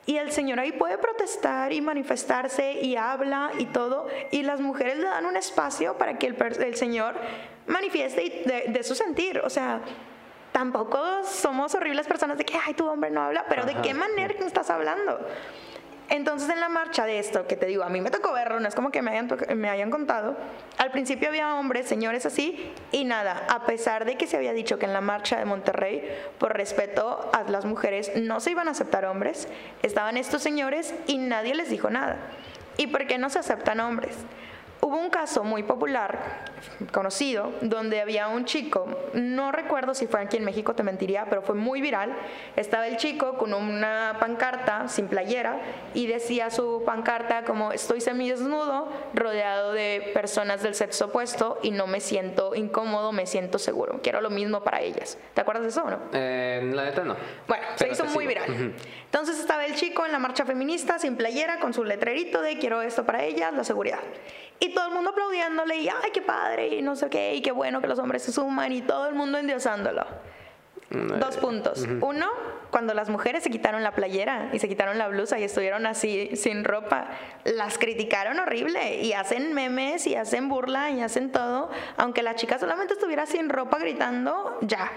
Speaker 2: Y el señor ahí puede protestar y manifestarse y habla y todo. Y las mujeres le dan un espacio para que el, el señor manifieste de, de su sentir. O sea, tampoco somos horribles personas de que, ay, tu hombre no habla, pero ¿de
Speaker 1: Ajá,
Speaker 2: qué
Speaker 1: sí.
Speaker 2: manera que estás hablando? Entonces en la marcha de esto, que te digo, a mí me tocó verlo, no es como que me hayan, me hayan contado, al principio había hombres, señores así, y nada, a pesar de que se había dicho que en la marcha de Monterrey, por respeto a las mujeres, no se iban a aceptar hombres, estaban estos señores y nadie les dijo nada. ¿Y por qué no se aceptan hombres? Hubo un caso muy popular, conocido, donde había un chico, no recuerdo si fue aquí en México, te mentiría, pero fue muy viral. Estaba el chico con una pancarta sin playera y decía su pancarta como estoy semidesnudo, rodeado de personas del sexo opuesto y no me siento incómodo, me siento seguro. Quiero lo mismo para ellas. ¿Te acuerdas de eso o no?
Speaker 1: Eh, la neta no.
Speaker 2: Bueno, se hizo muy viral. Entonces estaba el chico en la marcha feminista sin playera con su letrerito de quiero esto para ellas, la seguridad. Y todo el mundo aplaudiéndole y, ay, qué padre, y no sé qué, y qué bueno que los hombres se suman y todo el mundo endiosándolo. Dos puntos. Uno, cuando las mujeres se quitaron la playera y se quitaron la blusa y estuvieron así sin ropa, las criticaron horrible y hacen memes y hacen burla y hacen todo, aunque la chica solamente estuviera sin ropa gritando, ya.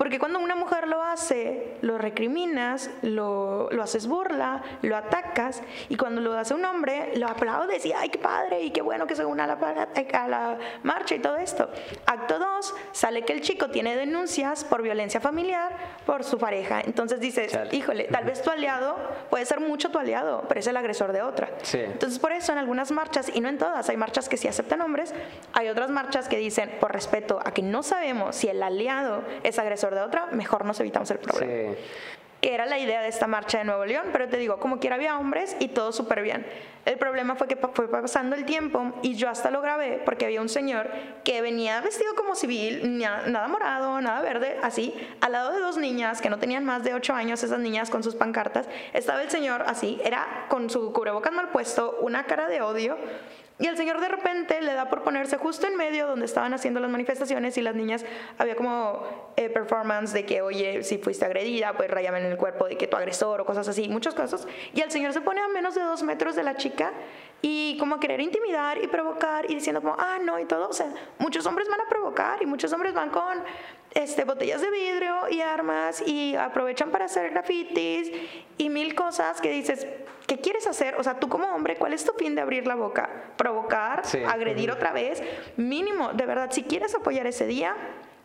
Speaker 2: Porque cuando una mujer lo hace, lo recriminas, lo, lo, haces burla, lo atacas, y cuando lo hace un hombre, lo aplaudes y ¡ay, qué padre! Y qué bueno que se una a la, a la marcha y todo esto. Acto 2, sale que el chico tiene denuncias por violencia familiar por su pareja. Entonces dices, híjole, tal vez tu aliado puede ser mucho tu aliado, pero es el agresor de otra. Entonces por eso en algunas marchas, y no en todas, hay marchas que sí aceptan hombres, hay otras marchas que dicen, por respeto a que no sabemos si el aliado es agresor de otra, mejor nos evitamos el problema. Que era la idea de esta marcha de Nuevo León, pero te digo, como quiera había hombres y todo súper bien. El problema fue que fue pasando el tiempo y yo hasta lo grabé porque había un señor que venía vestido como civil, nada morado, nada verde, así, al lado de dos niñas que no tenían más de ocho años, esas niñas con sus pancartas. Estaba el señor así, era con su cubrebocas mal puesto, una cara de odio y el señor de repente le da por ponerse justo en medio donde estaban haciendo las manifestaciones y las niñas había como eh, performance de que, oye, si fuiste agredida, pues rayame en el cuerpo de que tu agresor o cosas así, muchas cosas. Y el señor se pone a menos de dos metros de la chica y como querer intimidar y provocar y diciendo como, ah, no, y todo. O sea, muchos hombres van a provocar y muchos hombres van con este, botellas de vidrio y armas y aprovechan para hacer grafitis y mil cosas que dices, ¿qué quieres hacer? O sea, tú como hombre, ¿cuál es tu fin de abrir la boca? ¿Provocar? ¿Agredir otra vez? Mínimo, de verdad, si quieres apoyar ese día,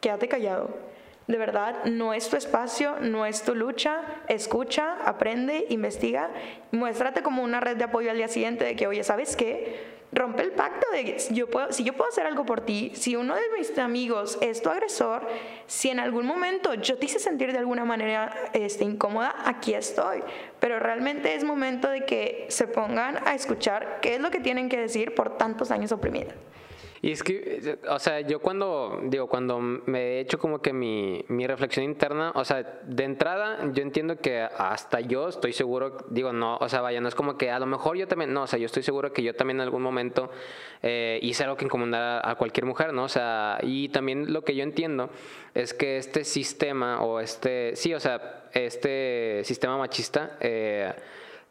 Speaker 2: quédate callado. De verdad, no es tu espacio, no es tu lucha. Escucha, aprende, investiga. Muéstrate como una red de apoyo al día siguiente de que, oye, ¿sabes qué? Rompe el pacto de yo puedo, si yo puedo hacer algo por ti, si uno de mis amigos es tu agresor, si en algún momento yo te hice sentir de alguna manera este, incómoda, aquí estoy. Pero realmente es momento de que se pongan a escuchar qué es lo que tienen que decir por tantos años oprimidas.
Speaker 1: Y es que, o sea, yo cuando, digo, cuando me he hecho como que mi, mi reflexión interna, o sea, de entrada yo entiendo que hasta yo estoy seguro, digo, no, o sea, vaya, no es como que a lo mejor yo también, no, o sea, yo estoy seguro que yo también en algún momento eh, hice algo que incomodara a cualquier mujer, ¿no? O sea, y también lo que yo entiendo es que este sistema o este, sí, o sea, este sistema machista, eh,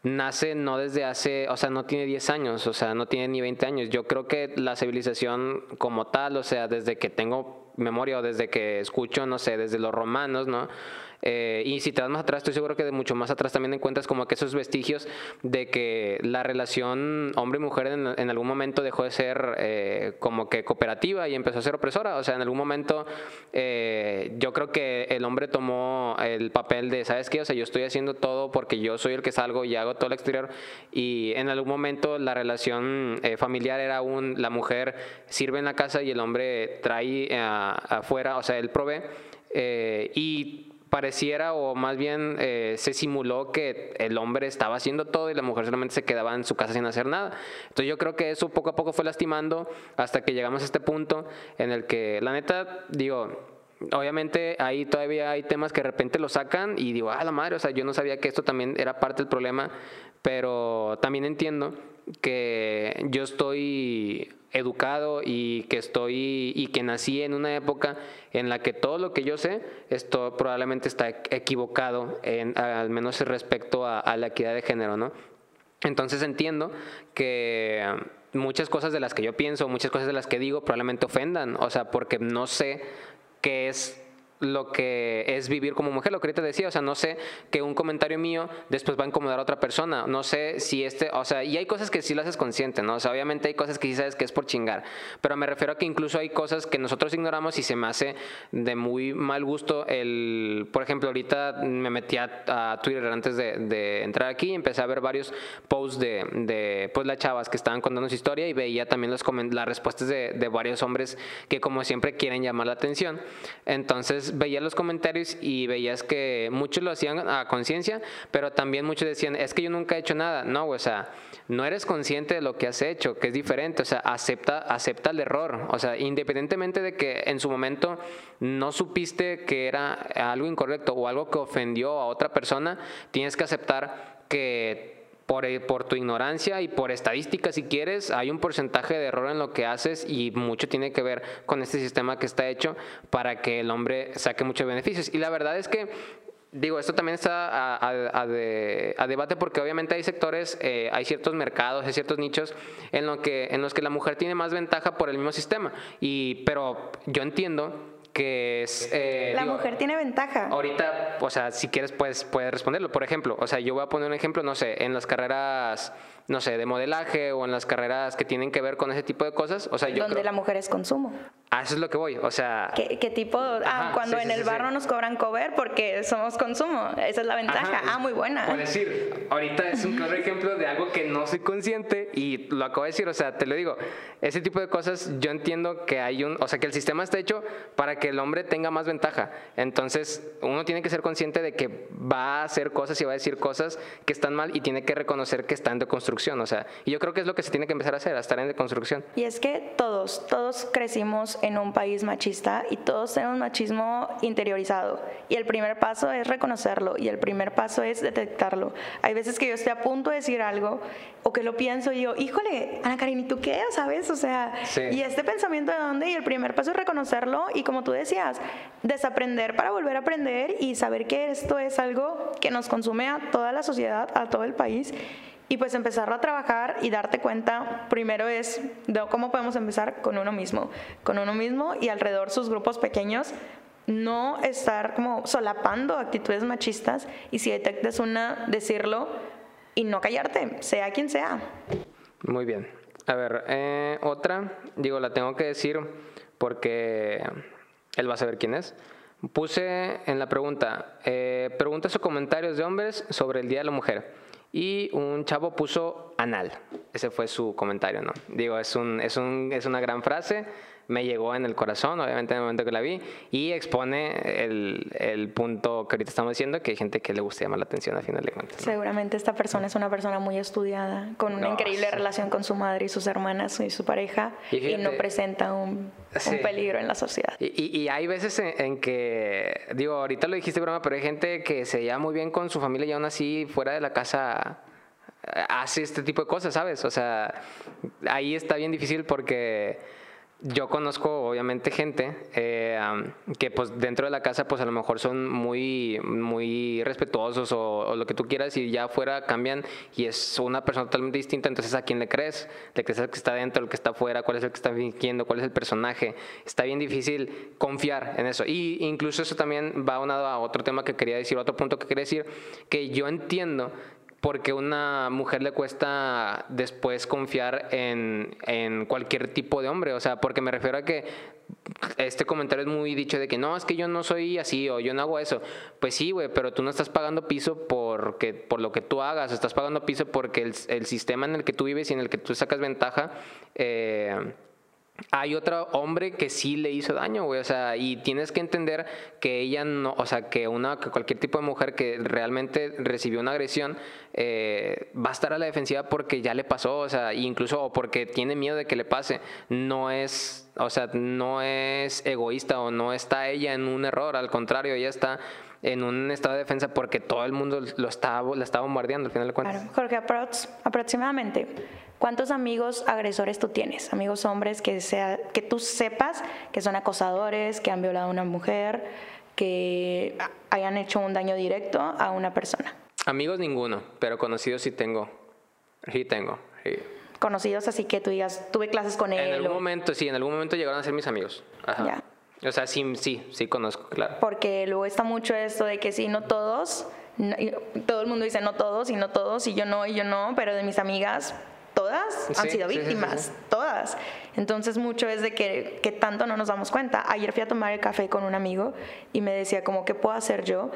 Speaker 1: nace no desde hace, o sea, no tiene 10 años, o sea, no tiene ni 20 años. Yo creo que la civilización como tal, o sea, desde que tengo memoria o desde que escucho, no sé, desde los romanos, ¿no? Eh, y si te vas más atrás, estoy seguro que de mucho más atrás también encuentras como que esos vestigios de que la relación hombre mujer en, algún momento dejó de ser eh, como que cooperativa y empezó a ser opresora. O sea, en algún momento eh, yo creo que el hombre tomó el papel de, ¿sabes qué? O sea, yo estoy haciendo todo porque yo soy el que salgo y hago todo el exterior. Y en algún momento la relación familiar era un, la mujer sirve en la casa y el hombre trae afuera, o sea, él provee. y pareciera o más bien eh, se simuló que el hombre estaba haciendo todo y la mujer solamente se quedaba en su casa sin hacer nada. Entonces yo creo que eso poco a poco fue lastimando hasta que llegamos a este punto en el que la neta, digo, obviamente ahí todavía hay temas que de repente lo sacan y digo, ah, la madre, o sea, yo no sabía que esto también era parte del problema, pero también entiendo que yo estoy educado y que estoy y que nací en una época en la que todo lo que yo sé esto probablemente está equivocado en al menos respecto a, la equidad de género, ¿no? Entonces entiendo que muchas cosas de las que yo pienso, muchas cosas de las que digo probablemente ofendan, o sea, porque no sé qué es lo que es vivir como mujer, lo que ahorita decía, o sea, no sé que un comentario mío después va a incomodar a otra persona, no sé si este, o sea, y hay cosas que sí lo haces consciente, ¿no? O sea, obviamente hay cosas que sí sabes que es por chingar, pero me refiero a que incluso hay cosas que nosotros ignoramos y se me hace de muy mal gusto el, por ejemplo, ahorita me metí a, Twitter antes de, entrar aquí y empecé a ver varios posts de, de, pues las chavas que estaban contando su historia y veía también las, las respuestas de, de varios hombres que como siempre quieren llamar la atención, entonces veías los comentarios y veías que muchos lo hacían a conciencia, pero también muchos decían, es que yo nunca he hecho nada. No, o sea, no eres consciente de lo que has hecho, que es diferente, o sea, acepta, acepta el error. O sea, independientemente de que en su momento no supiste que era algo incorrecto o algo que ofendió a otra persona, tienes que aceptar que por, eh, por, tu ignorancia y por estadística, si quieres, hay un porcentaje de error en lo que haces y mucho tiene que ver con este sistema que está hecho para que el hombre saque muchos beneficios. Y la verdad es que digo, esto también está a, debate porque obviamente hay sectores, eh, hay ciertos mercados, hay ciertos nichos en, lo que, en los que la mujer tiene más ventaja por el mismo sistema. Y, pero yo entiendo que es...
Speaker 2: Eh, la mujer tiene ventaja.
Speaker 1: Ahorita, o sea, si quieres puedes, puedes responderlo. Por ejemplo, o sea, yo voy a poner un ejemplo, no sé, en las carreras no sé, de modelaje o en las carreras que tienen que ver con ese tipo de cosas. O sea, yo
Speaker 2: Donde la mujer es consumo.
Speaker 1: Ah, eso es lo que voy, o sea...
Speaker 2: ¿Qué, qué tipo? ah, cuando en el bar no nos cobran cover porque somos consumo. Esa es la ventaja. ah, muy buena.
Speaker 1: Por decir, ahorita es un claro ejemplo de algo que no soy consciente y lo acabo de decir, o sea, te lo digo, ese tipo de cosas yo entiendo que hay un... O sea, que el sistema está hecho para que el hombre tenga más ventaja. Entonces, uno tiene que ser consciente de que va a hacer cosas y va a decir cosas que están mal y tiene que reconocer que están de construcción o sea, y yo creo que es lo que se tiene que empezar a hacer, a estar en deconstrucción.
Speaker 2: Y es que todos, todos crecimos en un país machista y todos tenemos machismo interiorizado. Y el primer paso es reconocerlo y el primer paso es detectarlo. Hay veces que yo estoy a punto de decir algo o que lo pienso y digo, híjole, Ana Karin, ¿y tú qué? ¿Sabes? O sea, y este pensamiento de dónde y el primer paso es reconocerlo y como tú decías, desaprender para volver a aprender y saber que esto es algo que nos consume a toda la sociedad, a todo el país y pues empezarlo a trabajar y darte cuenta, primero es de cómo podemos empezar con uno mismo, con uno mismo y alrededor sus grupos pequeños, no estar como solapando actitudes machistas y si detectas una, decirlo y no callarte, sea quien sea.
Speaker 1: Muy bien. A ver, eh, otra, digo, la tengo que decir porque él va a saber quién es. Puse en la pregunta, eh, preguntas o comentarios de hombres sobre el Día de la Mujer y un chavo puso anal. Ese fue su comentario, ¿no? Digo, es, un, es, un, es una gran frase me llegó en el corazón, obviamente en el momento que la vi, y expone el, el, punto que ahorita estamos diciendo, que hay gente que le gusta llamar la atención al final de cuentas.
Speaker 2: Seguramente esta persona es una persona muy estudiada, con una increíble relación con su madre y sus hermanas y su pareja, y, no presenta un, un, peligro en la sociedad.
Speaker 1: Y, y hay veces en, que, digo, ahorita lo dijiste broma, pero hay gente que se lleva muy bien con su familia y aún así fuera de la casa hace este tipo de cosas, ¿sabes? O sea, ahí está bien difícil porque yo conozco obviamente gente eh, que pues dentro de la casa pues a lo mejor son muy muy respetuosos o, lo que tú quieras y ya afuera cambian y es una persona totalmente distinta. Entonces a quién le crees le crees al que está dentro el que está afuera cuál es el que está fingiendo cuál es el personaje está bien difícil confiar en eso. Y incluso eso también va unado a otro tema que quería decir otro punto que quería decir que yo entiendo porque una mujer le cuesta después confiar en, en, cualquier tipo de hombre. O sea, porque me refiero a que este comentario es muy dicho de que no, es que yo no soy así o yo no hago eso. Pues sí, güey, pero tú no estás pagando piso porque, por lo que tú hagas, estás pagando piso porque el, el sistema en el que tú vives y en el que tú sacas ventaja. Eh, hay otro hombre que sí le hizo daño, güey, o sea, y tienes que entender que ella no, o sea, que una, que cualquier tipo de mujer que realmente recibió una agresión eh, va a estar a la defensiva porque ya le pasó, o sea, incluso porque tiene miedo de que le pase, no es, o sea, no es egoísta o no está ella en un error, al contrario, ella está en un estado de defensa porque todo el mundo lo estaba, la estaba bombardeando al final de cuentas.
Speaker 2: Claro, Jorge, aproximadamente ¿Cuántos amigos agresores tú tienes? Amigos hombres que, sea, que tú sepas que son acosadores, que han violado a una mujer, que hayan hecho un daño directo a una persona.
Speaker 1: Amigos ninguno, pero conocidos sí tengo. Sí tengo.
Speaker 2: Conocidos así que tú digas, tuve clases con él.
Speaker 1: En algún momento, sí, en algún momento llegaron a ser mis amigos. Ajá. O sea, sí, sí, sí conozco, claro.
Speaker 2: Porque luego está mucho esto de que sí, no todos, todo el mundo dice no todos y no todos y yo no y yo no, pero de mis amigas todas han sido víctimas, todas. Entonces mucho es de que, que, tanto no nos damos cuenta. Ayer fui a tomar el café con un amigo y me decía como, ¿qué puedo hacer yo?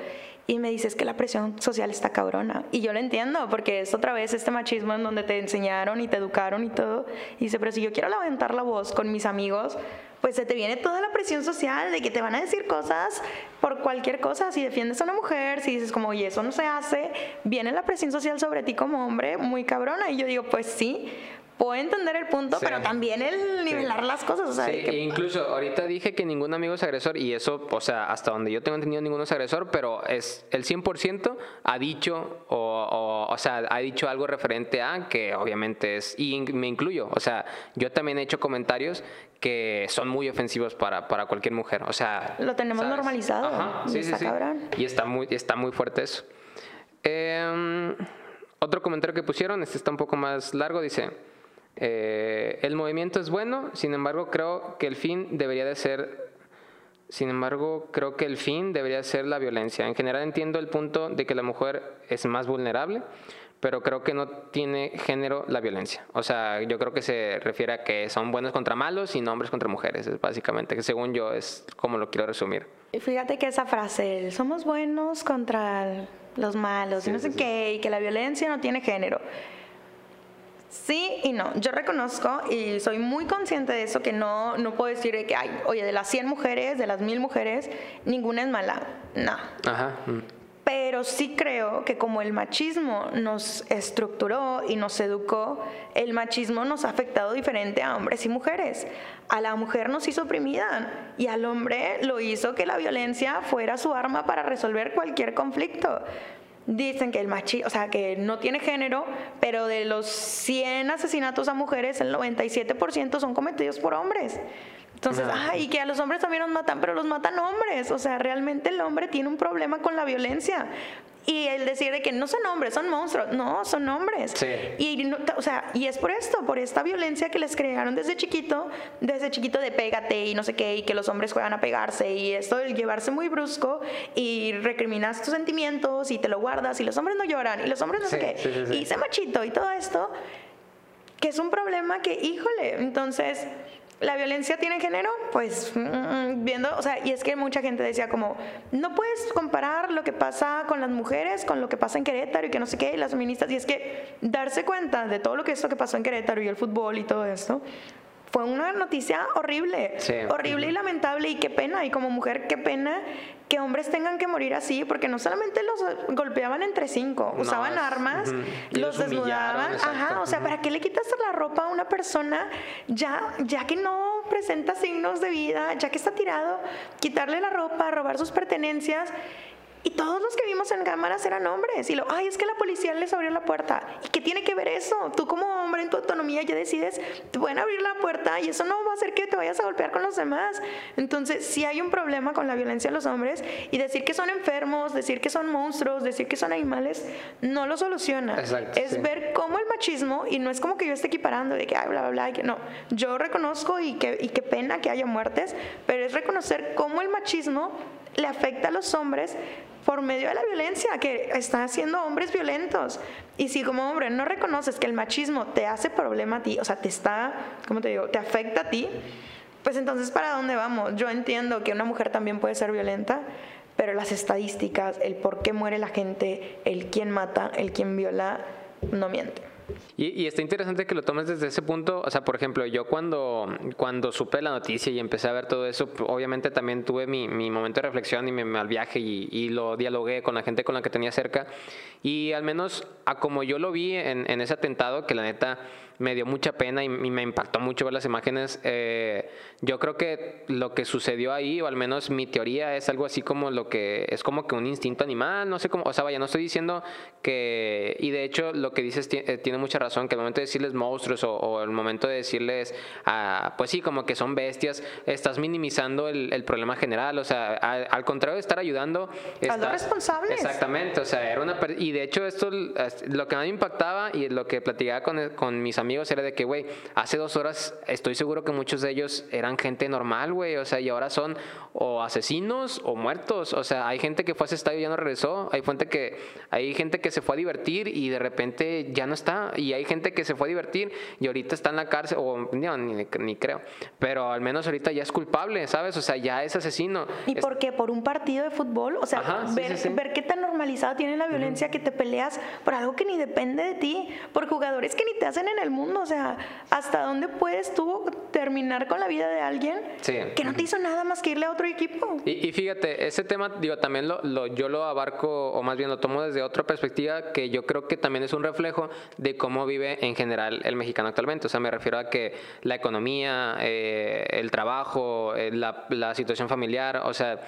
Speaker 2: Y me dices que la presión social está cabrona. Y yo lo entiendo, porque es otra vez este machismo en donde te enseñaron y te educaron y todo. Y dice, pero si yo quiero levantar la voz con mis amigos, pues se te viene toda la presión social de que te van a decir cosas por cualquier cosa. Si defiendes a una mujer, si dices como, oye, eso no se hace, viene la presión social sobre ti como hombre muy cabrona. Y yo digo, pues sí, puedo entender el punto, pero también el nivelar las cosas. O sea,
Speaker 1: sí, incluso ahorita dije que ningún amigo es agresor y eso, o sea, hasta donde yo tengo entendido, ninguno es agresor, pero es el 100% ha dicho o, o, sea, ha dicho algo referente a que obviamente es, y me incluyo, o sea, yo también he hecho comentarios que son muy ofensivos para, para cualquier mujer, o sea...
Speaker 2: Lo tenemos normalizado. Ajá, sí, sí,
Speaker 1: Y está muy, está muy fuerte eso. Em, otro comentario que pusieron, este está un poco más largo, dice... Eh, el movimiento es bueno, sin embargo creo que el fin debería de ser, sin embargo creo que el fin debería ser la violencia. En general entiendo el punto de que la mujer es más vulnerable, pero creo que no tiene género la violencia. O sea, yo creo que se refiere a que son buenos contra malos y no hombres contra mujeres, es básicamente, que según yo es como lo quiero resumir.
Speaker 2: Y fíjate que esa frase, somos buenos contra los malos y no sé qué, y que la violencia no tiene género. Sí y no. Yo reconozco y soy muy consciente de eso, que no, no puedo decir que, hay, oye, de las 100 mujeres, de las 1000 mujeres, ninguna es mala. No. Ajá. Mm. Pero sí creo que como el machismo nos estructuró y nos educó, el machismo nos ha afectado diferente a hombres y mujeres. A la mujer nos hizo oprimida y al hombre lo hizo que la violencia fuera su arma para resolver cualquier conflicto dicen que el machismo, o sea, que no tiene género, pero de los 100 asesinatos a mujeres, el 97% son cometidos por hombres. Entonces, ay, y que a los hombres también los matan, pero los matan hombres. O sea, realmente el hombre tiene un problema con la violencia. Y el decir de que no son hombres, son monstruos. No, son hombres. Sí. Y, o sea, y es por esto, por esta violencia que les crearon desde chiquito, desde chiquito de pégate y no sé qué, y que los hombres juegan a pegarse, y esto de llevarse muy brusco y recriminas tus sentimientos y te lo guardas, y los hombres no lloran, y los hombres no sé qué. y ese machito y todo esto, que es un problema que, híjole, entonces ¿La violencia tiene género? Pues mm, viendo, o sea, y es que mucha gente decía como, no puedes comparar lo que pasa con las mujeres con lo que pasa en Querétaro y que no sé qué, y las feministas, y es que darse cuenta de todo lo que esto que pasó en Querétaro y el fútbol y todo esto, fue una noticia horrible, horrible y lamentable y qué pena, y como mujer qué pena que hombres tengan que morir así, porque no solamente los golpeaban entre cinco, usaban armas, los, desnudaban, ajá, o sea, ¿para qué le quitas la ropa a una persona ya, ya que no presenta signos de vida, ya que está tirado, quitarle la ropa, robar sus pertenencias? Y todos los que vimos en cámaras eran hombres. Y lo, ay, es que la policía les abrió la puerta. ¿Y qué tiene que ver eso? Tú como hombre en tu autonomía ya decides, te pueden abrir la puerta y eso no va a hacer que te vayas a golpear con los demás. Entonces, si hay un problema con la violencia de los hombres y decir que son enfermos, decir que son monstruos, decir que son animales, no lo soluciona. es ver cómo el machismo, y no es como que yo esté equiparando de que, ay, bla, bla, bla, que no. Yo reconozco y, que, y qué pena que haya muertes, pero es reconocer cómo el machismo le afecta a los hombres por medio de la violencia, que están haciendo hombres violentos. Y si como hombre no reconoces que el machismo te hace problema a ti, o sea, te está, ¿cómo te digo?, te afecta a ti, pues entonces ¿para dónde vamos? Yo entiendo que una mujer también puede ser violenta, pero las estadísticas, el por qué muere la gente, el quién mata, el quién viola, no miente.
Speaker 1: Y, está interesante que lo tomes desde ese punto. O sea, por ejemplo, yo cuando, cuando supe la noticia y empecé a ver todo eso, obviamente también tuve mi, mi momento de reflexión y me, me al viaje y, y, lo dialogué con la gente con la que tenía cerca. Y al menos a como yo lo vi en, en ese atentado, que la neta me dio mucha pena y, me impactó mucho ver las imágenes. Eh, yo creo que lo que sucedió ahí, o al menos mi teoría, es algo así como lo que es como que un instinto animal, no sé cómo, o sea, vaya, no estoy diciendo que, y de hecho lo que dices eh, tiene mucha razón, que el momento de decirles monstruos o, el momento de decirles, ah, pues sí, como que son bestias, estás minimizando el, el problema general, o sea, al, contrario de estar ayudando...
Speaker 2: a los responsables.
Speaker 1: Exactamente, o sea, era una... Y de hecho esto, lo que más me impactaba y lo que platicaba con, con mis amigos era de que, güey, hace dos horas estoy seguro que muchos de ellos eran gente normal, güey, o sea, y ahora son o asesinos o muertos, o sea, hay gente que fue a ese estadio y ya no regresó, hay gente que, hay gente que se fue a divertir y de repente ya no está, y hay gente que se fue a divertir y ahorita está en la cárcel, o no, ni, ni creo, pero al menos ahorita ya es culpable, ¿sabes? O sea, ya es asesino.
Speaker 2: ¿Y por qué? ¿Por un partido de fútbol? O sea, ver, ver qué tan normalizada tiene la violencia que te peleas por algo que ni depende de ti, por jugadores que ni te hacen en el mundo, o sea, ¿hasta dónde puedes tú terminar con la vida de alguien que no te hizo nada más que irle a otro equipo?
Speaker 1: Y, fíjate, ese tema, digo, también lo, yo lo abarco, o más bien lo tomo desde otra perspectiva, que yo creo que también es un reflejo de cómo vive en general el mexicano actualmente. O sea, me refiero a que la economía, eh, el trabajo, eh, la, la situación familiar, o sea,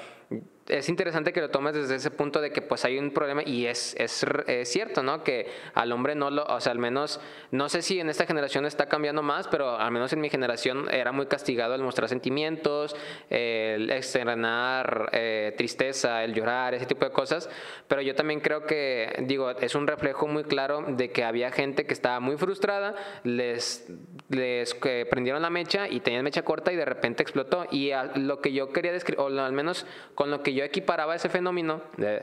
Speaker 1: es interesante que lo tomes desde ese punto de que pues hay un problema y es, es, cierto, ¿no? Que al hombre no lo, o sea, al menos, no sé si en esta generación está cambiando más, pero al menos en mi generación era muy castigado el mostrar sentimientos, el externar eh, tristeza, el llorar, ese tipo de cosas, pero yo también creo que, digo, es un reflejo muy claro de que había gente que estaba muy frustrada, les, les prendieron la mecha y tenían mecha corta y de repente explotó y lo que yo quería describir, o al menos con lo que yo equiparaba ese fenómeno,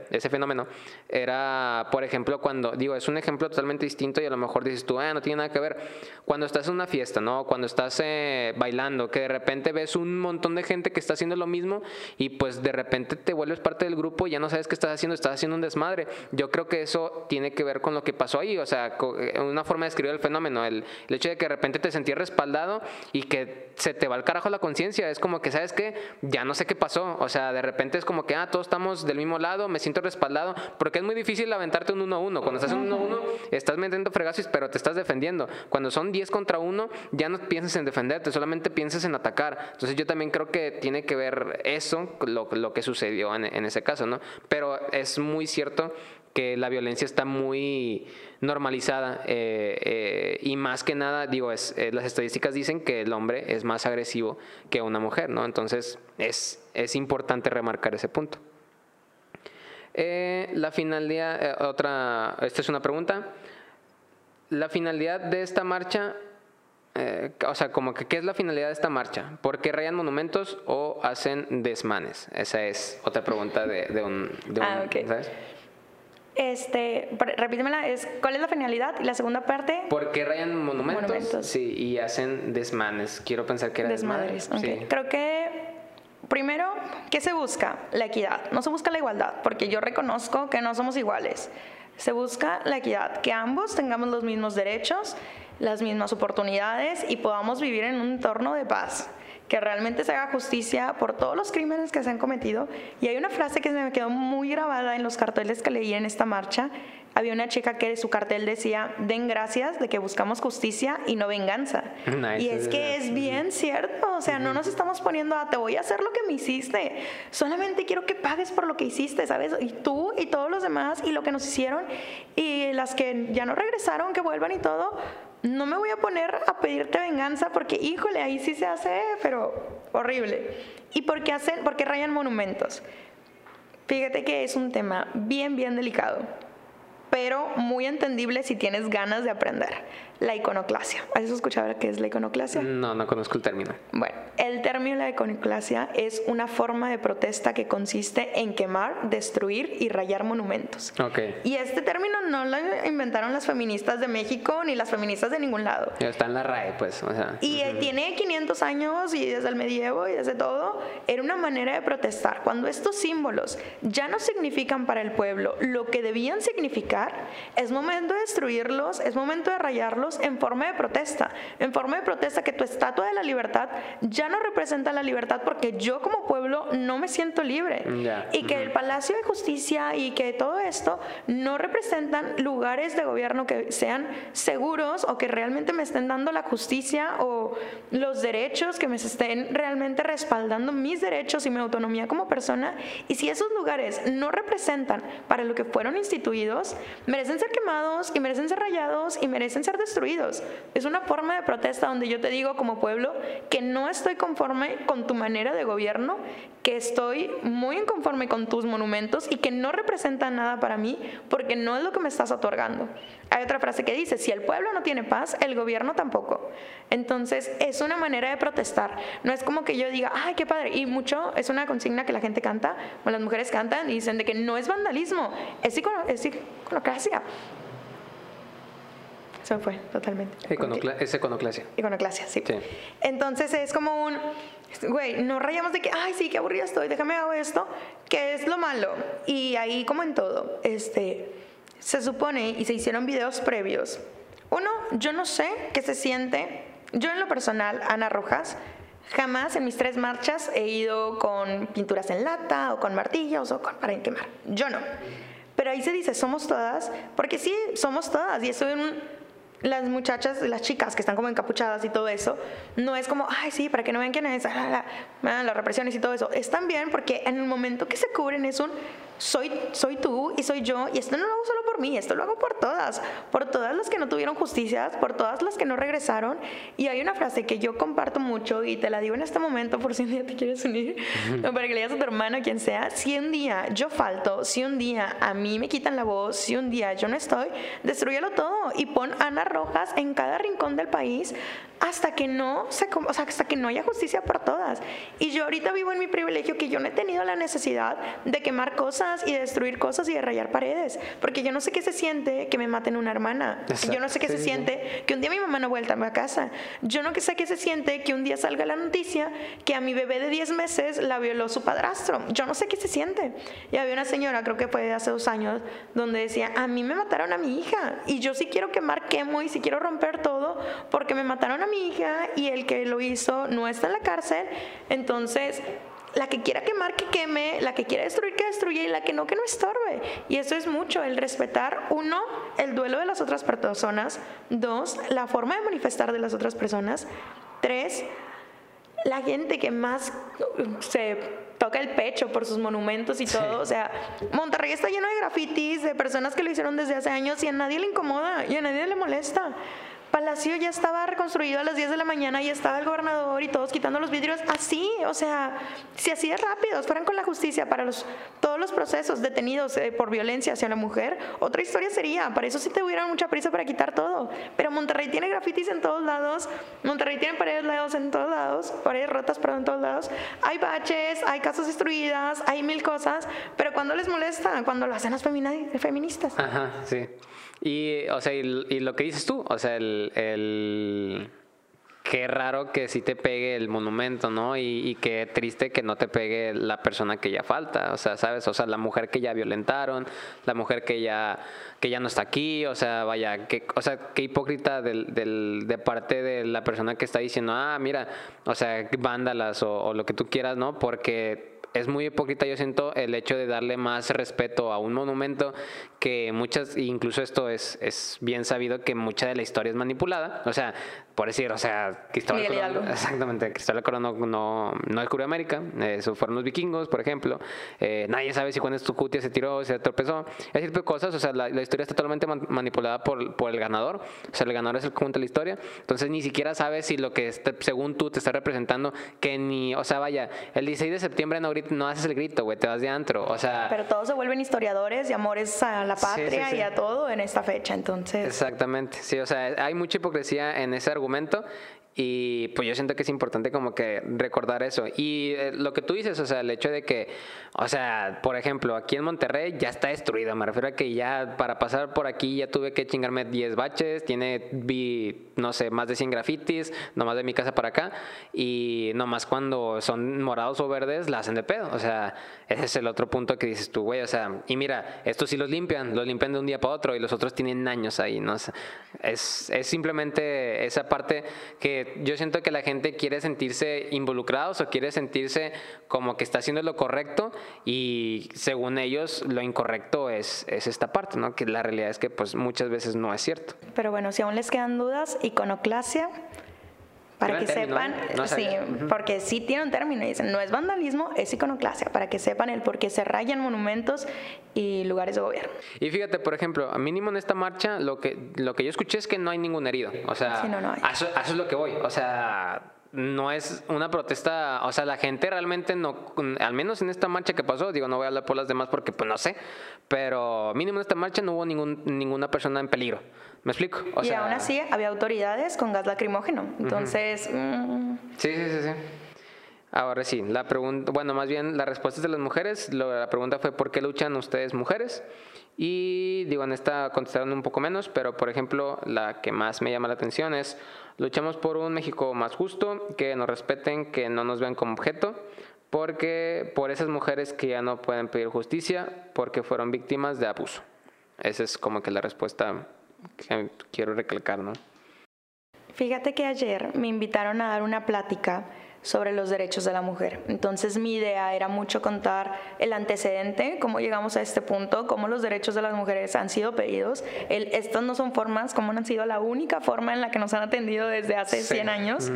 Speaker 1: ese fenómeno, era, por ejemplo, cuando, digo, es un ejemplo totalmente distinto y a lo mejor dices tú, ah, no tiene nada que ver. Cuando estás en una fiesta, ¿no? Cuando estás eh, bailando, que de repente ves un montón de gente que está haciendo lo mismo y pues de repente te vuelves parte del grupo y ya no sabes qué estás haciendo, estás haciendo un desmadre. Yo creo que eso tiene que ver con lo que pasó ahí, o sea, eh, una forma de describir el fenómeno, el, hecho de que de repente te sentías respaldado y que se te va al carajo la conciencia, es como que, ¿sabes qué? Ya no sé qué pasó, o sea, de repente es como que, ah, todos estamos del mismo lado, me siento respaldado, porque es muy difícil aventarte un uno a uno. Cuando estás en uno a uno, estás metiendo fregazos, pero te estás defendiendo. Cuando son 10 contra uno, ya no piensas en defenderte, solamente piensas en atacar. Entonces yo también creo que tiene que ver eso, lo, lo que sucedió en, en ese caso, ¿no? Pero es muy cierto que la violencia está muy normalizada eh, eh, y más que nada, digo, es, eh, las estadísticas dicen que el hombre es más agresivo que una mujer, ¿no? Entonces es, es importante remarcar ese punto. la finalidad, otra, esta es una pregunta. La finalidad de esta marcha o sea, como que, ¿qué es la finalidad de esta marcha? ¿Por qué rayan monumentos o hacen desmanes? Esa es otra pregunta de, un,
Speaker 2: ah, ¿sabes? Este, repítemela, es ¿cuál es la finalidad? Y la segunda parte.
Speaker 1: ¿Por qué rayan monumentos? Sí, y hacen desmanes. Quiero pensar que era desmadres. Sí.
Speaker 2: Creo que primero, ¿qué se busca? La equidad. No se busca la igualdad, porque yo reconozco que no somos iguales. Se busca la equidad, que ambos tengamos los mismos derechos, las mismas oportunidades y podamos vivir en un entorno de paz que realmente se haga justicia por todos los crímenes que se han cometido. Y hay una frase que se me quedó muy grabada en los carteles que leí en esta marcha. Había una chica que su cartel decía, den gracias de que buscamos justicia y no venganza. y es que es bien cierto, o sea, no nos estamos poniendo a, te voy a hacer lo que me hiciste, solamente quiero que pagues por lo que hiciste, ¿sabes? Y tú y todos los demás y lo que nos hicieron y las que ya no regresaron, que vuelvan y todo, no me voy a poner a pedirte venganza porque, híjole, ahí sí se hace, pero horrible. ¿Y por qué, hacen, por qué rayan monumentos? Fíjate que es un tema bien, bien delicado, pero muy entendible si tienes ganas de aprender la iconoclasia. ¿Has escuchado qué es la iconoclasia?
Speaker 1: No, no conozco el término.
Speaker 2: Bueno, el término de la iconoclasia es una forma de protesta que consiste en quemar, destruir y rayar monumentos.
Speaker 1: Okay.
Speaker 2: Y este término no lo inventaron las feministas de México ni las feministas de ningún lado.
Speaker 1: Está en la RAE, pues. O sea.
Speaker 2: Y tiene 500 años y desde el medievo y desde todo, era una manera de protestar. Cuando estos símbolos ya no significan para el pueblo lo que debían significar, es momento de destruirlos, es momento de rayarlos en forma de protesta, en forma de protesta que tu estatua de la libertad ya no representa la libertad porque yo como pueblo no me siento libre y que el Palacio de Justicia y que todo esto no representan lugares de gobierno que sean seguros o que realmente me estén dando la justicia o los derechos, que me estén realmente respaldando mis derechos y mi autonomía como persona. Y si esos lugares no representan para lo que fueron instituidos, merecen ser quemados y merecen ser rayados y merecen ser destruidos. Es una forma de protesta donde yo te digo como pueblo que no estoy conforme con tu manera de gobierno, que estoy muy inconforme con tus monumentos y que no representan nada para mí porque no es lo que me estás otorgando. Hay otra frase que dice, si el pueblo no tiene paz, el gobierno tampoco. Entonces, es una manera de protestar. No es como que yo diga, ay, qué padre. Y mucho, es una consigna que la gente canta, o las mujeres cantan y dicen de que no es vandalismo, es, es iconoclasia. Se fue totalmente.
Speaker 1: es iconoclasia.
Speaker 2: Iconoclasia, sí. sí. Entonces es como un, güey, no rayamos de que, ay, sí, qué aburrida estoy, déjame hago esto, que es lo malo. Y ahí, como en todo, este, se supone, y se hicieron videos previos. Uno, yo no sé qué se siente. Yo en lo personal, Ana Rojas, jamás en mis tres marchas he ido con pinturas en lata o con martillos o con para quemar. Yo no. Pero ahí se dice, somos todas, porque sí, somos todas. Y eso en las muchachas, las chicas que están como encapuchadas y todo eso, no es como, ay, sí, para que no vean quién es, la, la, las represiones y todo eso. Es también porque en el momento que se cubren es un, soy, soy tú y soy yo, y esto no lo hago solo por mí, esto lo hago por todas, por todas las que no tuvieron justicia, por todas las que no regresaron. Y hay una frase que yo comparto mucho y te la digo en este momento por si un día te quieres unir, para que le digas a tu hermano, quien sea, si un día yo falto, si un día a mí me quitan la voz, si un día yo no estoy, destruyelo todo y pon Ana Rojas en cada rincón del país hasta que no se, o sea, hasta que no haya justicia por todas. Y yo ahorita vivo en mi privilegio que yo no he tenido la necesidad de quemar cosas y de destruir cosas y de rayar paredes, porque yo no sé qué se siente que me maten una hermana. Yo no sé qué se siente que un día mi mamá no vuelta a casa. Yo no sé qué se siente que un día salga la noticia que a mi bebé de 10 meses la violó su padrastro. Yo no sé qué se siente. Y había una señora, creo que fue hace dos años, donde decía, a mí me mataron a mi hija y yo sí quiero quemar, quemo y si quiero romper todo porque me mataron a mi hija y el que lo hizo no está en la cárcel, entonces la que quiera quemar, que queme, la que quiera destruir, que destruya, y la que no, que no estorbe. Y eso es mucho, el respetar, uno, el duelo de las otras personas, dos, la forma de manifestar de las otras personas, tres, la gente que más se toca el pecho por sus monumentos y todo. O sea, Monterrey está lleno de grafitis, de personas que lo hicieron desde hace años y a nadie le incomoda y a nadie le molesta. Palacio ya estaba reconstruido a las 10 de la mañana y estaba el gobernador y todos quitando los vidrios así, o sea, si así de rápido fueran con la justicia para todos los procesos detenidos eh, por violencia hacia la mujer, otra historia sería, para eso sí te hubieran mucha prisa para quitar todo, pero Monterrey tiene grafitis en todos lados, Monterrey tiene paredes lados en todos lados, paredes rotas, perdón, en todos lados, hay baches, hay casas destruidas, hay mil cosas, pero cuando les molesta, cuando lo hacen las feministas.
Speaker 1: Ajá, sí. Y, o sea, y, lo que dices tú, o sea, el, el, qué raro que sí te pegue el monumento, ¿no? Y, qué triste que no te pegue la persona que ya falta, o sea, ¿sabes? O sea, la mujer que ya violentaron, la mujer que ya, que ya no está aquí, o sea, vaya, que, o sea, qué hipócrita del, del, de parte de la persona que está diciendo, ah, mira, o sea, vándalas o lo que tú quieras, ¿no? Porque es muy hipócrita, yo siento, el hecho de darle más respeto a un monumento que muchas, incluso esto es, es bien sabido que mucha de la historia es manipulada. O sea, por decir, o sea, Cristóbal Colón, exactamente, Cristóbal Colón no, no, no descubrió América, eso fueron los vikingos, por ejemplo, eh, nadie sabe si cuando Tucutia se tiró, se tropezó, ese tipo de cosas, o sea, la, historia está totalmente manipulada por, por, el ganador, o sea, el ganador es el que cuenta la historia, entonces ni siquiera sabes si lo que este, según tú te está representando, que ni, o sea, vaya, el 16 de septiembre no, no haces el grito, güey, te vas de antro, o sea...
Speaker 2: Pero todos se vuelven historiadores y amores a la patria y a todo en esta fecha, entonces...
Speaker 1: Exactamente, sí, o sea, hay mucha hipocresía en ese argumento momento y pues yo siento que es importante como que recordar eso. Y eh, lo que tú dices, o sea, el hecho de que, o sea, por ejemplo, aquí en Monterrey ya está destruido. Me refiero a que ya para pasar por aquí ya tuve que chingarme 10 baches, tiene, vi, no sé, más de 100 grafitis, nomás de mi casa para acá. Y nomás cuando son morados o verdes, la hacen de pedo. O sea, ese es el otro punto que dices tú, güey. O sea, y mira, estos sí los limpian, los limpian de un día para otro y los otros tienen años ahí, ¿no? es, es simplemente esa parte que yo siento que la gente quiere sentirse involucrados o quiere sentirse como que está haciendo lo correcto y según ellos lo incorrecto es, es esta parte, ¿no? Que la realidad es que pues muchas veces no es cierto.
Speaker 2: Pero bueno, si aún les quedan dudas, iconoclasia Para que
Speaker 1: término,
Speaker 2: sepan.
Speaker 1: No
Speaker 2: sí, porque sí tiene un término, y dicen, no es vandalismo, es iconoclasia, para que sepan el por qué se rayan monumentos y lugares de gobierno.
Speaker 1: Y fíjate, por ejemplo, a mínimo en esta marcha lo que, lo que yo escuché es que no hay ningún herido. O sea,
Speaker 2: Sí, no, no hay.
Speaker 1: A, eso, a eso es lo que voy. O sea, no es una protesta, o sea, la gente realmente no, al menos en esta marcha que pasó, digo, no voy a hablar por las demás porque pues no sé, pero mínimo en esta marcha no hubo ningún, ninguna persona en peligro. ¿Me explico? O
Speaker 2: y
Speaker 1: sea,
Speaker 2: aún así había autoridades con gas lacrimógeno. Entonces, mm,
Speaker 1: Sí, sí, sí, sí. Ahora sí, la pregunta, bueno, más bien las respuestas de las mujeres, la pregunta fue ¿por qué luchan ustedes mujeres? Y digo, en esta contestaron un poco menos, pero por ejemplo, la que más me llama la atención es luchamos por un México más justo, que nos respeten, que no nos vean como objeto, porque por esas mujeres que ya no pueden pedir justicia, porque fueron víctimas de abuso. Esa es como que la respuesta que quiero recalcar, ¿no?
Speaker 2: Fíjate que ayer me invitaron a dar una plática sobre los derechos de la mujer. Entonces mi idea era mucho contar el antecedente, cómo llegamos a este punto, cómo los derechos de las mujeres han sido pedidos. El, estas no son formas, cómo no han sido la única forma en la que nos han atendido desde hace
Speaker 1: Sí.
Speaker 2: 100 años.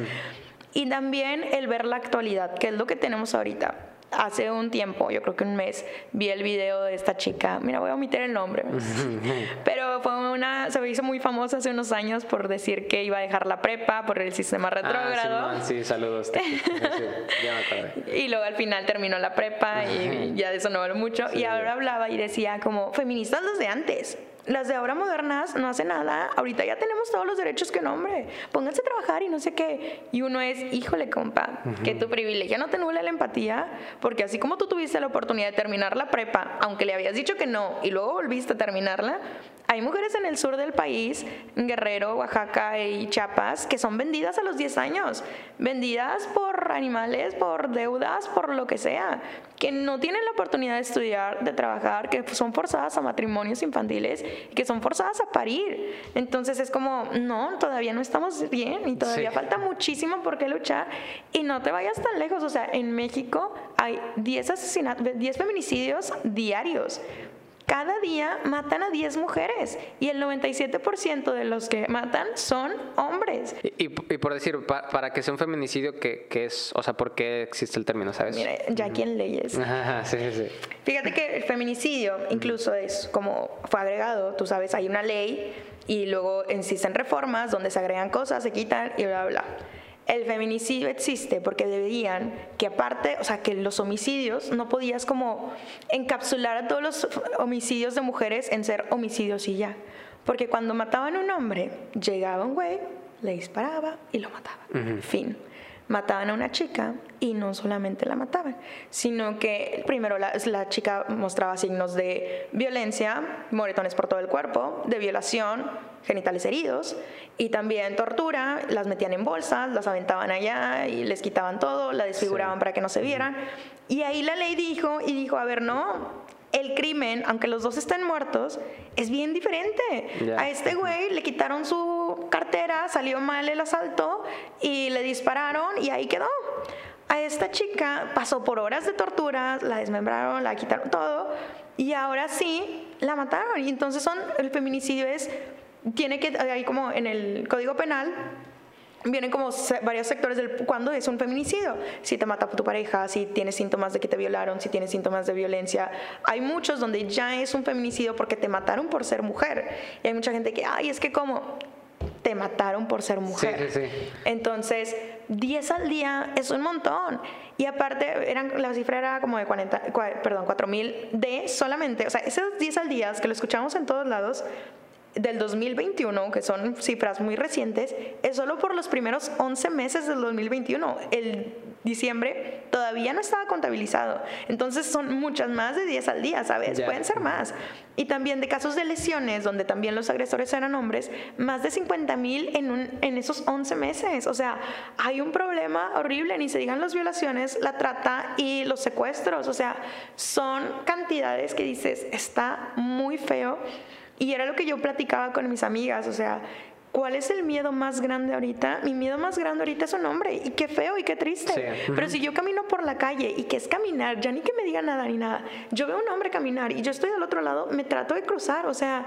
Speaker 2: Y también el ver la actualidad, que es lo que tenemos ahorita. Hace un tiempo, yo creo que un mes, vi el video de esta chica. Mira, voy a omitir el nombre. [LAUGHS] Pero fue una, se hizo muy famosa hace unos años por decir que iba a dejar la prepa por el sistema retrógrado.
Speaker 1: Ah, sí, saludos. [LAUGHS] ya.
Speaker 2: Y luego al final terminó la prepa y ya de eso no habló mucho. Y ahora hablaba y decía como, feministas las de antes. Las de ahora modernas no hacen nada. Ahorita ya tenemos todos los derechos que un hombre. Pónganse a trabajar y no sé qué. Y uno es, híjole, compa, que tu privilegio no te nubla la empatía. Porque así como tú tuviste la oportunidad de terminar la prepa, aunque le habías dicho que no, y luego volviste a terminarla, hay mujeres en el sur del país, Guerrero, Oaxaca y Chiapas, que son vendidas a los 10 años. Vendidas por animales, por deudas, por lo que sea. Que no tienen la oportunidad de estudiar, de trabajar, que son forzadas a matrimonios infantiles, que son forzadas a parir. Entonces es como, no, todavía no estamos bien y todavía
Speaker 1: Sí.
Speaker 2: falta muchísimo por qué luchar. Y no te vayas tan lejos. O sea, en México hay 10 asesinatos, 10 feminicidios diarios. Cada día matan a 10 mujeres y el 97% de los que matan son hombres.
Speaker 1: Y, y- y por decir, pa- para que sea un feminicidio, ¿qué, qué es? O sea, ¿por qué existe el término, sabes?
Speaker 2: Mira, ya aquí en leyes.
Speaker 1: Ajá, sí, sí, sí.
Speaker 2: Fíjate que el feminicidio incluso es como fue agregado, tú sabes, hay una ley y luego existen reformas donde se agregan cosas, se quitan y bla, bla. El feminicidio existe porque deberían que aparte, o sea, que los homicidios no podías como encapsular a todos los homicidios de mujeres en ser homicidios y ya. Porque cuando mataban a un hombre, llegaba un güey, le disparaba y lo mataba. Fin mataban a una chica y no solamente la mataban, sino que primero la, la chica mostraba signos de violencia, moretones por todo el cuerpo, de violación, genitales heridos y también tortura, las metían en bolsas, las aventaban allá y les quitaban todo, la desfiguraban
Speaker 1: Sí.
Speaker 2: para que no se vieran. Y ahí la ley dijo y dijo, a ver, no, el crimen, aunque los dos estén muertos, es bien diferente. A este güey le quitaron su cartera, salió mal el asalto y le dispararon y ahí quedó. A esta chica pasó por horas de tortura, la desmembraron, la quitaron todo y ahora sí la mataron. Y entonces son, el feminicidio es, tiene que, ahí como en el Código Penal, vienen como varios sectores del cuando es un feminicidio. Si te mata tu pareja, si tienes síntomas de que te violaron, si tienes síntomas de violencia. Hay muchos donde ya es un feminicidio porque te mataron por ser mujer. Y hay mucha gente que, ay, es que como te mataron por ser mujer.
Speaker 1: sí, sí.
Speaker 2: Entonces, 10 al día es un montón. Y aparte, eran, la cifra era como de 40, cua- perdón, 4 mil de solamente, o sea, esos 10 al día que lo escuchamos en todos lados, del 2021, que son cifras muy recientes, es solo por los primeros 11 meses del 2021. El diciembre todavía no estaba contabilizado. Entonces son muchas más de 10 al día, ¿sabes?
Speaker 1: Ya.
Speaker 2: Pueden ser más. Y también de casos de lesiones, donde también los agresores eran hombres, más de 50 mil en, un- en esos 11 meses. O sea, hay un problema horrible, ni se digan las violaciones, la trata y los secuestros. O sea, son cantidades que dices, está muy feo. Y era lo que yo platicaba con mis amigas, o sea, ¿cuál es el miedo más grande ahorita? Mi miedo más grande ahorita es un hombre, y qué feo y qué triste.
Speaker 1: Sí.
Speaker 2: Pero si yo camino por la calle y que es caminar, ya ni que me diga nada ni nada, yo veo un hombre caminar y yo estoy del otro lado, me trato de cruzar, o sea,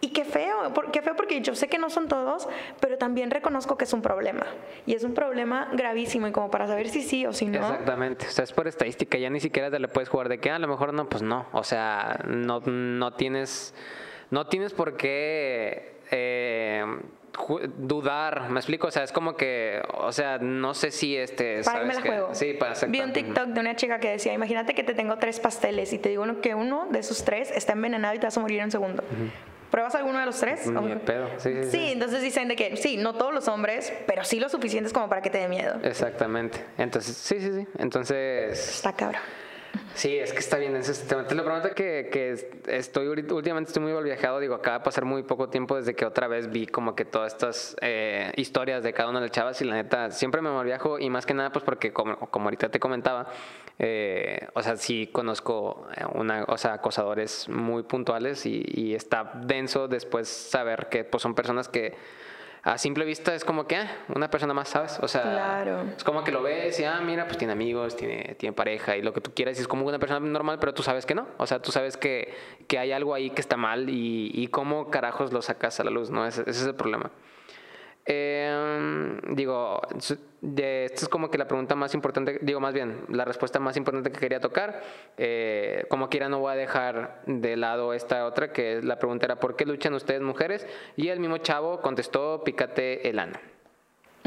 Speaker 2: Y qué feo, qué feo porque yo sé que no son todos, pero también reconozco que es un problema. Y es un problema gravísimo y como para saber si sí o si no.
Speaker 1: Exactamente. O sea, es por estadística, ya ni siquiera te le puedes jugar de que ah, a lo mejor no, pues no. O sea, no, no tienes, no tienes por qué... Eh, dudar, me explico, o sea, es como que, o sea, no sé si este...
Speaker 2: Para me la juego.
Speaker 1: Sí, para
Speaker 2: Vi un TikTok de una chica que decía, imagínate que te tengo tres pasteles y te digo que uno de esos tres está envenenado y te vas a morir en un segundo. ¿Pruebas alguno de los tres?
Speaker 1: Ni pedo. Sí, sí,
Speaker 2: sí, entonces dicen de que sí, no todos los hombres, pero sí lo suficientes como para que te dé miedo.
Speaker 1: Exactamente. Entonces, sí, sí, sí. Entonces...
Speaker 2: Está cabrón.
Speaker 1: Sí, es que está bien ese Te lo prometo que, que estoy últimamente estoy muy mal viajado. Digo, acaba de pasar muy poco tiempo desde que otra vez vi como que todas estas eh, historias de cada una de las chavas y la neta siempre me mal viajo y más que nada pues porque como, como ahorita te comentaba, eh, o sea, sí conozco una, o sea, acosadores muy puntuales y, y está denso después saber que pues son personas que a simple vista es como que ah, una persona más, ¿sabes? O sea, es como que lo ves y, ah, mira, pues tiene amigos, tiene, tiene pareja y lo que tú quieras y es como una persona normal, pero tú sabes que no. O sea, tú sabes que, que hay algo ahí que está mal y, y cómo carajos lo sacas a la luz, ¿no? Ese, ese es el problema. Eh, digo, de, esta es como que la pregunta más importante, digo más bien, la respuesta más importante que quería tocar. Eh, como quiera no voy a dejar de lado esta otra, que la pregunta era, ¿por qué luchan ustedes mujeres? Y el mismo chavo contestó, pícate el ano.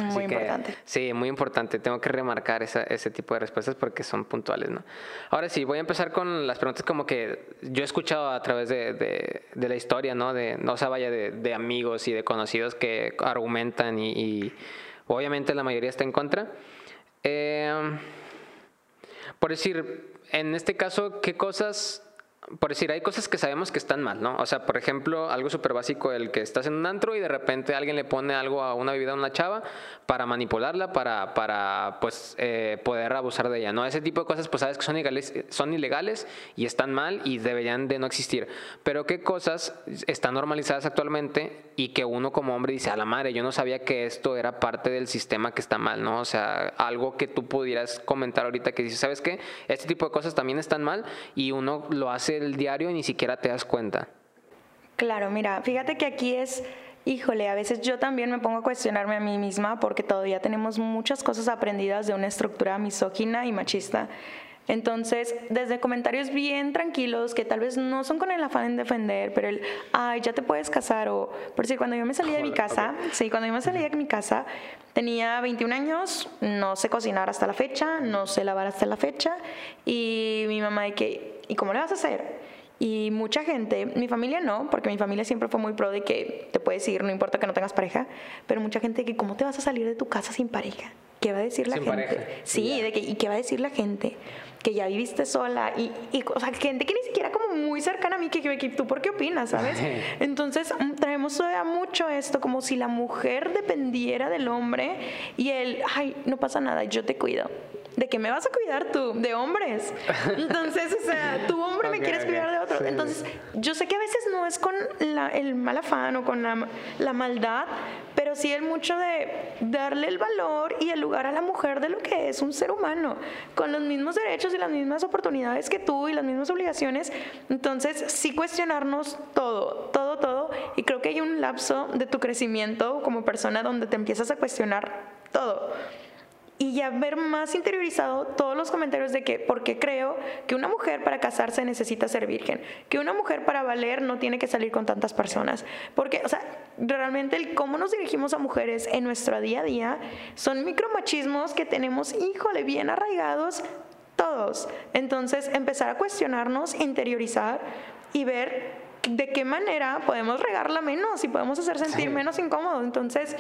Speaker 2: Muy importante.
Speaker 1: Sí, muy importante. Tengo que remarcar ese tipo de respuestas porque son puntuales, ¿no? Ahora sí, voy a empezar con las preguntas como que yo he escuchado a través de, la historia, ¿no? De, no sea, vaya de, amigos y de conocidos que argumentan y, obviamente la mayoría está en contra. Eh, por decir, en este caso, ¿qué cosas por decir, hay cosas que sabemos que están mal, ¿no? O sea, por ejemplo, algo súper básico, el que estás en un antro y de repente alguien le pone algo a una bebida a una chava para manipularla, para, para pues, eh, poder abusar de ella, ¿no? Ese tipo de cosas, pues sabes que son ilegales, son ilegales y están mal y deberían de no existir. Pero ¿qué cosas están normalizadas actualmente y que uno como hombre dice, a la madre, yo no sabía que esto era parte del sistema que está mal, ¿no? O sea, algo que tú pudieras comentar ahorita que dices, ¿sabes qué? Este tipo de cosas también están mal y uno lo hace el diario y ni siquiera te das cuenta.
Speaker 2: Claro, mira, fíjate que aquí es, híjole, a veces yo también me pongo a cuestionarme a mí misma porque todavía tenemos muchas cosas aprendidas de una estructura misógina y machista. Entonces, desde comentarios bien tranquilos, que tal vez no son con el afán de defender, pero el, ay, ya te puedes casar, o, por si cuando yo me salí de mi casa, sí, cuando yo me salí de mi casa, tenía 21 años, no sé cocinar hasta la fecha, no sé lavar hasta la fecha, y mi mamá de que, ¿y cómo le vas a hacer? Y mucha gente, mi familia no, porque mi familia siempre fue muy pro de que te puedes ir, no importa que no tengas pareja, pero mucha gente que, ¿cómo te vas a salir de tu casa sin pareja? ¿Qué va a decir la gente? Sí, de que, ¿y qué va a decir la gente? Que ya viviste sola y, y, o sea, gente que ni siquiera como muy cercana a mí, que, que tú por qué opinas, ¿sabes? Entonces mm, traemos todavía mucho esto, como si la mujer dependiera del hombre y él, ay, no pasa nada, yo te cuido. ¿De qué me vas a cuidar tú? De hombres. Entonces, o sea, tu hombre me quieres cuidar de otro. Entonces, yo sé que a veces no es con el mal afán o con la, la maldad, pero sí el mucho de darle el valor y el lugar a la mujer de lo que es un ser humano, con los mismos derechos y las mismas oportunidades que tú y las mismas obligaciones. Entonces, sí cuestionarnos todo, todo, todo. Y creo que hay un lapso de tu crecimiento como persona donde te empiezas a cuestionar todo y ya ver más interiorizado todos los comentarios de que, porque creo que una mujer para casarse necesita ser virgen, que una mujer para valer no tiene que salir con tantas personas, porque, o sea, realmente el cómo nos dirigimos a mujeres en nuestro día a día son micromachismos que tenemos, híjole, bien arraigados todos. Entonces, empezar a cuestionarnos, interiorizar y ver de qué manera podemos regarla menos y podemos hacer sentir menos incómodo. Entonces,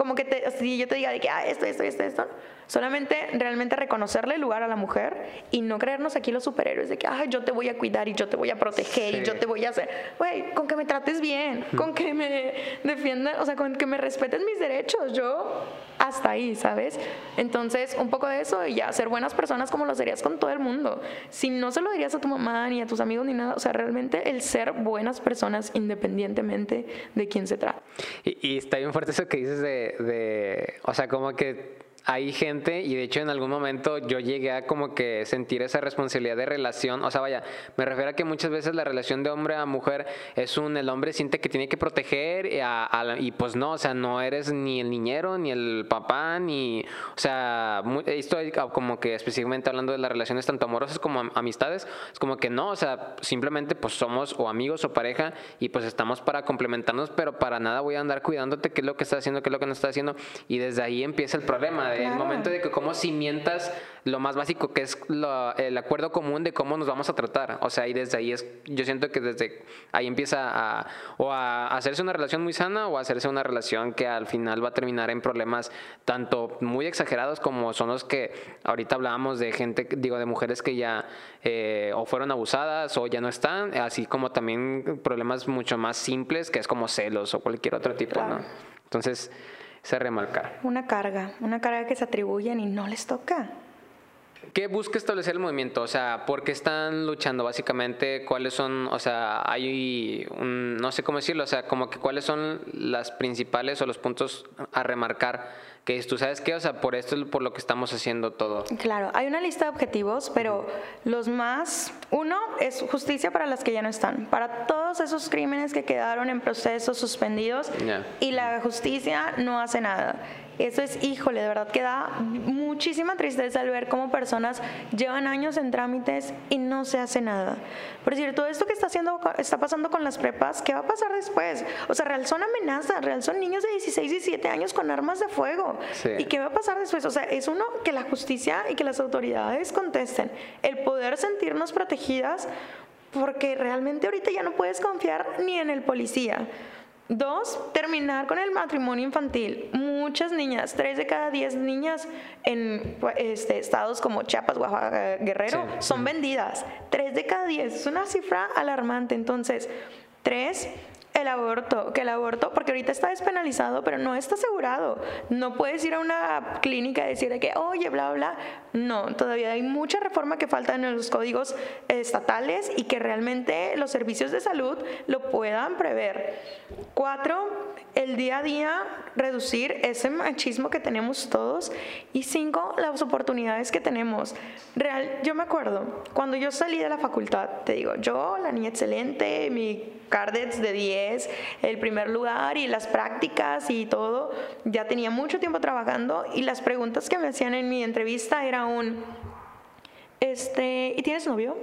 Speaker 2: como que te, si yo te diga de que, ah, esto, esto, esto, esto, solamente realmente reconocerle el lugar a la mujer y no creernos aquí los superhéroes de que, ah, yo te voy a cuidar y yo te voy a proteger y yo te voy a hacer, güey, con que me trates bien, con que me defiendan, o sea, con que me respeten mis derechos, yo hasta ahí, ¿sabes? Entonces, un poco de eso y ya, ser buenas personas como lo serías con todo el mundo. Si no se lo dirías a tu mamá ni a tus amigos ni nada, o sea, realmente el ser buenas personas independientemente de quién se trata.
Speaker 1: Y, está bien fuerte eso que dices de, de o sea, como que hay gente, y de hecho en algún momento yo llegué a como que sentir esa responsabilidad de relación, o sea, vaya, me refiero a que muchas veces la relación de hombre a mujer es un, el hombre siente que tiene que proteger y, pues no, o sea, no eres ni el niñero, ni el papá, ni, o sea, esto como que específicamente hablando de las relaciones tanto amorosas como amistades, es como que no, o sea, simplemente pues somos o amigos o pareja y pues estamos para complementarnos, pero para nada voy a andar cuidándote qué es lo que estás haciendo, qué es lo que no estás haciendo, y desde ahí empieza el problema, el momento de que cómo cimientas lo más básico que es el acuerdo común de cómo nos vamos a tratar. O sea, y desde ahí es, yo siento que desde ahí empieza a, o a hacerse una relación muy sana o a hacerse una relación que al final va a terminar en problemas tanto muy exagerados como son los que ahorita hablábamos de gente, digo, de mujeres que ya eh, o fueron abusadas o ya no están, así como también problemas mucho más simples que es como celos o cualquier otro tipo, ¿no? Entonces, se remarcar.
Speaker 2: Una carga, una carga que se atribuyen y no les toca.
Speaker 1: ¿Qué busca establecer el movimiento? O sea, ¿por qué están luchando básicamente? ¿Cuáles son, o sea, hay un, no sé cómo decirlo, o sea, como que cuáles son las principales o los puntos a remarcar que tú sabes qué, o sea, por esto es por lo que estamos haciendo todo.
Speaker 2: Claro, hay una lista de objetivos, pero los más, uno es justicia para las que ya no están, para todos esos crímenes que quedaron en procesos suspendidos y la justicia no hace nada. Eso es, híjole, de verdad que da muchísima tristeza al ver cómo personas llevan años en trámites y no se hace nada. Por decir, todo esto que está, haciendo, está pasando con las prepas, ¿qué va a pasar después? O sea, real son amenazas, real son niños de 16, 17 años con armas de fuego. ¿Y qué va a pasar después? O sea, es uno que la justicia y que las autoridades contesten. El poder sentirnos protegidas porque realmente ahorita ya no puedes confiar ni en el policía. Dos, terminar con el matrimonio infantil. Muchas niñas, tres de cada diez niñas en este, estados como Chiapas, Oaxaca, Guerrero, son vendidas. Tres de cada diez. Es una cifra alarmante. Entonces, tres, el aborto, que el aborto, porque ahorita está despenalizado, pero no está asegurado. No puedes ir a una clínica y decir que, oye, bla, bla. No, todavía hay mucha reforma que falta en los códigos estatales y que realmente los servicios de salud lo puedan prever. Cuatro, el día a día reducir ese machismo que tenemos todos. Y cinco, las oportunidades que tenemos. Real, yo me acuerdo, cuando yo salí de la facultad, te digo, yo, la niña excelente, mi Cardets de 10, el primer lugar y las prácticas y todo. Ya tenía mucho tiempo trabajando y las preguntas que me hacían en mi entrevista era un, este, ¿y tienes novio?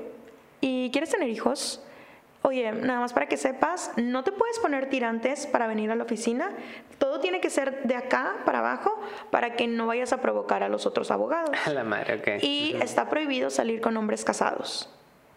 Speaker 2: ¿Y quieres tener hijos? Oye, nada más para que sepas, no te puedes poner tirantes para venir a la oficina. Todo tiene que ser de acá para abajo para que no vayas a provocar a los otros abogados.
Speaker 1: La madre, ok.
Speaker 2: Y está prohibido salir con hombres casados.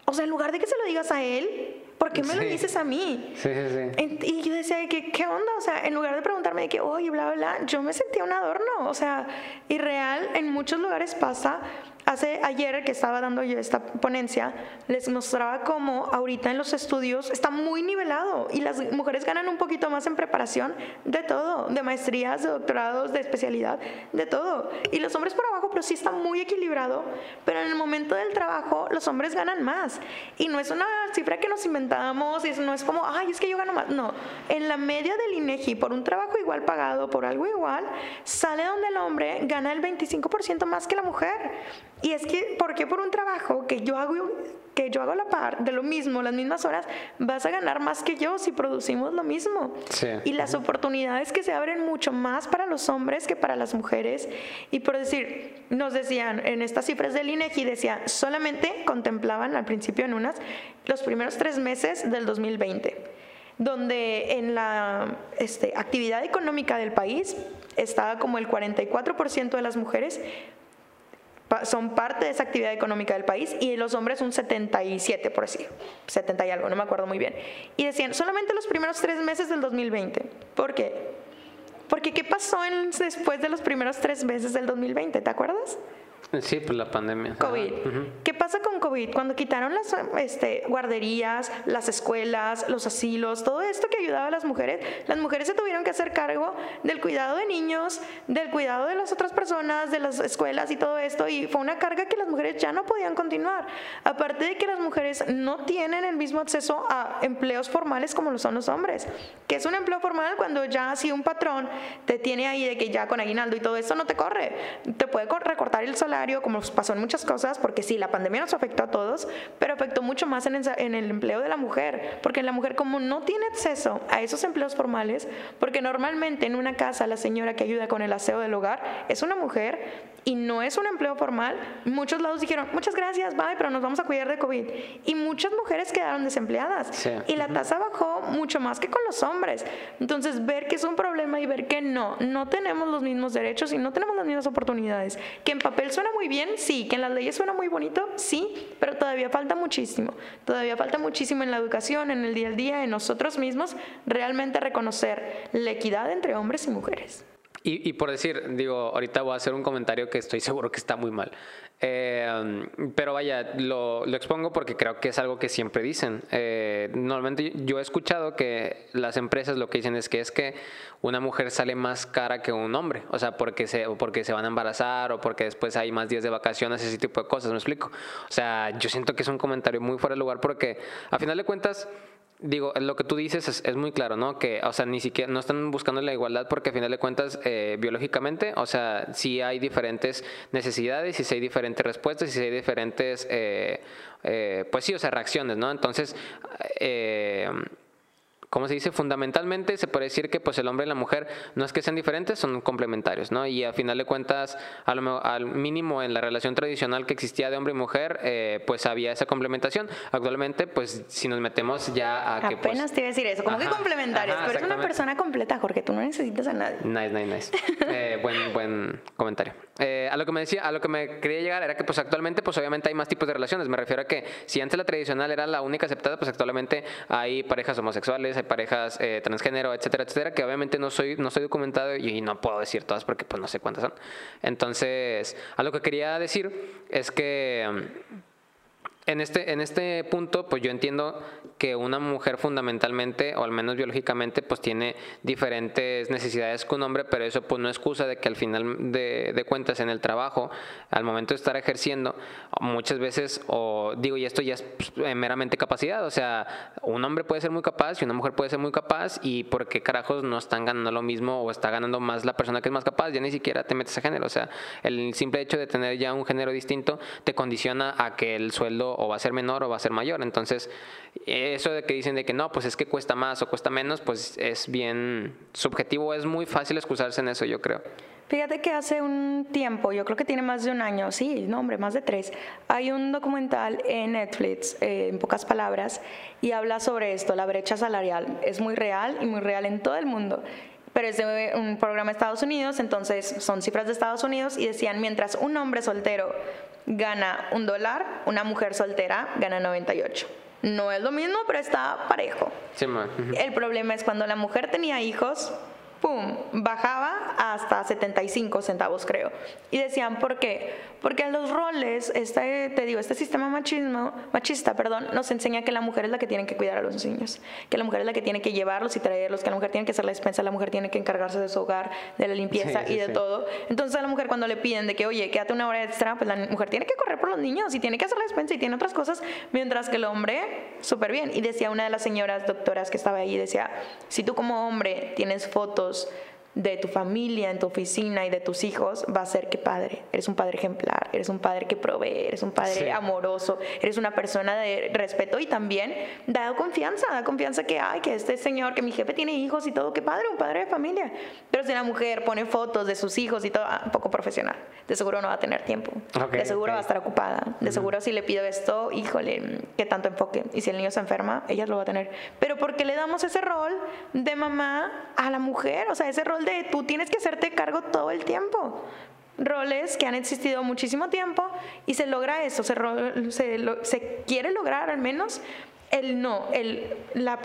Speaker 2: O sea, en lugar de que se lo digas a él, ¿por qué me lo dices a mí?
Speaker 1: Sí, sí, sí.
Speaker 2: Y yo decía, ¿qué, ¿qué onda? O sea, en lugar de preguntarme de que, oye, bla, bla, bla, yo me sentía un adorno. O sea, y real, en muchos lugares pasa Hace ayer que estaba dando yo esta ponencia, les mostraba cómo ahorita en los estudios está muy nivelado y las mujeres ganan un poquito más en preparación de todo, de maestrías, de doctorados, de especialidad, de todo. Y los hombres por abajo, pero sí está muy equilibrado, pero en el momento del trabajo los hombres ganan más. Y no es una cifra que nos inventamos, y no es como, ay, es que yo gano más. No, en la media del INEGI, por un trabajo igual pagado, por algo igual, sale donde el hombre gana el 25% más que la mujer. Y es que, ¿por qué por un trabajo que yo hago que yo hago la par de lo mismo, las mismas horas, vas a ganar más que yo si producimos lo mismo? Y las oportunidades que se abren mucho más para los hombres que para las mujeres. Y por decir, nos decían en estas cifras del INEGI, decía, solamente contemplaban al principio en unas los primeros tres meses del 2020 donde en la este, actividad económica del país estaba como el 44% de las mujeres son parte de esa actividad económica del país y los hombres un 77, por decir, 70 y algo, no me acuerdo muy bien. Y decían, solamente los primeros tres meses del 2020. ¿Por qué? Porque ¿qué pasó en, después de los primeros tres meses del 2020? ¿Te acuerdas?
Speaker 1: Sí, pues la pandemia.
Speaker 2: COVID. ¿Qué pasa con COVID? Cuando quitaron las este, guarderías, las escuelas, los asilos, todo esto que ayudaba a las mujeres, las mujeres se tuvieron que hacer cargo del cuidado de niños, del cuidado de las otras personas, de las escuelas y todo esto, y fue una carga que las mujeres ya no podían continuar. Aparte de que las mujeres no tienen el mismo acceso a empleos formales como lo son los hombres. que es un empleo formal? Cuando ya si un patrón te tiene ahí de que ya con aguinaldo y todo esto no te corre, te puede recortar el salario como pasó en muchas cosas, porque sí, la pandemia nos afectó a todos, pero afectó mucho más en el, empleo de la mujer, porque la mujer como no tiene acceso a esos empleos formales, porque normalmente en una casa la señora que ayuda con el aseo del hogar es una mujer y no es un empleo formal, muchos lados dijeron, muchas gracias, bye, pero nos vamos a cuidar de COVID. Y muchas mujeres quedaron desempleadas. Y la tasa bajó mucho más que con los hombres. Entonces, ver que es un problema y ver que no, no tenemos los mismos derechos y no tenemos las mismas oportunidades. Que en papel suena muy bien, sí. Que en las leyes suena muy bonito, sí. Pero todavía falta muchísimo. Todavía falta muchísimo en la educación, en el día a día, en nosotros mismos, realmente reconocer la equidad entre hombres y mujeres.
Speaker 1: Y, por decir, digo, ahorita voy a hacer un comentario que estoy seguro que está muy mal. Eh, pero vaya, lo, expongo porque creo que es algo que siempre dicen. Eh, normalmente yo he escuchado que las empresas lo que dicen es que es que una mujer sale más cara que un hombre. O sea, porque se, porque se van a embarazar o porque después hay más días de vacaciones, ese tipo de cosas, ¿me explico? O sea, yo siento que es un comentario muy fuera de lugar porque a final de cuentas digo, lo que tú dices es, muy claro, ¿no? Que, o sea, ni siquiera no están buscando la igualdad porque a final de cuentas, eh, biológicamente, o sea, sí hay diferentes necesidades y sí hay diferentes respuestas y sí hay diferentes, eh, eh, pues sí, o sea, reacciones, ¿no? Entonces, como se dice, fundamentalmente se puede decir que pues el hombre y la mujer no es que sean diferentes, son complementarios, ¿no? Y a final de cuentas, al mínimo en la relación tradicional que existía de hombre y mujer, eh, pues había esa complementación. Actualmente, pues si nos metemos ya
Speaker 2: a
Speaker 1: que...
Speaker 2: Pues Apenas te iba a decir eso, como que complementarios, pero es una persona completa, Jorge, tú no necesitas a nadie.
Speaker 1: Nice, nice, nice. [LAUGHS] eh, buen, buen comentario. Eh, a lo que me decía, a lo que me quería llegar era que pues actualmente pues obviamente hay más tipos de relaciones. Me refiero a que si antes la tradicional era la única aceptada, pues actualmente hay parejas homosexuales, parejas eh, transgénero, etcétera, etcétera, que obviamente no soy, no soy documentado y, no puedo decir todas porque pues no sé cuántas son. Entonces, a lo que quería decir es que en este, en este punto, pues yo entiendo que una mujer fundamentalmente, o al menos biológicamente, pues tiene diferentes necesidades que un hombre, pero eso pues no excusa de que al final de, cuentas en el trabajo, al momento de estar ejerciendo, muchas veces, o digo, y esto ya es pues, meramente capacidad, o sea, un hombre puede ser muy capaz y una mujer puede ser muy capaz, y por qué carajos no están ganando lo mismo o está ganando más la persona que es más capaz, ya ni siquiera te metes a género, o sea, el simple hecho de tener ya un género distinto te condiciona a que el sueldo o va a ser menor o va a ser mayor. Entonces, eso de que dicen de que no, pues es que cuesta más o cuesta menos, pues es bien subjetivo, es muy fácil excusarse en eso, yo creo.
Speaker 2: Fíjate que hace un tiempo, yo creo que tiene más de un año, sí, no hombre, más de tres, hay un documental en Netflix, eh, en pocas palabras, y habla sobre esto, la brecha salarial. Es muy real y muy real en todo el mundo pero es de un programa de Estados Unidos, entonces son cifras de Estados Unidos y decían, mientras un hombre soltero gana un dólar, una mujer soltera gana 98. No es lo mismo, pero está parejo. El problema es cuando la mujer tenía hijos, ¡pum!, bajaba hasta 75 centavos, creo. Y decían, ¿por qué? Porque los roles, este, te digo, este sistema machismo, machista perdón, nos enseña que la mujer es la que tiene que cuidar a los niños, que la mujer es la que tiene que llevarlos y traerlos, que la mujer tiene que hacer la despensa, la mujer tiene que encargarse de su hogar, de la limpieza y de todo. Entonces a la mujer cuando le piden de que, oye, quédate una hora extra, pues la mujer tiene que correr por los niños y tiene que hacer la despensa y tiene otras cosas, mientras que el hombre, súper bien. Y decía una de las señoras doctoras que estaba ahí, decía, si tú como hombre tienes fotos, those. De tu familia, en tu oficina y de tus hijos va a ser que padre, eres un padre ejemplar, eres un padre que provee, eres un padre amoroso, eres una persona de respeto y también da confianza, da confianza que, ay, que este señor, que mi jefe tiene hijos y todo, que padre, un padre de familia. Pero si la mujer pone fotos de sus hijos y todo, ah, un poco profesional, de seguro no va a tener tiempo, de seguro va a estar ocupada, de seguro si le pido esto, híjole, que tanto enfoque. Y si el niño se enferma, ella lo va a tener. Pero porque le damos ese rol de mamá a la mujer, o sea, ese rol de tú tienes que hacerte cargo todo el tiempo. Roles que han existido muchísimo tiempo y se logra eso, se, se, quiere lograr al menos el no, el, la,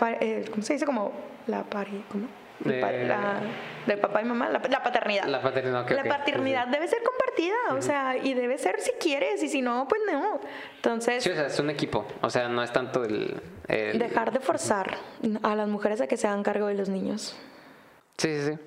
Speaker 2: ¿cómo se dice? Como la pari, ¿cómo? de papá y mamá, la, paternidad.
Speaker 1: La paternidad,
Speaker 2: La paternidad debe ser compartida, o sea, y debe ser si quieres, y si no, pues no. Entonces...
Speaker 1: Sí, o sea, es un equipo, o sea, no es tanto el...
Speaker 2: Dejar de forzar a las mujeres a que se hagan cargo de los niños.
Speaker 1: Sí, sí, sí.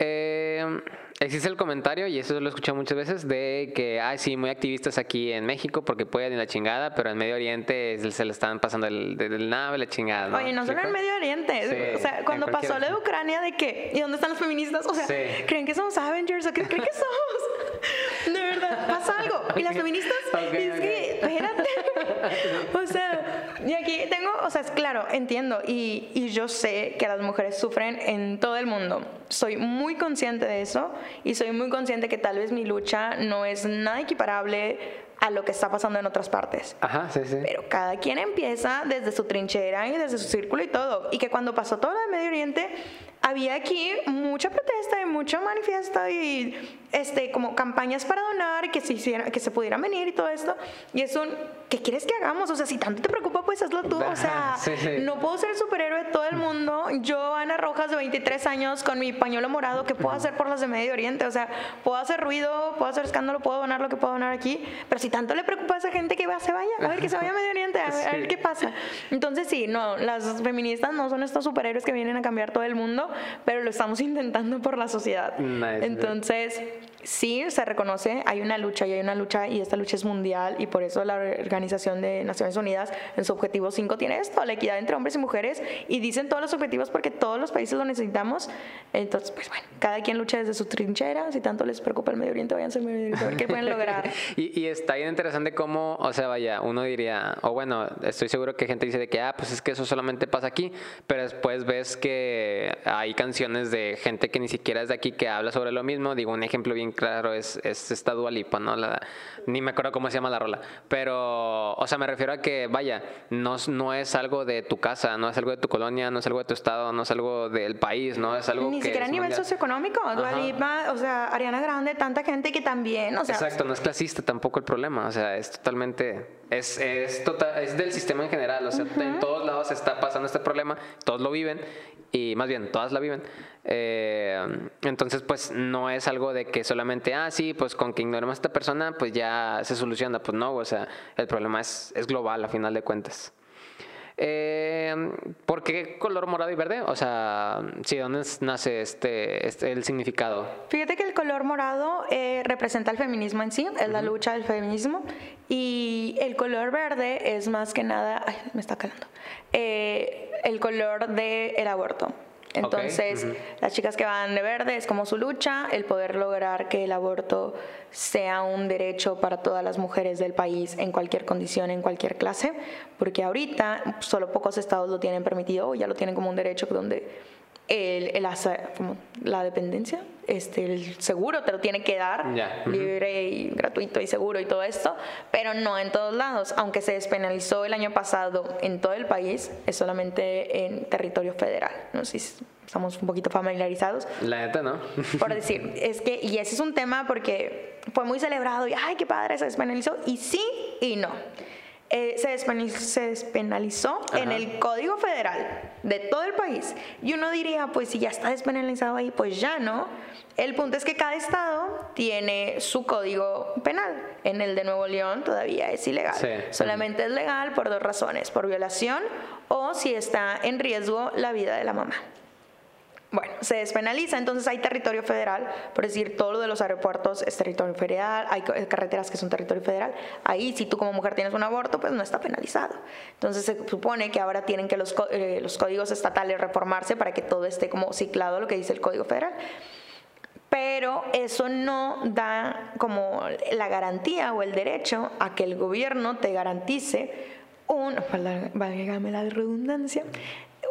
Speaker 1: Eh, existe el comentario, y eso lo he escuchado muchas veces, de que, ay, sí, muy activistas aquí en México porque pueden ir la chingada, pero en Medio Oriente se le están pasando el, del nave la chingada.
Speaker 2: Oye, no solo en Medio Oriente. o sea, cuando pasó lo de Ucrania, de que, ¿y dónde están los feministas? O sea, ¿creen que somos Avengers o qué creen que somos? [LAUGHS] [LAUGHS] De verdad, pasa algo. ¿Y las feministas? es que, espérate. [LAUGHS] o sea, y aquí tengo, o sea, es claro, entiendo, y, y yo sé que las mujeres sufren en todo el mundo. Soy muy consciente de eso y soy muy consciente que tal vez mi lucha no es nada equiparable a lo que está pasando en otras partes.
Speaker 1: Ajá, sí, sí.
Speaker 2: Pero cada quien empieza desde su trinchera y desde su círculo y todo. Y que cuando pasó todo lo de Medio Oriente, había aquí mucha protesta y mucho manifiesto y este, como campañas para donar, que se, hiciera, que se pudieran venir y todo esto. Y es un, ¿qué quieres que hagamos? O sea, si tanto te preocupa, pues hazlo tú. O sea, [LAUGHS] no puedo ser el superhéroe de todo el mundo. Yo, Ana Rojas, de 23 años, con mi pañuelo morado, ¿qué puedo hacer por las de Medio Oriente? O sea, puedo hacer ruido, puedo hacer escándalo, puedo donar lo que puedo donar aquí. Pero si tanto le preocupa a esa gente, que va, se vaya, a ver, que se vaya a Medio Oriente, a ver, a ver qué pasa. Entonces, sí, no, las feministas no son estos superhéroes que vienen a cambiar todo el mundo, pero lo estamos intentando por la sociedad. Entonces, sí, se reconoce, hay una lucha y hay una lucha y esta lucha es mundial y por eso la Organización de Naciones Unidas en su objetivo 5 tiene esto, la equidad entre hombres y mujeres y dicen todos los objetivos porque todos los países lo necesitamos. Entonces, pues bueno, cada quien lucha desde su trinchera, si tanto les preocupa el Medio Oriente, váyanse al Medio Oriente a ver qué pueden [LAUGHS] lograr.
Speaker 1: y, y, está bien interesante cómo, o sea, vaya, uno diría, o bueno, estoy seguro que gente dice de que, ah, pues es que eso solamente pasa aquí, pero después ves que hay canciones de gente que ni siquiera es de aquí que habla sobre lo mismo. Digo, un ejemplo bien claro es, es esta Dualipa, ¿no? La, ni me acuerdo cómo se llama la rola. Pero, o sea, me refiero a que, vaya, no, no es algo de tu casa, no es algo de tu colonia, no es algo de tu estado, no es algo del país, ¿no? Es algo
Speaker 2: Ni siquiera a nivel socioeconómico. Dualipa, o sea, Ariana Grande, tanta gente que también, o sea...
Speaker 1: Exacto, no es clasista tampoco el problema, o sea, es totalmente... Es, es, total, es del sistema en general, o sea, en todos lados está pasando este problema, todos lo viven y más bien todas la viven. Eh, entonces, pues no es algo de que solamente, ah, sí, pues con que ignoremos a esta persona, pues ya se soluciona. Pues no, o sea, el problema es, es global a final de cuentas. Eh, ¿Por qué color morado y verde? O sea, sí, ¿dónde nace este, este el significado?
Speaker 2: Fíjate que el color morado eh, representa el feminismo en sí, es la lucha del feminismo, y el color verde es más que nada, ay, me está calando, eh, el color del aborto. Entonces, las chicas que van de verde es como su lucha, el poder lograr que el aborto sea un derecho para todas las mujeres del país en cualquier condición, en cualquier clase, porque ahorita solo pocos estados lo tienen permitido o ya lo tienen como un derecho donde el, el como la dependencia, este, el seguro te lo tiene que dar, libre y gratuito y seguro y todo esto, pero no en todos lados. Aunque se despenalizó el año pasado en todo el país, es solamente en territorio federal. No sé si estamos un poquito familiarizados.
Speaker 1: La neta, ¿no? [LAUGHS]
Speaker 2: Por decir, es que, y ese es un tema porque fue muy celebrado y, ay, qué padre, se despenalizó, y sí y no. Eh, se, despenalizó, en el Código Federal de todo el país. Y uno diría, pues si ya está despenalizado ahí, pues ya no. El punto es que cada estado tiene su código penal. En el de Nuevo León todavía es ilegal. Solamente es legal por dos razones, por violación o si está en riesgo la vida de la mamá. Bueno, se despenaliza, entonces hay territorio federal, por decir, todo lo de los aeropuertos es territorio federal, hay carreteras que son territorio federal. Ahí, si tú como mujer tienes un aborto, pues no está penalizado. Entonces se supone que ahora tienen que los, eh, los códigos estatales reformarse para que todo esté como ciclado lo que dice el Código Federal. Pero eso no da como la garantía o el derecho a que el gobierno te garantice un, válgame la redundancia,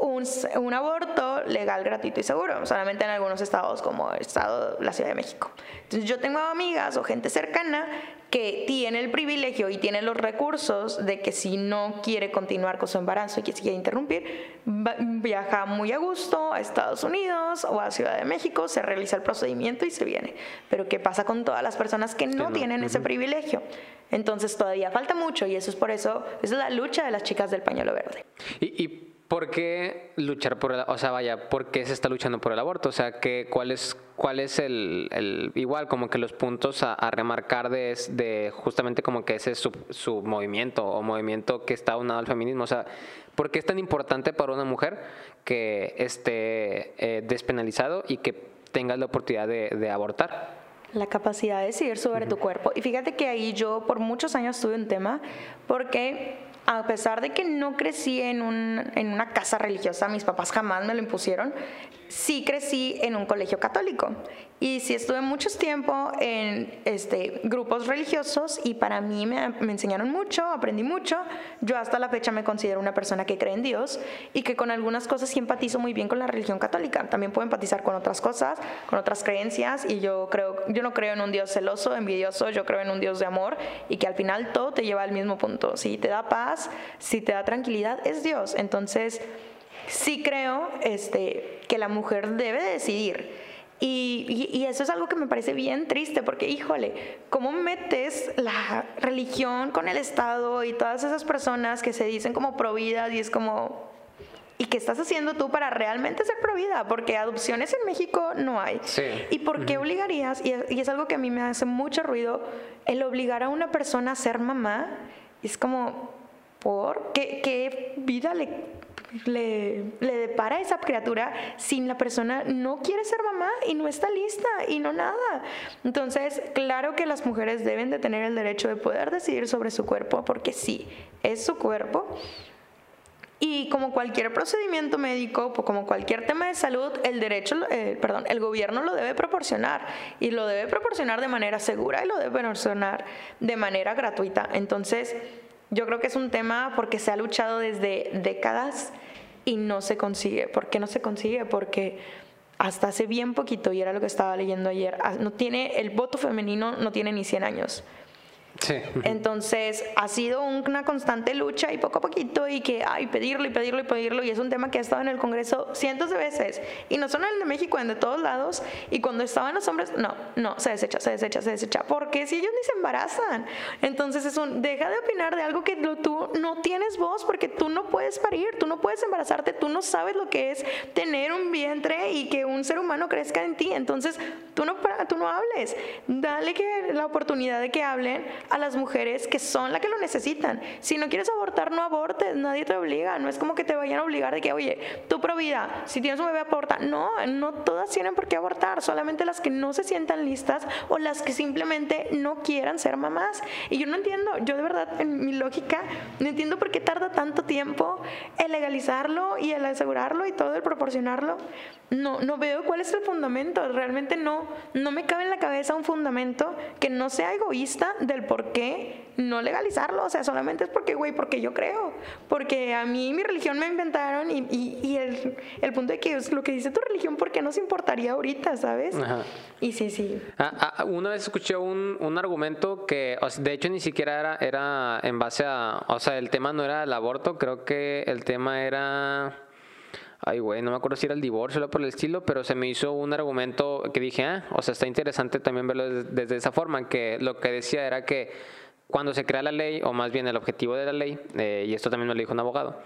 Speaker 2: un, un, aborto legal, gratuito y seguro, solamente en algunos estados como el estado, la Ciudad de México. Entonces yo tengo amigas o gente cercana que tiene el privilegio y tiene los recursos de que si no quiere continuar con su embarazo y que quiere interrumpir, viaja muy a gusto a Estados Unidos o a Ciudad de México, se realiza el procedimiento y se viene. Pero ¿qué pasa con todas las personas que no, tienen ese privilegio? Entonces todavía falta mucho y eso es por eso, esa es la lucha de las chicas del pañuelo verde.
Speaker 1: Y, y ¿por qué luchar por el, o sea, vaya, por qué se está luchando por el aborto? O sea, que, ¿cuál es, cuál es el, el igual, como que los puntos a, remarcar de, de, justamente como que ese es su, movimiento o movimiento que está unado al feminismo? O sea, ¿por qué es tan importante para una mujer que esté eh, despenalizado y que tenga la oportunidad de, de abortar?
Speaker 2: La capacidad de decidir sobre tu cuerpo. Y fíjate que ahí yo por muchos años tuve un tema porque a pesar de que no crecí en, un, en una casa religiosa, mis papás jamás me lo impusieron, sí crecí en un colegio católico y sí estuve mucho tiempo en este, grupos religiosos y para mí me, me, enseñaron mucho, aprendí mucho. Yo hasta la fecha me considero una persona que cree en Dios y que con algunas cosas sí empatizo muy bien con la religión católica. También puedo empatizar con otras cosas, con otras creencias y yo creo, yo no creo en un Dios celoso, envidioso, yo creo en un Dios de amor y que al final todo te lleva al mismo punto. Si te da paz, si te da tranquilidad, es Dios. Entonces, sí creo este, que la mujer debe decidir. Y, y, eso es algo que me parece bien triste, porque híjole, ¿cómo metes la religión con el Estado y todas esas personas que se dicen como providas y es como, ¿y qué estás haciendo tú para realmente ser provida? Porque adopciones en México no hay. ¿Y por qué obligarías? Y, y, es algo que a mí me hace mucho ruido, el obligar a una persona a ser mamá, es como, ¿por qué, qué vida le le, le depara a esa criatura si la persona no quiere ser mamá y no está lista y no nada. Entonces, claro que las mujeres deben de tener el derecho de poder decidir sobre su cuerpo, porque sí, es su cuerpo. Y como cualquier procedimiento médico, como cualquier tema de salud, el derecho, eh, perdón, el gobierno lo debe proporcionar y lo debe proporcionar de manera segura y lo debe proporcionar de manera gratuita. Entonces, yo creo que es un tema porque se ha luchado desde décadas y no se consigue. ¿Por qué no se consigue? Porque hasta hace bien poquito, y era lo que estaba leyendo ayer, ah, no tiene, el voto femenino no tiene ni 100 años. Entonces, ha sido una constante lucha y poco a poquito y que, ay, pedirlo y pedirlo y pedirlo. Y es un tema que ha estado en el Congreso cientos de veces. Y no solo en el de México, en de todos lados. Y cuando estaban los hombres, no, no, se desecha, se desecha, se desecha, porque si ellos ni se embarazan, entonces es un, deja de opinar de algo que tú no tienes voz porque tú no puedes parir, tú no puedes embarazarte, tú no sabes lo que es tener un vientre y que un ser humano crezca en ti, entonces tú no, tú no hables, dale que la oportunidad de que hablen a las mujeres que son las que lo necesitan. Si no quieres abortar, no abortes, nadie te obliga. No es como que te vayan a obligar de que, oye, tú pro vida, si tienes un bebé, aborta. No, no todas tienen por qué abortar, solamente las que no se sientan listas o las que simplemente no quieran ser mamás. Y yo no entiendo, yo de verdad, en mi lógica, no entiendo por qué tarda tanto tiempo el legalizarlo y el asegurarlo y todo el proporcionarlo. No, no veo cuál es el fundamento. Realmente no, no me cabe en la cabeza un fundamento que no sea egoísta del por ¿por qué no legalizarlo? O sea, solamente es porque, güey, porque yo creo. Porque a mí mi religión me inventaron y, y, el, el, punto de que es lo que dice tu religión, ¿por qué nos importaría ahorita, sabes? Y sí, sí.
Speaker 1: Ah, ah, una vez escuché un, un argumento que, de hecho, ni siquiera era, era en base a, o sea, el tema no era el aborto, creo que el tema era... Ay, güey, no me acuerdo si era el divorcio o por el estilo, pero se me hizo un argumento que dije, ah, o sea, está interesante también verlo desde, esa forma, que lo que decía era que cuando se crea la ley, o más bien el objetivo de la ley, eh, y esto también me lo dijo un abogado,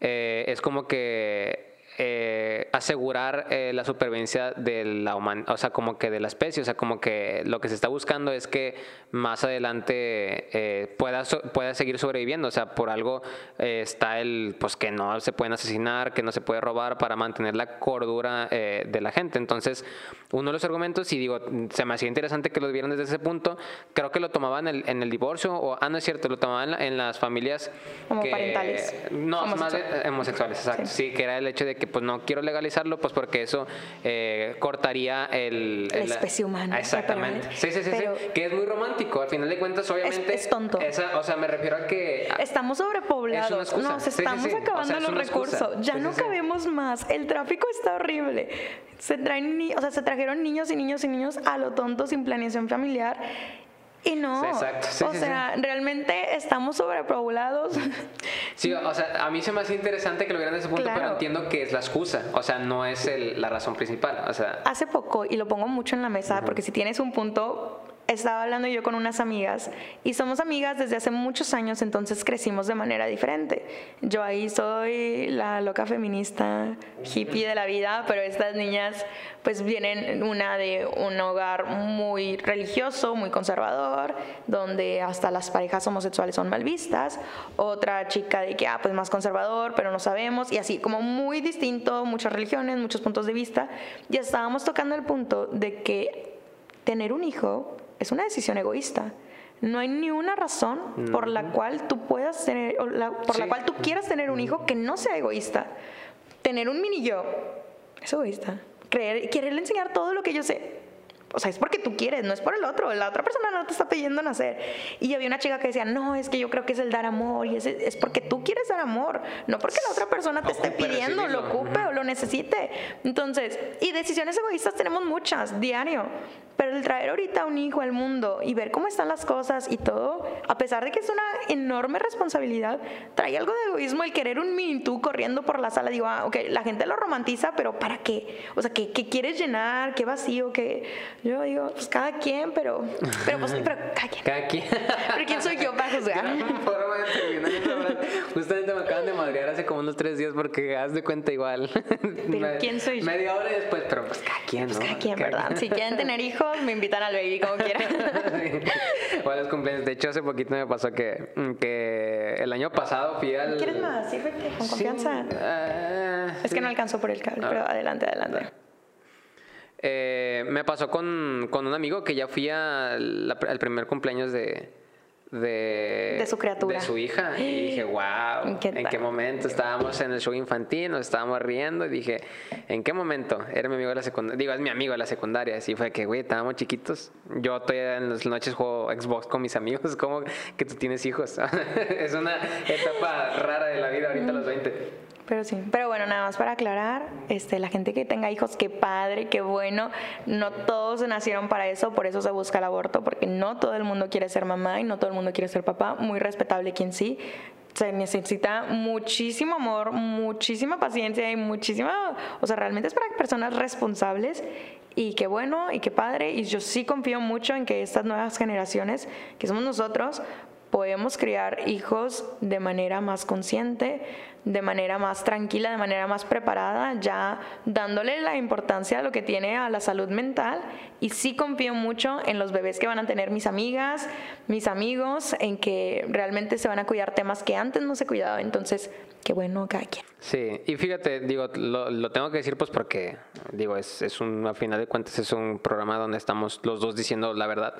Speaker 1: eh, es como que eh, asegurar eh, la supervivencia de la o sea, como que de la especie, o sea, como que lo que se está buscando es que más adelante eh, pueda, pueda seguir sobreviviendo, o sea, por algo está el, pues que no se pueden asesinar, que no se puede robar para mantener la cordura de la gente. Entonces, uno de los argumentos, y digo, se me hacía interesante que lo vieran desde ese punto, creo que lo tomaban en el, en el divorcio, o, ah, no es cierto, lo tomaban en, las familias...
Speaker 2: Como parentales.
Speaker 1: No, más homosexuales, exacto, sí. que era el hecho de que pues no quiero legalizarlo, pues porque eso eh, cortaría el,
Speaker 2: la especie humana.
Speaker 1: Exactamente. Sí, sí, sí, que es muy romántico. Al final de cuentas, obviamente.
Speaker 2: Es, tonto.
Speaker 1: o sea, me refiero a que.
Speaker 2: Estamos sobrepoblados. Nos estamos acabando los recursos. Ya no cabemos más. El tráfico está horrible. Se traen, o sea, se trajeron niños y niños y niños a lo tonto sin planeación familiar y no, o sea, realmente estamos sobrepoblados. [LAUGHS]
Speaker 1: Sí, o sea, a mí se me hace interesante que lo vieran desde ese punto, pero entiendo que es la excusa, o sea, no es la razón principal, o sea.
Speaker 2: Hace poco, y lo pongo mucho en la mesa, porque si tienes un punto, estaba hablando yo con unas amigas y somos amigas desde hace muchos años, entonces crecimos de manera diferente. Yo ahí soy la loca feminista, hippie de la vida, pero estas niñas pues vienen una de un hogar muy religioso, muy conservador, donde hasta las parejas homosexuales son mal vistas. Otra chica de que, ah, pues más conservador, pero no sabemos, y así como muy distinto, muchas religiones, muchos puntos de vista. Ya estábamos tocando el punto de que tener un hijo es una decisión egoísta. No hay ni una razón por la cual tú puedas tener, por la cual tú quieras tener un hijo que no sea egoísta. Tener un mini yo es egoísta. Creer, quererle enseñar todo lo que yo sé o sea, es porque tú quieres, no es por el otro. La otra persona no te está pidiendo nacer. Y había una chica que decía, no, es que yo creo que es el dar amor. Y es, es porque tú quieres dar amor, no porque la otra persona te esté pidiendo, lo ocupe o lo necesite. Entonces, y decisiones egoístas tenemos muchas, diario. Pero el traer ahorita un hijo al mundo y ver cómo están las cosas y todo, a pesar de que es una enorme responsabilidad, trae algo de egoísmo el querer un mini tú corriendo por la sala. Digo, ah, ok, la gente lo romantiza, pero ¿para qué? O sea, ¿qué, qué quieres llenar? ¿Qué vacío? ¿Qué? Yo digo, pues cada quien, pero, pero, pues, pero cada quien.
Speaker 1: Cada quien.
Speaker 2: pero ¿quién soy yo para juzgar? [LAUGHS]
Speaker 1: Justamente me acaban de madrear hace como unos tres días porque haz de cuenta igual. [LAUGHS]
Speaker 2: Pero ¿quién soy yo?
Speaker 1: Media hora después, pero pues cada quien,
Speaker 2: pues
Speaker 1: ¿no?
Speaker 2: cada quien, ¿verdad? Si quieren tener hijos, me invitan al baby como quieran. [LAUGHS]
Speaker 1: o los cumpleaños. De hecho, hace poquito me pasó que, que el año pasado fui al...
Speaker 2: ¿Quieres más? Sírvete, con confianza.
Speaker 1: Sí, uh,
Speaker 2: es que no alcanzó por el cable, pero adelante, adelante.
Speaker 1: Eh, me pasó con, con, un amigo que ya fui al primer cumpleaños de, de,
Speaker 2: de, su criatura.
Speaker 1: De su hija. Y dije, [GASPS] wow, ¿en qué momento? Estábamos en el show infantil, nos estábamos riendo. Y dije, ¿en qué momento? Era mi amigo de la secundaria. Digo, es mi amigo de la secundaria. Así fue que, güey, estábamos chiquitos. Yo todavía en las noches juego Xbox con mis amigos. [LAUGHS] ¿Cómo que tú tienes hijos? [LAUGHS] es una etapa rara de la vida ahorita a los 20.
Speaker 2: Pero sí, pero bueno, nada más para aclarar, este, la gente que tenga hijos, qué padre, qué bueno, no todos nacieron para eso, por eso se busca el aborto, porque no todo el mundo quiere ser mamá y no todo el mundo quiere ser papá, muy respetable quien sí, se necesita muchísimo amor, muchísima paciencia y muchísima, o sea, realmente es para personas responsables. Y qué bueno y qué padre, y yo sí confío mucho en que estas nuevas generaciones, que somos nosotros, podemos criar hijos de manera más consciente, de manera más tranquila, de manera más preparada, ya dándole la importancia a lo que tiene a la salud mental. Y sí confío mucho en los bebés que van a tener mis amigas, mis amigos, en que realmente se van a cuidar temas que antes no se cuidaba. Entonces, qué bueno cada quien.
Speaker 1: Sí, y fíjate, digo, lo, tengo que decir pues porque, digo, es, es un, a final de cuentas es un programa donde estamos los dos diciendo la verdad.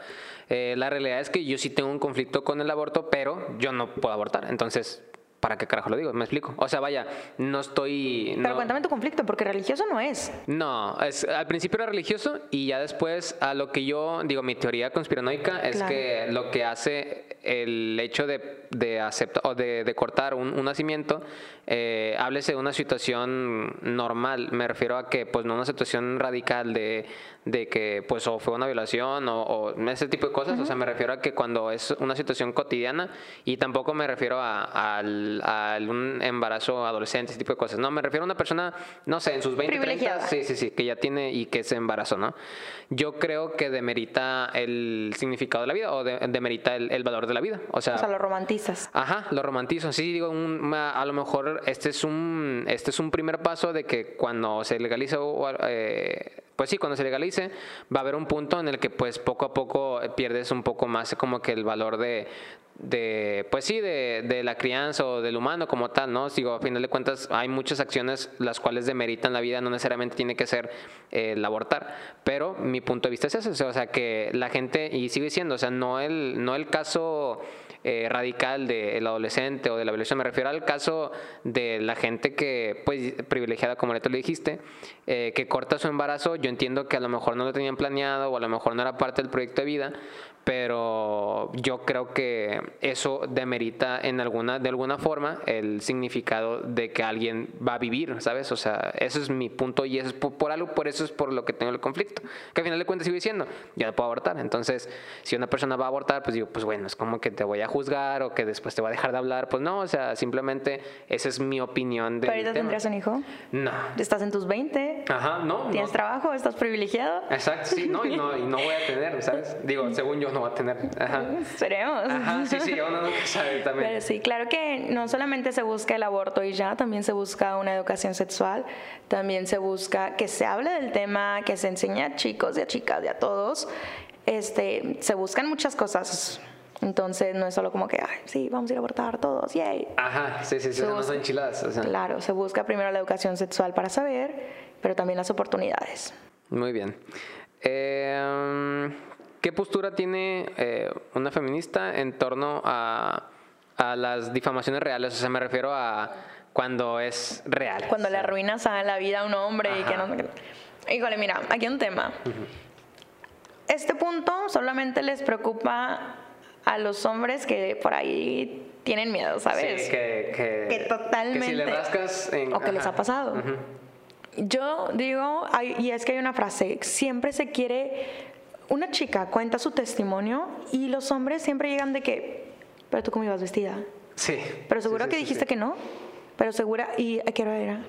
Speaker 1: Eh, la realidad es que yo sí tengo un conflicto con el aborto, pero yo no puedo abortar. Entonces, ¿para qué carajo lo digo? Me explico. O sea, vaya, no estoy.
Speaker 2: Pero cuéntame tu conflicto, porque religioso no es.
Speaker 1: No, es, al principio era religioso y ya después a lo que yo digo, mi teoría conspiranoica es que lo que hace el hecho de, de aceptar o de, de cortar un, un nacimiento, eh, háblese de una situación normal. Me refiero a que, pues, no una situación radical de, de que, pues, o fue una violación o, o ese tipo de cosas. O sea, me refiero a que cuando es una situación cotidiana y tampoco me refiero a, al a, un embarazo adolescente, ese tipo de cosas. No, me refiero a una persona, no sé, en sus 20, 30, sí, sí, sí, que ya tiene y que se embarazó, ¿no? Yo creo que demerita el significado de la vida o demerita el, valor de la vida. O sea,
Speaker 2: o sea, lo romantizas.
Speaker 1: Ajá, lo romantizo. Sí, digo, a lo mejor este es un este es un primer paso de que cuando se legalice eh, pues sí, cuando se legalice, va a haber un punto en el que pues poco a poco pierdes un poco más como que el valor de, de pues sí, de, de, la crianza o del humano como tal, ¿no? Digo, a final de cuentas hay muchas acciones las cuales demeritan la vida, no necesariamente tiene que ser el abortar, pero mi punto de vista es ese, o sea, que la gente, y sigue siendo, o sea, no el, no el caso eh, radical del adolescente o de la violación, me refiero al caso de la gente que, pues, privilegiada, como ahorita le dijiste, eh, que corta su embarazo, yo entiendo que a lo mejor no lo tenían planeado o a lo mejor no era parte del proyecto de vida, pero yo creo que eso demerita en alguna, de alguna forma el significado de que alguien va a vivir, ¿sabes? O sea, ese es mi punto y es por, algo, por eso es por lo que tengo el conflicto. Que al final de cuentas sigo diciendo, ya no puedo abortar. Entonces, si una persona va a abortar, pues digo, pues bueno, es como que te voy a juzgar o que después te voy a dejar de hablar. Pues no, o sea, simplemente esa es mi opinión de.
Speaker 2: ¿Pero ahorita tendrías un hijo?
Speaker 1: No.
Speaker 2: ¿Estás en tus 20?
Speaker 1: Ajá, no.
Speaker 2: ¿Tienes trabajo? ¿Estás privilegiado?
Speaker 1: Exacto, sí, no y, no, y no voy a tener, ¿sabes? Digo, según yo no voy a tener. Ajá.
Speaker 2: Esperemos.
Speaker 1: Ajá, sí, sí, uno nunca sabe también.
Speaker 2: Pero sí, claro que no solamente se busca el aborto y ya, también se busca una educación sexual, también se busca que se hable del tema, que se enseñe a chicos y a chicas y a todos. Este, se buscan muchas cosas. Entonces no es solo como que, ay, sí, vamos a ir a abortar todos, yay.
Speaker 1: Ajá, sí, sí, sí, no son enchiladas. O sea.
Speaker 2: Claro, se busca primero la educación sexual para saber, pero también las oportunidades.
Speaker 1: Muy bien. Eh, ¿Qué postura tiene eh, una feminista en torno a, a, las difamaciones reales? O sea, me refiero a cuando es real.
Speaker 2: Cuando le arruinas a la vida a un hombre y que no... Híjole, mira, aquí hay un tema. Este punto solamente les preocupa a los hombres que por ahí tienen miedo, ¿sabes?
Speaker 1: Sí, que,
Speaker 2: que, totalmente. Que
Speaker 1: si le rascas
Speaker 2: O que les ha pasado. Yo digo, y es que hay una frase, siempre se quiere, una chica cuenta su testimonio y los hombres siempre llegan de que, pero tú cómo ibas vestida.
Speaker 1: Sí.
Speaker 2: Pero seguro que dijiste que no. Pero segura, ¿y a qué hora era?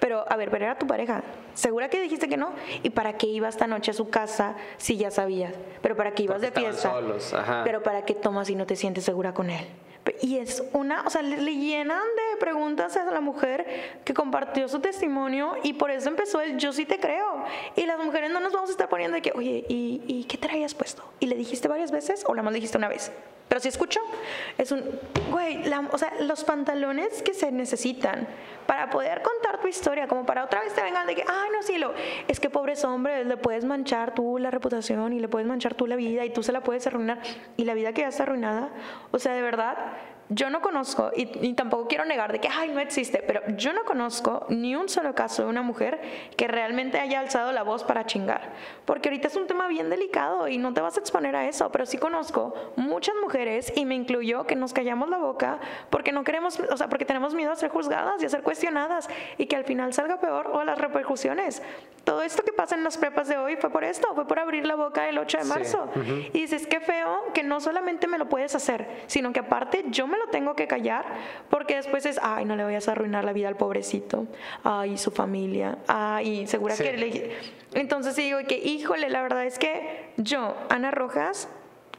Speaker 2: Pero, a ver, pero era tu pareja. ¿Segura que dijiste que no? ¿Y para qué iba esta noche a su casa si ya sabías? ¿Pero para qué ibas de fiesta?
Speaker 1: Solos. Ajá.
Speaker 2: ¿Pero para qué tomas si no te sientes segura con él? Y es una, o sea, le, llenan de preguntas a la mujer que compartió su testimonio y por eso empezó el yo sí te creo. Y las mujeres no nos vamos a estar poniendo de que, oye, ¿y, y qué traías puesto? ¿Y le dijiste varias veces o la más dijiste una vez? Pero si escucho, es un, güey, o sea, los pantalones que se necesitan para poder contar tu historia, como para otra vez te vengan de que, ay, no, sí, lo, es que pobres hombres, le puedes manchar tú la reputación y le puedes manchar tú la vida y tú se la puedes arruinar y la vida que ya está arruinada. O sea, de verdad, yo no conozco, y, tampoco quiero negar de que, ay, no existe, pero yo no conozco ni un solo caso de una mujer que realmente haya alzado la voz para chingar. Porque ahorita es un tema bien delicado y no te vas a exponer a eso, pero sí conozco muchas mujeres, y me incluyo, que nos callamos la boca porque no queremos, o sea, porque tenemos miedo a ser juzgadas y a ser cuestionadas y que al final salga peor o las repercusiones. Todo esto que pasa en las prepas de hoy fue por esto, fue por abrir la boca el 8 de marzo. Y dices, qué feo que no solamente me lo puedes hacer, sino que aparte yo me lo tengo que callar porque después es, ay, no le voy a arruinar la vida al pobrecito, ay, su familia, ay, segura que le... Entonces digo que, híjole, la verdad es que yo, Ana Rojas,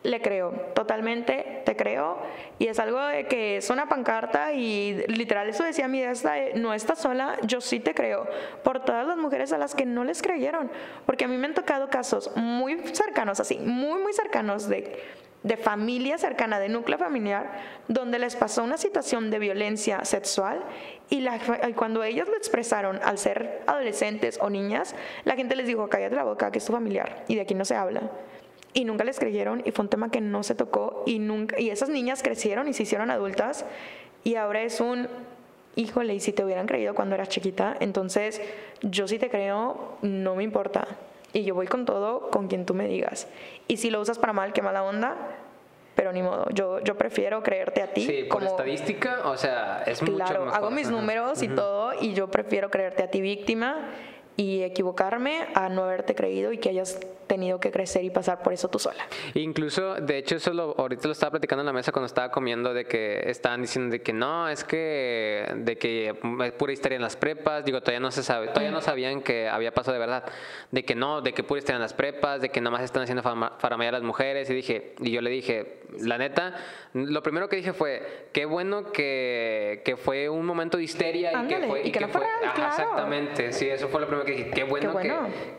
Speaker 2: le creo, totalmente te creo. Y es algo de que es una pancarta y literal eso decía mi esta, no estás sola, yo sí te creo. Por todas las mujeres a las que no les creyeron. Porque a mí me han tocado casos muy cercanos, así, muy, muy cercanos de de familia cercana, de núcleo familiar, donde les pasó una situación de violencia sexual y, cuando ellos lo expresaron al ser adolescentes o niñas, la gente les dijo, cállate la boca, que es tu familiar y de aquí no se habla. Y nunca les creyeron y fue un tema que no se tocó y, nunca, y esas niñas crecieron y se hicieron adultas y ahora es un, híjole, y si te hubieran creído cuando eras chiquita, entonces yo sí te creo, no me importa y yo voy con todo con quien tú me digas. Y si lo usas para mal, qué mala onda, pero ni modo, yo, yo prefiero creerte a ti.
Speaker 1: Sí, como, estadística, o sea, es mucho
Speaker 2: Claro, hago mis números y todo y yo prefiero creerte a ti víctima y equivocarme a no haberte creído y que hayas tenido que crecer y pasar por eso tú sola.
Speaker 1: Incluso, de hecho, eso lo, ahorita lo estaba platicando en la mesa cuando estaba comiendo de que estaban diciendo de que no, es que de que es pura historia en las prepas, digo, todavía no se sabe, todavía no sabían que había pasado de verdad, de que no, de que pura historia en las prepas, de que nada más están haciendo faramaya a las mujeres y dije, y yo le dije, la neta, lo primero que dije fue, qué bueno que, que fue un momento de histeria y que fue...
Speaker 2: Y, que, no fue,
Speaker 1: Exactamente, sí, eso fue lo primero que dije, qué bueno, Que,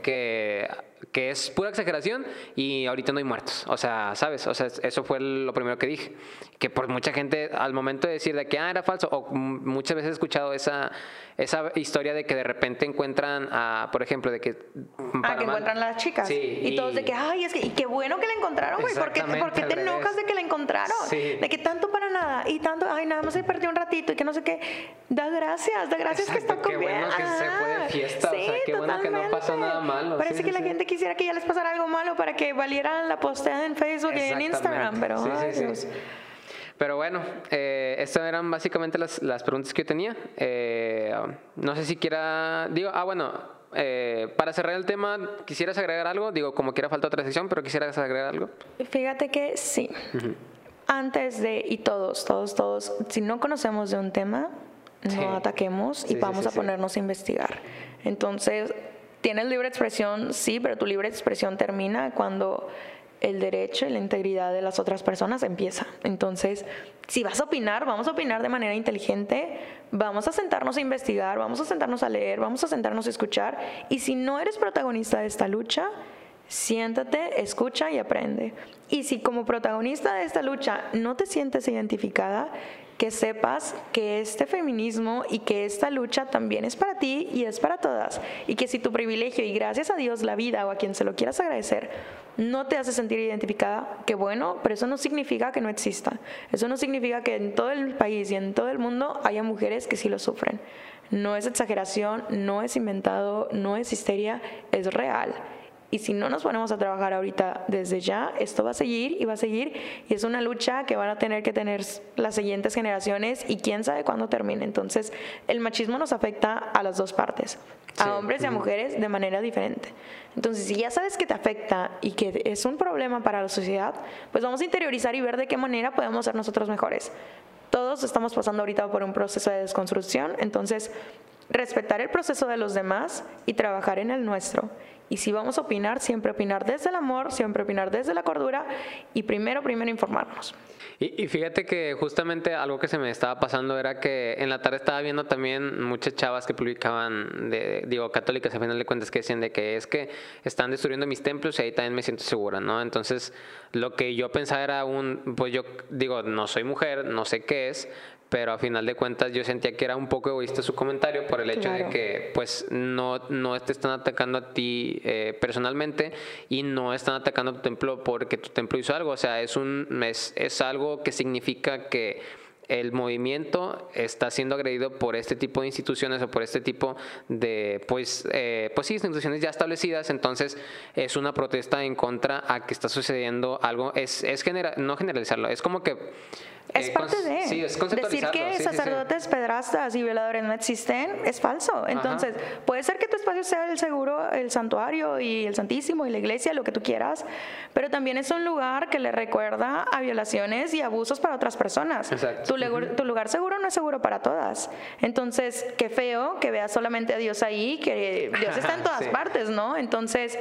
Speaker 1: que que es pura exageración y ahorita no hay muertos. O sea, ¿sabes? O sea, eso fue lo primero que dije. Que por mucha gente, al momento de decir de que ah, era falso, o muchas veces he escuchado esa, esa historia de que de repente encuentran, a, por ejemplo, de que...
Speaker 2: Ah, que encuentran a las chicas. y, todos de que, ay, es que, y qué bueno que la encontraron, güey. ¿Por qué, te enojas de que la encontraron? De que tanto para nada y tanto, ay, nada más se perdió un ratito y que no sé qué. Da gracias, da gracias que está con
Speaker 1: Qué bueno que se fue de fiesta, o sea, qué bueno que no pasó nada malo.
Speaker 2: Parece que la gente quisiera que ya les pasara algo malo para que valieran la posteada en Facebook y en Instagram, pero...
Speaker 1: Pero bueno, eh, estas eran básicamente las, las, preguntas que yo tenía. Eh, no sé si quiera, digo, ah, bueno, eh, para cerrar el tema, ¿quisieras agregar algo? Digo, como quiera falta otra sesión, pero ¿quisieras agregar algo?
Speaker 2: Fíjate que sí. antes de, y todos, todos, todos, si no conocemos de un tema, no ataquemos y vamos a ponernos a investigar. Entonces, tienes libre expresión, sí, pero tu libre expresión termina cuando el derecho y la integridad de las otras personas empieza. Entonces, si vas a opinar, vamos a opinar de manera inteligente, vamos a sentarnos a investigar, vamos a sentarnos a leer, vamos a sentarnos a escuchar. Y si no eres protagonista de esta lucha, siéntate, escucha y aprende. Y si como protagonista de esta lucha no te sientes identificada, que sepas que este feminismo y que esta lucha también es para ti y es para todas. Y que si tu privilegio y gracias a Dios la vida o a quien se lo quieras agradecer no te hace sentir identificada, que bueno, pero eso no significa que no exista. Eso no significa que en todo el país y en todo el mundo haya mujeres que sí lo sufren. No es exageración, no es inventado, no es histeria, es real. Y si no nos ponemos a trabajar ahorita desde ya, esto va a seguir y va a seguir. Y es una lucha que van a tener que tener las siguientes generaciones y quién sabe cuándo termine. Entonces, el machismo nos afecta a las dos partes, a hombres y a mujeres de manera diferente. Entonces, si ya sabes que te afecta y que es un problema para la sociedad, pues vamos a interiorizar y ver de qué manera podemos ser nosotros mejores. Todos estamos pasando ahorita por un proceso de desconstrucción, entonces respetar el proceso de los demás y trabajar en el nuestro. Y si vamos a opinar, siempre opinar desde el amor, siempre opinar desde la cordura y primero, primero informarnos.
Speaker 1: Y, fíjate que justamente algo que se me estaba pasando era que en la tarde estaba viendo también muchas chavas que publicaban, de, digo, católicas a final de cuentas, que decían de que es que están destruyendo mis templos y ahí también me siento segura, ¿no? Entonces, lo que yo pensaba era un, pues yo digo, no soy mujer, no sé qué es, pero a final de cuentas yo sentía que era un poco egoísta su comentario por el hecho de que pues no, no te están atacando a ti eh, personalmente y no están atacando a tu templo porque tu templo hizo algo, o sea, es, un, es, es algo que significa que el movimiento está siendo agredido por este tipo de instituciones o por este tipo de, pues, eh, pues sí, instituciones ya establecidas, entonces es una protesta en contra a que está sucediendo algo, es, es no generalizarlo, es como que
Speaker 2: es eh, parte de.
Speaker 1: Sí, es
Speaker 2: Decir que sacerdotes, pedrastas y violadores no existen es falso. Entonces, puede ser que tu espacio sea el seguro, el santuario y el santísimo y la iglesia, lo que tú quieras, pero también es un lugar que le recuerda a violaciones y abusos para otras personas. Tu, tu lugar seguro no es seguro para todas. Entonces, qué feo que veas solamente a Dios ahí, que Dios está en [LAUGHS] todas partes, ¿no? Entonces,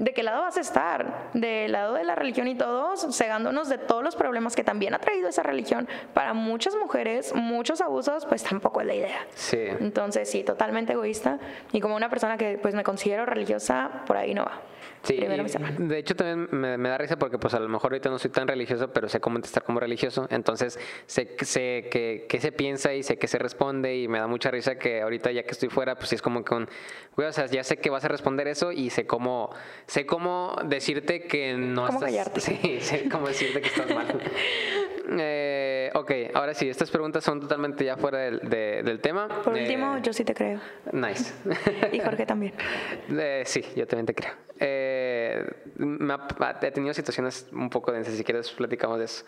Speaker 2: ¿de qué lado vas a estar? ¿Del lado de la religión y todos, cegándonos de todos los problemas que también ha traído esa religión? Para muchas mujeres, muchos abusos, pues tampoco es la idea.
Speaker 1: Sí.
Speaker 2: Entonces, sí, totalmente egoísta. Y como una persona que pues me considero religiosa, por ahí no va.
Speaker 1: Sí, de hecho también me, da risa porque pues a lo mejor ahorita no soy tan religioso, pero sé cómo estar como religioso, entonces sé, sé que, que, se piensa y sé que se responde y me da mucha risa que ahorita ya que estoy fuera, pues sí es como que un, güey, o sea, ya sé que vas a responder eso y sé cómo, sé cómo decirte que no
Speaker 2: ¿Cómo
Speaker 1: estás...
Speaker 2: Callarte? [LAUGHS]
Speaker 1: Sí, sé cómo decirte que estás mal. [LAUGHS] eh, ok, ahora sí, estas preguntas son totalmente ya fuera del, del tema.
Speaker 2: Por último, eh, yo sí te creo.
Speaker 1: Nice. [LAUGHS]
Speaker 2: y Jorge también. [LAUGHS]
Speaker 1: Eh, sí, yo también te creo. Eh, me ha, he tenido situaciones un poco densas, si quieres platicamos de eso.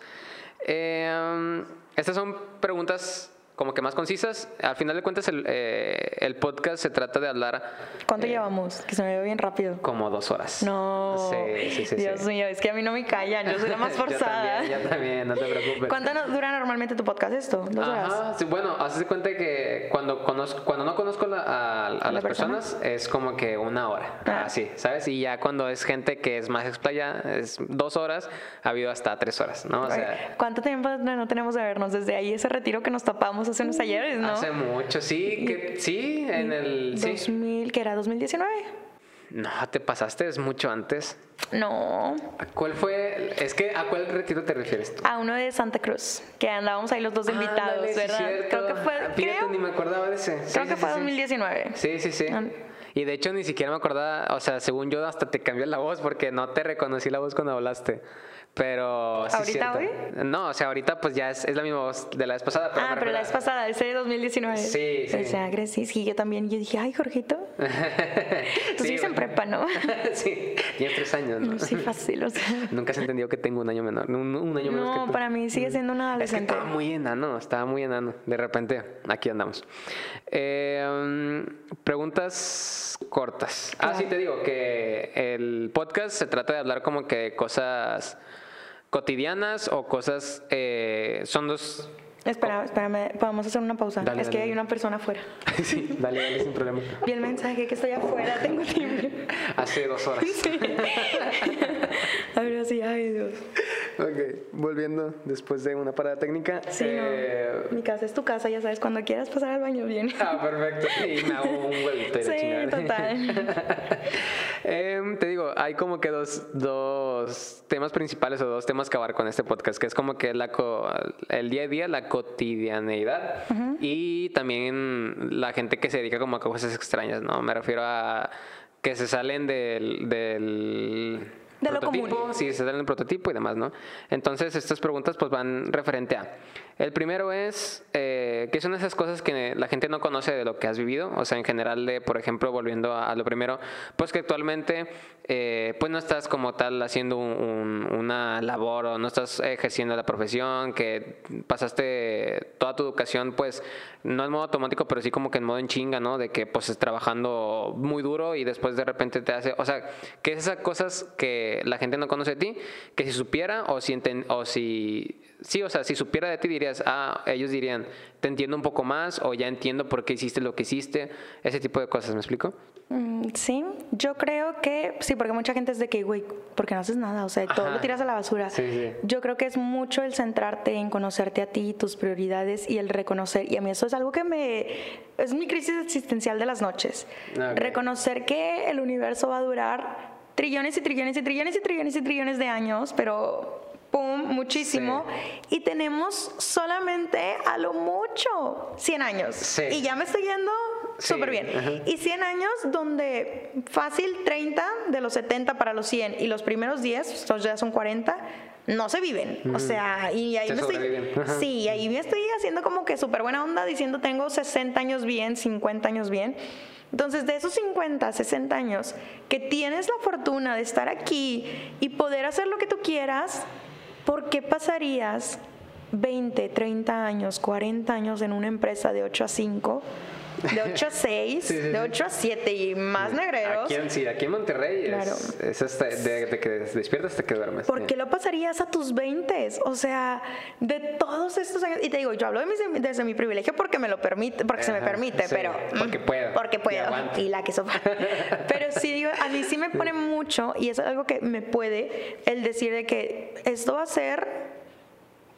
Speaker 1: Eh, estas son preguntas como que más concisas. Al final de cuentas, el, eh, el podcast se trata de hablar.
Speaker 2: ¿Cuánto eh, llevamos? Que se me ve bien rápido.
Speaker 1: Como dos horas.
Speaker 2: No.
Speaker 1: Sí, sí, sí.
Speaker 2: Dios mío, es que a mí no me callan, yo soy la más forzada. [LAUGHS]
Speaker 1: yo, también, yo también, no te preocupes.
Speaker 2: ¿Cuánto dura normalmente tu podcast esto? ¿Dos
Speaker 1: Ajá, Sí, bueno, haces cuenta que cuando, conozco, cuando no conozco a, a, las personas es como que una hora. Ah. Así, ¿sabes? Y ya cuando es gente que es más explaya, es dos horas, ha habido hasta tres horas, ¿no? O sea,
Speaker 2: ¿Cuánto tiempo no tenemos de vernos? Desde ahí ese retiro que nos tapamos hace unos ayeres, ¿no?
Speaker 1: Hace mucho, sí, que, sí, en el...
Speaker 2: 2000, ¿qué era? ¿2019?
Speaker 1: No, te pasaste, es mucho antes.
Speaker 2: No.
Speaker 1: ¿Cuál fue? Es que ¿a cuál retiro te refieres tú?
Speaker 2: A uno de Santa Cruz, que andábamos ahí los dos invitados, ¿verdad?
Speaker 1: creo que fue. Fíjate, ni me acordaba de ese.
Speaker 2: Creo que fue 2019.
Speaker 1: Sí, sí, sí. Y de hecho ni siquiera me acordaba, o sea, según yo hasta te cambió la voz porque no te reconocí la voz cuando hablaste. Pero.
Speaker 2: ¿Ahorita, hoy?
Speaker 1: No, o sea, ahorita pues ya es, es, la misma voz de la vez pasada.
Speaker 2: Pero ah, pero la vez pasada, ese de 2019.
Speaker 1: Sí, sí.
Speaker 2: O sea, sí, sí, yo también. Yo dije, ay, Jorgito. Tú [LAUGHS] sí, en prepa, ¿no? [LAUGHS]
Speaker 1: sí, tienes tres años, ¿no?
Speaker 2: Sí, fácil, o sea. [LAUGHS]
Speaker 1: Nunca has entendido que tengo un año menor. Un, un año menos
Speaker 2: no, para mí sigue siendo un adolescente.
Speaker 1: Es que estaba muy enano, estaba muy enano. De repente, aquí andamos. Eh, um, preguntas cortas. Ah, sí, te digo que el podcast se trata de hablar como que cosas cotidianas o cosas, eh, son dos...
Speaker 2: Espera, espérame, a hacer una pausa.
Speaker 1: Dale,
Speaker 2: es que
Speaker 1: dale.
Speaker 2: hay una persona afuera. [LAUGHS]
Speaker 1: sí, dale, dale, sin problema.
Speaker 2: Vi el mensaje que estoy afuera, tengo timbre. [LAUGHS]
Speaker 1: Hace dos horas.
Speaker 2: Sí. A ver, así, ay Dios.
Speaker 1: Ok, volviendo después de una parada técnica.
Speaker 2: Sí,
Speaker 1: eh,
Speaker 2: no. Mi casa es tu casa, ya sabes, cuando quieras pasar al baño, viene.
Speaker 1: Ah, perfecto. Y me hago un la
Speaker 2: Sí,
Speaker 1: chingada.
Speaker 2: total. [LAUGHS]
Speaker 1: Em, te digo, hay como que dos, dos temas principales o dos temas que abarco en este podcast, que es como que la co- el día a día, la cotidianeidad y también la gente que se dedica como a cosas extrañas, ¿no? Me refiero a que se salen del... del
Speaker 2: De lo
Speaker 1: prototipo,
Speaker 2: común.
Speaker 1: sí, se salen del prototipo y demás, ¿no? Entonces estas preguntas pues van referente a... El primero es, eh, ¿qué son esas cosas que la gente no conoce de lo que has vivido? O sea, en general, de, por ejemplo, volviendo a, a lo primero, pues que actualmente eh, pues no estás como tal haciendo un- un- una labor o no estás ejerciendo la profesión, que pasaste toda tu educación pues no en modo automático, pero sí como que en modo en chinga, ¿no? De que pues es trabajando muy duro y después de repente te hace, o sea, que es esas cosas que la gente no conoce de ti, que si supiera o si, enten- o si, sí, o sea, si supiera de ti dirías, ah, ellos dirían, te entiendo un poco más o ya entiendo por qué hiciste lo que hiciste, ese tipo de cosas, ¿me explico?
Speaker 2: Mm, Sí, yo creo que sí, porque mucha gente es de que, güey, ¿por qué no haces nada? O sea, todo
Speaker 1: Ajá.
Speaker 2: lo tiras a la basura.
Speaker 1: Sí, sí.
Speaker 2: Yo creo que es mucho el centrarte en conocerte a ti, tus prioridades y el reconocer. Y a mí eso es algo que me. Es mi crisis existencial de las noches. Reconocer que el universo va a durar trillones y trillones y trillones y trillones y trillones de años, pero. ¡Pum! Muchísimo. Y tenemos solamente a lo mucho 100 años.
Speaker 1: Sí.
Speaker 2: Y ya me estoy yendo
Speaker 1: Sí,
Speaker 2: súper bien.
Speaker 1: ajá.
Speaker 2: Y 100 años donde fácil 30 de los 70 para los 100 y los primeros 10, estos ya son 40, no se viven. O sea, y ahí
Speaker 1: Se
Speaker 2: me estoy...
Speaker 1: Ajá.
Speaker 2: Sí, y ahí me estoy haciendo como que súper buena onda diciendo tengo 60 años bien, 50 años bien. Entonces, de esos 50, 60 años que tienes la fortuna de estar aquí y poder hacer lo que tú quieras, ¿por qué pasarías 20, 30 años, 40 años en una empresa de 8 a 5, de 8 a 6,
Speaker 1: Sí, sí,
Speaker 2: de
Speaker 1: sí.
Speaker 2: 8 a 7 y más negreros?
Speaker 1: Aquí en, sí, aquí en Monterrey
Speaker 2: Claro.
Speaker 1: es, es hasta de, de que despiertas hasta que duermes.
Speaker 2: ¿Por qué lo pasarías a tus 20? O sea, de todos estos años. Y te digo, yo hablo de mi- desde mi privilegio porque me lo permite, porque se me permite,
Speaker 1: sí,
Speaker 2: pero.
Speaker 1: porque
Speaker 2: mm,
Speaker 1: puedo,
Speaker 2: Porque
Speaker 1: y
Speaker 2: puedo.
Speaker 1: aguanto.
Speaker 2: Y, la que sopa. [LAUGHS] Pero sí digo, a mí sí me pone mucho, y es algo que me puede, el decir de que esto va a ser.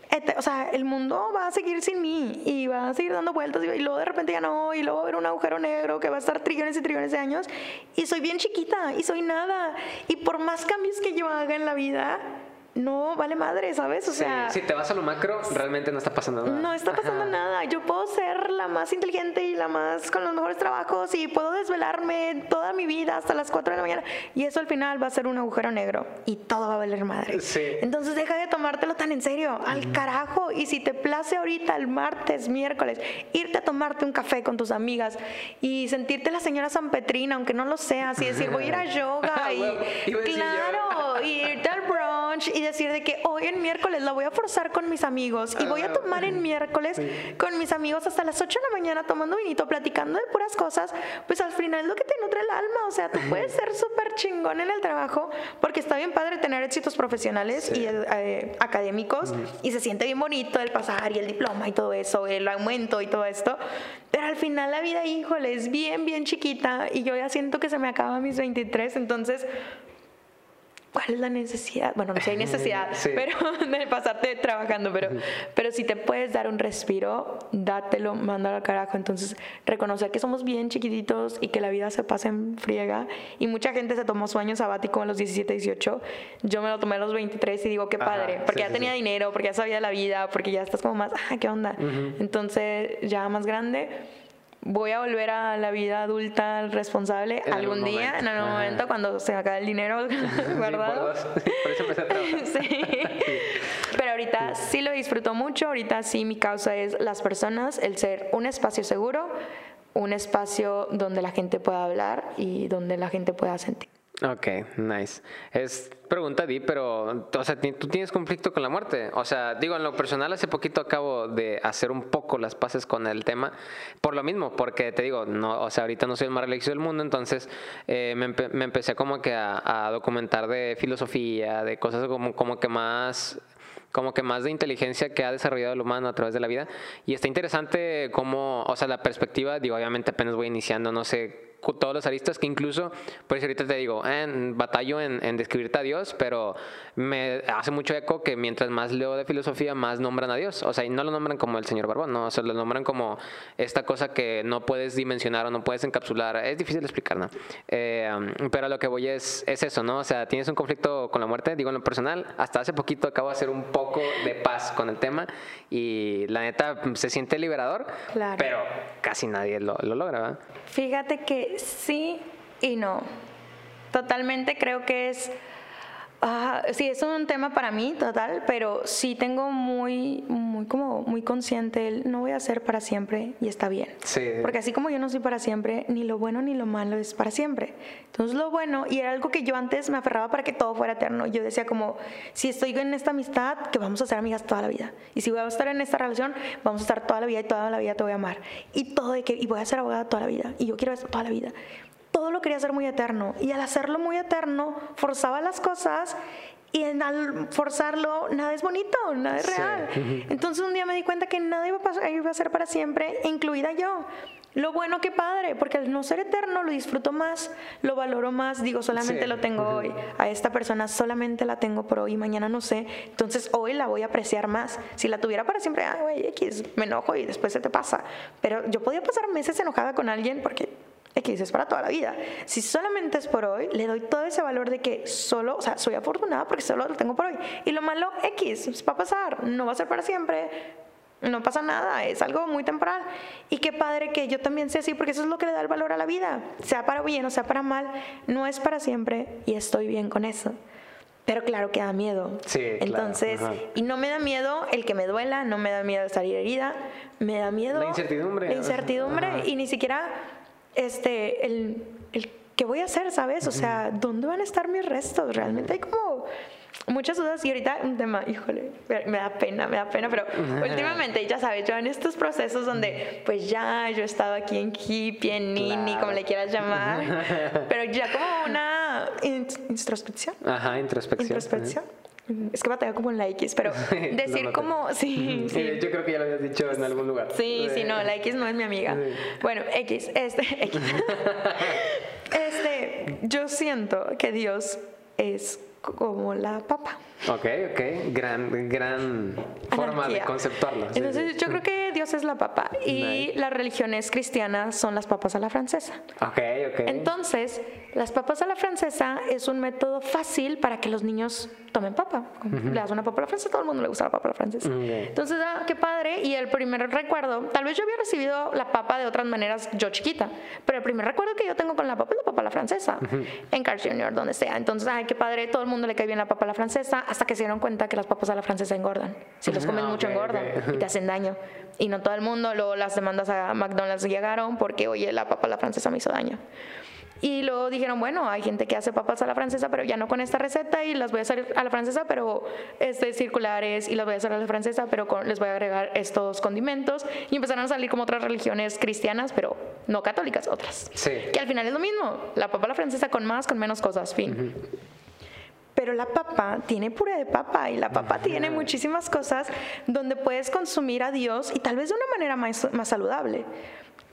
Speaker 2: Ete- O sea, el mundo va a seguir sin mí y va a seguir dando vueltas y, y luego de repente ya no, y luego va a haber un agujero negro que va a estar trillones y trillones de años y soy bien chiquita y soy nada. Y por más cambios que yo haga en la vida, no vale madre, ¿sabes? O
Speaker 1: Sí,
Speaker 2: sea,
Speaker 1: si te vas a lo macro, realmente no está pasando nada.
Speaker 2: no está pasando
Speaker 1: Ajá.
Speaker 2: nada. Yo puedo ser la más inteligente y la más con los mejores trabajos y puedo desvelarme toda mi vida hasta las 4 de la mañana y eso al final va a ser un agujero negro y todo va a valer madre.
Speaker 1: Sí.
Speaker 2: Entonces deja de tomártelo tan en serio, al carajo. Y si te place ahorita el martes, miércoles, irte a tomarte un café con tus amigas y sentirte la señora San Petrina, aunque no lo seas, y decir voy a ir a [LAUGHS] yoga y
Speaker 1: Huevo, iba a decir yo.
Speaker 2: claro, y irte al [LAUGHS] y decir de que hoy en miércoles la voy a forzar con mis amigos y voy a
Speaker 1: Ah,
Speaker 2: tomar en miércoles con mis amigos hasta las 8 de la mañana tomando vinito, platicando de puras cosas, pues al final es lo que te nutre el alma, o sea, tú [LAUGHS] puedes ser súper chingón en el trabajo porque está bien padre tener éxitos profesionales y eh, académicos y se siente bien bonito el pasar y el diploma y todo eso, el aumento y todo esto, pero al final la vida, híjole, es bien, bien chiquita y yo ya siento que se me acaba mis 23, entonces... ¿Cuál es la necesidad? Bueno, no sé, hay necesidad, [LAUGHS]
Speaker 1: Sí.
Speaker 2: pero [LAUGHS] de pasarte trabajando, pero, pero si te puedes dar un respiro, dátelo, mándalo al carajo. Entonces, reconocer que somos bien chiquititos y que la vida se pasa en friega. Y mucha gente se tomó su año sabático a los 17, 18. Yo me lo tomé a los 23 y digo, qué
Speaker 1: Ajá,
Speaker 2: padre, porque
Speaker 1: sí,
Speaker 2: ya tenía dinero, porque ya sabía la vida, porque ya estás como más, ah, ¿qué onda? Entonces, ya más grande. Voy a volver a la vida adulta responsable
Speaker 1: En
Speaker 2: algún
Speaker 1: algún
Speaker 2: día, en algún
Speaker 1: Ajá.
Speaker 2: momento, cuando se me acabe el dinero
Speaker 1: Sí, [LAUGHS] por
Speaker 2: guardado.
Speaker 1: trabajar. [LAUGHS]
Speaker 2: Sí. Pero ahorita sí lo disfruto mucho. Ahorita sí mi causa es las personas, el ser un espacio seguro, un espacio donde la gente pueda hablar y donde la gente pueda sentir.
Speaker 1: Ok, nice. Es pregunta di, pero, o sea, ¿tú tienes conflicto con la muerte? O sea, digo, en lo personal, hace poquito acabo de hacer un poco las paces con el tema, por lo mismo, porque te digo, no, o sea, ahorita no soy el más religioso del mundo, entonces eh, me, me, empecé como que a, a, documentar de filosofía, de cosas como, como que más como que más de inteligencia que ha desarrollado el humano a través de la vida. Y está interesante cómo, o sea, la perspectiva, digo, obviamente apenas voy iniciando, no sé todos los aristas que incluso, por eso ahorita te digo, en batallo en, describirte a Dios, pero me hace mucho eco que mientras más leo de filosofía, más nombran a Dios. O sea, y no lo nombran como el señor Barbón, no, o sea, lo nombran como esta cosa que no puedes dimensionar o no puedes encapsular. Es difícil explicar, ¿no? Eh, pero lo que voy es, es eso, ¿no? O sea, tienes un conflicto con la muerte, digo en lo personal, hasta hace poquito acabo de hacer un poco de paz con el tema y la neta se siente liberador, pero casi nadie lo, lo logra, ¿verdad?
Speaker 2: Fíjate que sí y no. Totalmente creo que es Ah, sí, es un tema para mí total, pero sí tengo muy, muy como muy consciente el no voy a ser para siempre y está bien.
Speaker 1: Sí.
Speaker 2: Porque así como yo no soy para siempre, ni lo bueno ni lo malo es para siempre. Entonces lo bueno, y era algo que yo antes me aferraba para que todo fuera eterno. Yo decía como, si estoy en esta amistad, que vamos a ser amigas toda la vida. Y si voy a estar en esta relación, vamos a estar toda la vida y toda la vida te voy a amar. Y todo de que, y voy a ser abogada toda la vida. Y yo quiero eso toda la vida todo lo quería hacer muy eterno. Y al hacerlo muy eterno, forzaba las cosas y al forzarlo, nada es bonito, nada es real. Entonces un día me di cuenta que nada iba a, pasar, iba a ser para siempre, incluida yo. Lo bueno que padre, porque al no ser eterno lo disfruto más, lo valoro más, digo, solamente lo tengo hoy. A esta persona solamente la tengo por hoy, mañana no sé. Entonces hoy la voy a apreciar más. Si la tuviera para siempre, ah, güey, X, me enojo y después se te pasa. Pero yo podía pasar meses enojada con alguien porque X es para toda la vida. Si solamente es por hoy, le doy todo ese valor de que solo, o sea, soy afortunada porque solo lo tengo por hoy. Y lo malo, X, va a pasar, no va a ser para siempre, no pasa nada, es algo muy temporal. Y qué padre que yo también sea así, porque eso es lo que le da el valor a la vida. Sea para bien o sea para mal, no es para siempre y estoy bien con eso. Pero claro que da miedo.
Speaker 1: Sí,
Speaker 2: Entonces, y no me da miedo el que me duela, no me da miedo salir herida, me da miedo.
Speaker 1: La incertidumbre.
Speaker 2: La incertidumbre. Y ni siquiera este, el, el ¿qué voy a hacer, sabes? O sea, ¿dónde van a estar mis restos? Realmente hay como muchas dudas y ahorita un tema, híjole, me da pena, me da pena, pero últimamente, ya sabes, yo en estos procesos donde pues ya yo he estado aquí en hippie, en nini, como le quieras llamar, [LAUGHS] pero ya como una introspección.
Speaker 1: Ajá, introspección.
Speaker 2: Introspección. Es que batalla como en la X, pero [LAUGHS] decir como, sí, sí.
Speaker 1: Yo creo que ya lo habías dicho en algún lugar.
Speaker 2: Sí, sí, no, la X no es mi amiga. Bueno, X, este, [LAUGHS] X. [LAUGHS] este, yo siento que Dios es como la papa.
Speaker 1: Ok, ok, gran, gran forma de conceptuarlo.
Speaker 2: Entonces yo creo que Dios es la papa y las religiones cristianas son las papas a la francesa.
Speaker 1: Ok, ok.
Speaker 2: Entonces, las papas a la francesa es un método fácil para que los niños tomen papa. Le das una papa a la francesa, todo el mundo le gusta la papa a la francesa. Entonces, ah, qué padre. Y el primer recuerdo, tal vez yo había recibido la papa de otras maneras yo chiquita, pero el primer recuerdo que yo tengo con la papa es la papa a la francesa, en Carl Jr., donde sea. Entonces, ay, qué padre, todo el mundo le cae bien la papa a la francesa, hasta que se dieron cuenta que las papas a la francesa engordan. Si los comes mucho, engordan y te hacen daño. Y no todo el mundo, luego las demandas a McDonald's llegaron porque, oye, la papa a la francesa me hizo daño. Y luego dijeron, bueno, hay gente que hace papas a la francesa, pero ya no con esta receta y las voy a hacer a la francesa, pero este, circulares y las voy a hacer a la francesa, pero les voy a agregar estos condimentos. Y empezaron a salir como otras religiones cristianas, pero no católicas, otras.
Speaker 1: Sí.
Speaker 2: Que al final es lo mismo, la papa a la francesa con más, con menos cosas, fin. Pero la papa tiene puré de papa y la papa tiene muchísimas cosas donde puedes consumir a Dios y tal vez de una manera más, más saludable.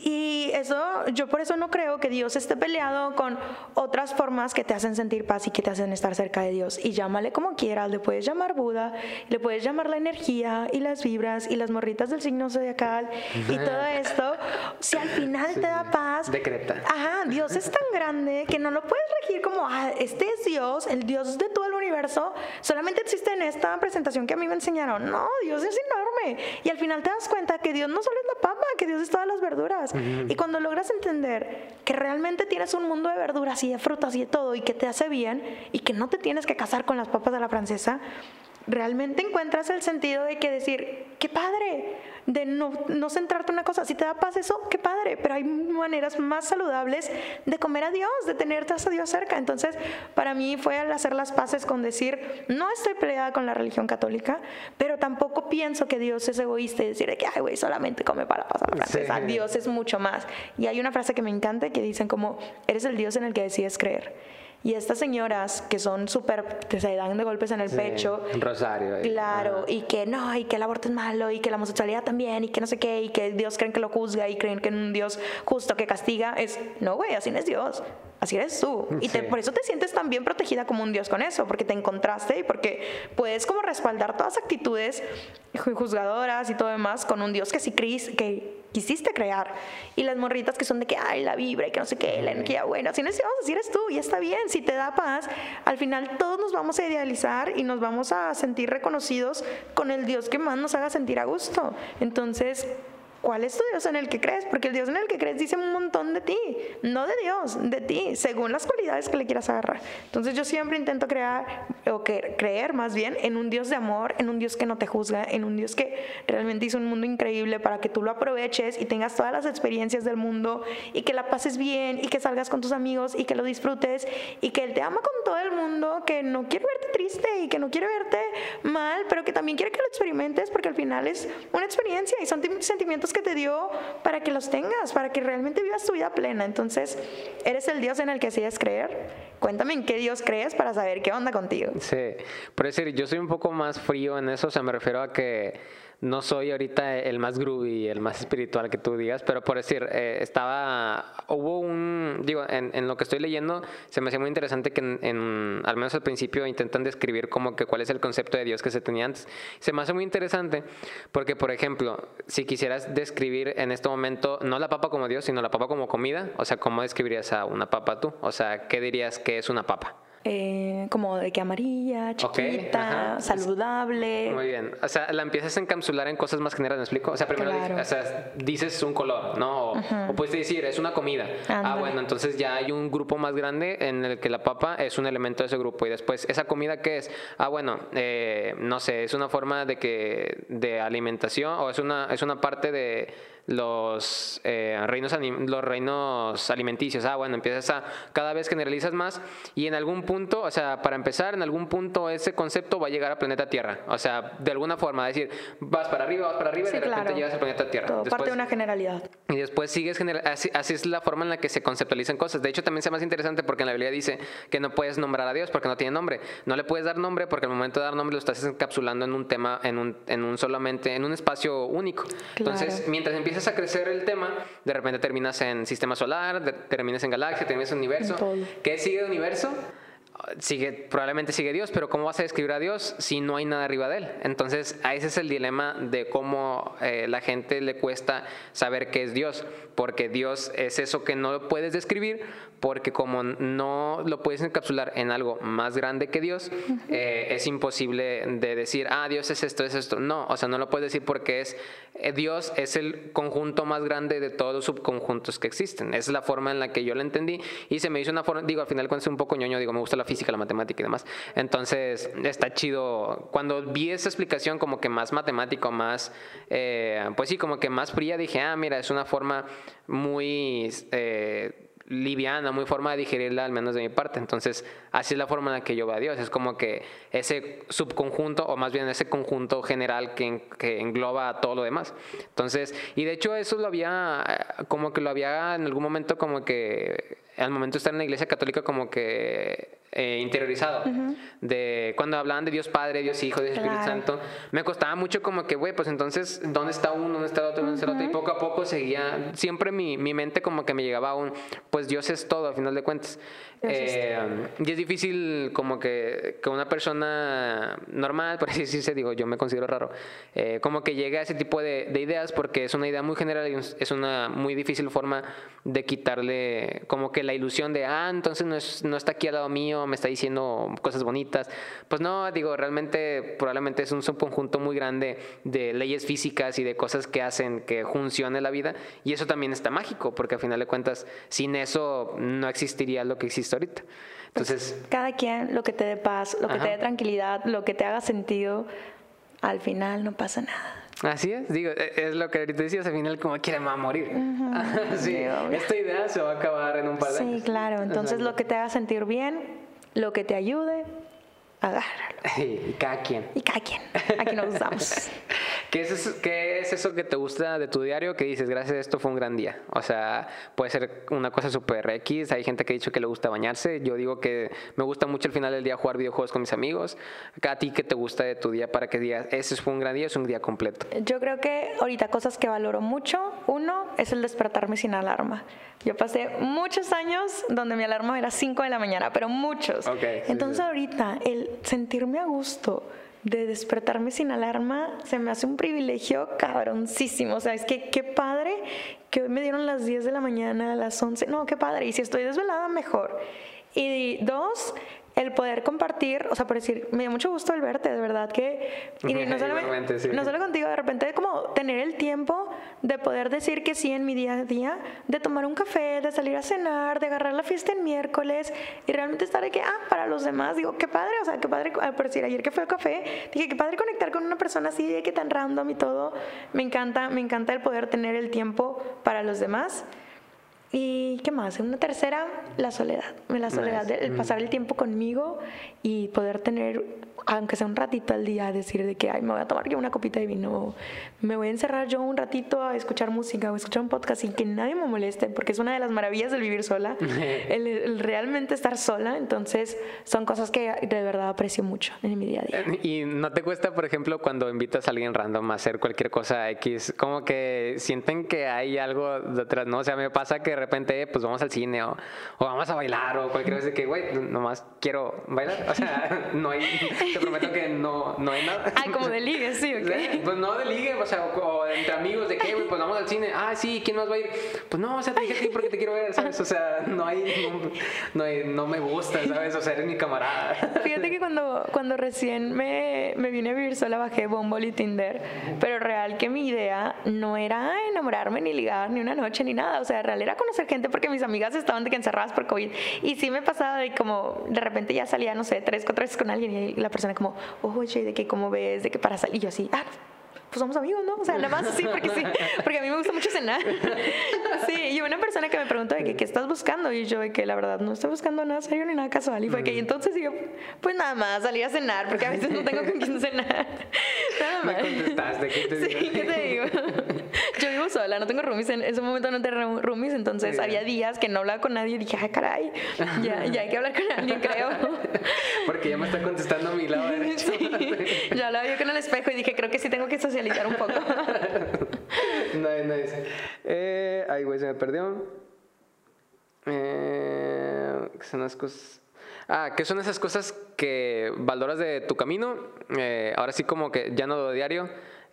Speaker 2: Y eso, yo por eso no creo que Dios esté peleado con otras formas que te hacen sentir paz y que te hacen estar cerca de Dios. Y llámale como quieras, le puedes llamar Buda, le puedes llamar la energía y las vibras y las morritas del signo zodiacal y todo [LAUGHS] esto. Si al final te da paz,
Speaker 1: decreta.
Speaker 2: Ajá, Dios es tan grande que no lo puedes regir como, ah, este es Dios, el Dios de todo el universo, solamente existe en esta presentación que a mí me enseñaron. No, Dios es enorme. Y al final te das cuenta que Dios no solo es la papa, que Dios es todas las verduras. Y cuando logras entender que realmente tienes un mundo de verduras y de frutas y de todo y que te hace bien y que no te tienes que casar con las papas de la francesa, realmente encuentras el sentido de que decir, qué padre, de no, no centrarte en una cosa. Si te da paz eso, qué padre, pero hay maneras más saludables de comer a Dios, de tenerte a Dios cerca. Entonces, para mí fue al hacer las paces con decir, no estoy peleada con la religión católica, pero tampoco pienso que Dios es egoísta y decir que, ay, güey, solamente come para pasar la francesa. Dios es mucho más. Y hay una frase que me encanta que dicen como, eres el Dios en el que decides creer. Y estas señoras que son súper, se dan de golpes en el pecho.
Speaker 1: Un rosario.
Speaker 2: Claro, y que no, y que el aborto es malo, y que la homosexualidad también, y que no sé qué, y que Dios creen que lo juzga, y creen que es un Dios justo que castiga. Es, no, güey, así no es Dios. Así eres tú. Y por eso te sientes tan bien protegida como un Dios con eso, porque te encontraste y porque puedes como respaldar todas las actitudes juzgadoras y todo demás con un Dios que sí que quisiste crear. Y las morritas que son de que, ay, la vibra y que no sé qué, la energía buena. Así necesitamos decir eres tú y está bien. Si te da paz, al final todos nos vamos a idealizar y nos vamos a sentir reconocidos con el Dios que más nos haga sentir a gusto. Entonces, ¿Cuál es tu Dios en el que crees? Porque el Dios en el que crees dice un montón de ti, no de Dios, de ti, según las cualidades que le quieras agarrar. Entonces yo siempre intento crear, o creer más bien, en un Dios de amor, en un Dios que no te juzga, en un Dios que realmente hizo un mundo increíble para que tú lo aproveches y tengas todas las experiencias del mundo y que la pases bien y que salgas con tus amigos y que lo disfrutes y que Él te ama con todo el mundo, que no quiere verte triste y que no quiere verte mal, pero que también quiere que lo experimentes porque al final es una experiencia y son sentimientos que te dio para que los tengas, para que realmente vivas tu vida plena. Entonces, ¿eres el Dios en el que decides creer? Cuéntame en qué Dios crees para saber qué onda contigo.
Speaker 1: Sí, por decir, yo soy un poco más frío en eso, o me refiero a que no soy ahorita el más groovy, el más espiritual que tú digas, pero por decir, eh, estaba, hubo un, digo, en, lo que estoy leyendo, se me hace muy interesante que en, al menos al principio intentan describir como que cuál es el concepto de Dios que se tenía antes. Se me hace muy interesante porque, por ejemplo, si quisieras describir en este momento, no la papa como Dios, sino la papa como comida, o sea, ¿cómo describirías a una papa tú? O sea, ¿qué dirías que es una papa?
Speaker 2: Eh, como de que amarilla, chiquita, saludable.
Speaker 1: Muy bien. O sea, la empiezas a encapsular en cosas más generales, ¿me explico? O sea, primero dices un color, ¿no? O, puedes decir, es una comida. Ah, bueno, entonces ya hay un grupo más grande en el que la papa es un elemento de ese grupo. Y después, ¿esa comida qué es? Ah, bueno, eh, no sé, es una forma de que de alimentación o es una, es una parte de los, eh, reinos, los reinos alimenticios. Ah, bueno, empiezas a cada vez generalizas más y en algún punto, o sea, para empezar, en algún punto ese concepto va a llegar a planeta Tierra. O sea, de alguna forma, decir, vas para arriba, vas para arriba y de repente llegas al planeta Tierra.
Speaker 2: Todo parte de una generalidad.
Speaker 1: Y después sigues, así, así, es la forma en la que se conceptualizan cosas. De hecho, también se más interesante porque en la Biblia dice que no puedes nombrar a Dios porque no tiene nombre. No le puedes dar nombre porque al momento de dar nombre lo estás encapsulando en un tema, en un, en un solamente, en un espacio único. Entonces, mientras empiezas empiezas a crecer el tema, de repente terminas en sistema solar, terminas en galaxia, terminas en universo. ¿Qué sigue de universo? Sigue, probablemente sigue Dios, pero ¿cómo vas a describir a Dios si no hay nada arriba de él? Entonces, ese es el dilema de cómo eh, la gente le cuesta saber qué es Dios, porque Dios es eso que no puedes describir, porque como no lo puedes encapsular en algo más grande que Dios, eh, es imposible de decir, ah, Dios es esto, es esto. No, o sea, no lo puedes decir porque es eh, Dios es el conjunto más grande de todos los subconjuntos que existen. Es la forma en la que yo lo entendí y se me hizo una forma, digo, al final cuando soy un poco ñoño, digo, me gusta la física, la matemática y demás. Entonces, está chido. Cuando vi esa explicación como que más matemático, más, eh, pues sí, como que más fría, dije, ah, mira, es una forma muy... Eh, liviana, muy forma de digerirla, al menos de mi parte. Entonces, así es la forma en la que yo veo a Dios. Es como que ese subconjunto, o más bien ese conjunto general que, que engloba todo lo demás. Entonces, y de hecho eso lo había, como que lo había en algún momento como que, al momento de estar en la iglesia católica, como que eh, interiorizado. De cuando hablaban de Dios Padre, Dios Hijo, Dios Espíritu Santo, me costaba mucho como que, güey, pues entonces, ¿dónde está uno? ¿Dónde está el otro? ¿Dónde está el otro? Y poco a poco seguía, siempre mi, mi mente como que me llegaba a un, pues Dios es todo, al final de cuentas. Eh, y es difícil como que, que, una persona normal, por así decirse, digo, yo me considero raro, eh, como que llegue a ese tipo de, de, ideas porque es una idea muy general y es una muy difícil forma de quitarle como que la ilusión de, ah, entonces no, es, no está aquí al lado mío me está diciendo cosas bonitas. Pues no, digo, realmente probablemente es un subconjunto muy grande de leyes físicas y de cosas que hacen que funcione la vida. Y eso también está mágico, porque al final de cuentas, sin eso no existiría lo que existe ahorita. Entonces...
Speaker 2: Pues, cada quien, lo que te dé paz, lo que te dé tranquilidad, lo que te haga sentido, al final no pasa nada.
Speaker 1: Así es, digo, e, es lo que ahorita decías, al final como quiere va a morir. [LAUGHS] sí, esta idea se va a acabar en un par de
Speaker 2: años. Sí, claro, [LAUGHS] entonces lo que te haga sentir bien, lo que te ayude, agárralo. [LAUGHS]
Speaker 1: Y cada quien.
Speaker 2: Y cada quien. Aquí nos usamos. [LAUGHS]
Speaker 1: ¿Qué es, eso, ¿Qué es eso que te gusta de tu diario que dices, gracias a esto fue un gran día? O sea, puede ser una cosa súper X, hay gente que ha dicho que le gusta bañarse, yo digo que me gusta mucho al final del día jugar videojuegos con mis amigos. ¿A ti qué te gusta de tu día para que digas, ese fue un gran día, es un día completo?
Speaker 2: Yo creo que ahorita cosas que valoro mucho, uno es el despertarme sin alarma. Yo pasé muchos años donde mi alarma era 5 de la mañana, pero muchos. Entonces ahorita el sentirme a gusto, de despertarme sin alarma se me hace un privilegio cabroncísimo. O sea, es que qué padre que hoy me dieron las 10 de la mañana, a las 11. No, qué padre. Y si estoy desvelada, mejor. Y dos, el poder compartir, o sea, por decir, me dio mucho gusto el verte, de verdad que... Y no, [LAUGHS] solo, no solo contigo, de repente como tener el tiempo de poder decir que sí en mi día a día, de tomar un café, de salir a cenar, de agarrar la fiesta en miércoles y realmente estar de que, ah, para los demás, digo, qué padre, o sea, qué padre, ah, por decir, ayer que fue al café, dije, qué padre conectar con una persona así, de que tan random y todo, me encanta, me encanta el poder tener el tiempo para los demás. ¿Y qué más? Una tercera, la soledad. La soledad, el pasar el tiempo conmigo y poder tener aunque sea un ratito al día, decir de que, ay, me voy a tomar yo una copita de vino, me voy a encerrar yo un ratito a escuchar música o escuchar un podcast sin que nadie me moleste, porque es una de las maravillas del vivir sola, [LAUGHS] el, realmente estar sola, entonces son cosas que de verdad aprecio mucho en mi día a día. [LAUGHS]
Speaker 1: ¿Y no te cuesta, por ejemplo, cuando invitas a alguien random a hacer cualquier cosa X, como que sienten que hay algo detrás, ¿no? O sea, me pasa que de repente, pues vamos al cine o, o vamos a bailar o cualquier vez de que, güey, nomás quiero bailar, o sea, [LAUGHS] no hay te prometo que no, no hay nada.
Speaker 2: Ah, como de ligue, sí, ok. [LAUGHS]
Speaker 1: Pues no de ligue, o sea, o, entre amigos, de que, pues vamos al cine. Ah, sí, ¿quién más va a ir? Pues no, o sea, te dije a ti porque te quiero ver, ¿sabes? O sea, no hay, no, hay, no me gusta, ¿sabes? O sea, eres mi camarada.
Speaker 2: Fíjate que cuando, cuando recién me, me vine a vivir sola bajé Bumble y Tinder, pero real que mi idea no era enamorarme, ni ligar, ni una noche, ni nada. O sea, real era conocer gente porque mis amigas estaban de que encerradas por COVID. Y sí me pasaba de como, de repente ya salía, no sé, tres, cuatro veces con alguien y la persona persona como, oye, de que cómo ves, de que para salir, y yo así, ah, pues somos amigos, ¿no? O sea, nada más así, porque sí, [LAUGHS] porque a mí me gusta mucho cenar. [LAUGHS] Sí, y una persona que me preguntó de que, ¿qué estás buscando? Y yo de que la verdad no estoy buscando nada serio ni nada casual. Y fue que, y entonces yo, pues nada más, salí a cenar, porque a veces no tengo con quién cenar. [LAUGHS] Nada más.
Speaker 1: Me contestaste, ¿qué te digo?
Speaker 2: Sí, ¿qué te digo? Yo vivo sola, no tengo roomies, en ese momento no tengo roomies, entonces había días que no hablaba con nadie y dije, ay, caray, ya, ya hay que hablar con alguien, creo.
Speaker 1: Porque ya me está contestando a mi lado derecho. Sí.
Speaker 2: Yo hablaba yo con el espejo y dije, creo que sí tengo que socializar un poco. [LAUGHS]
Speaker 1: nice, nice. Eh, ay, güey, se me perdió. Eh, ¿Qué son las cosas? Ah, ¿qué son esas cosas que valoras de tu camino? Eh, ahora sí como que ya no de diario,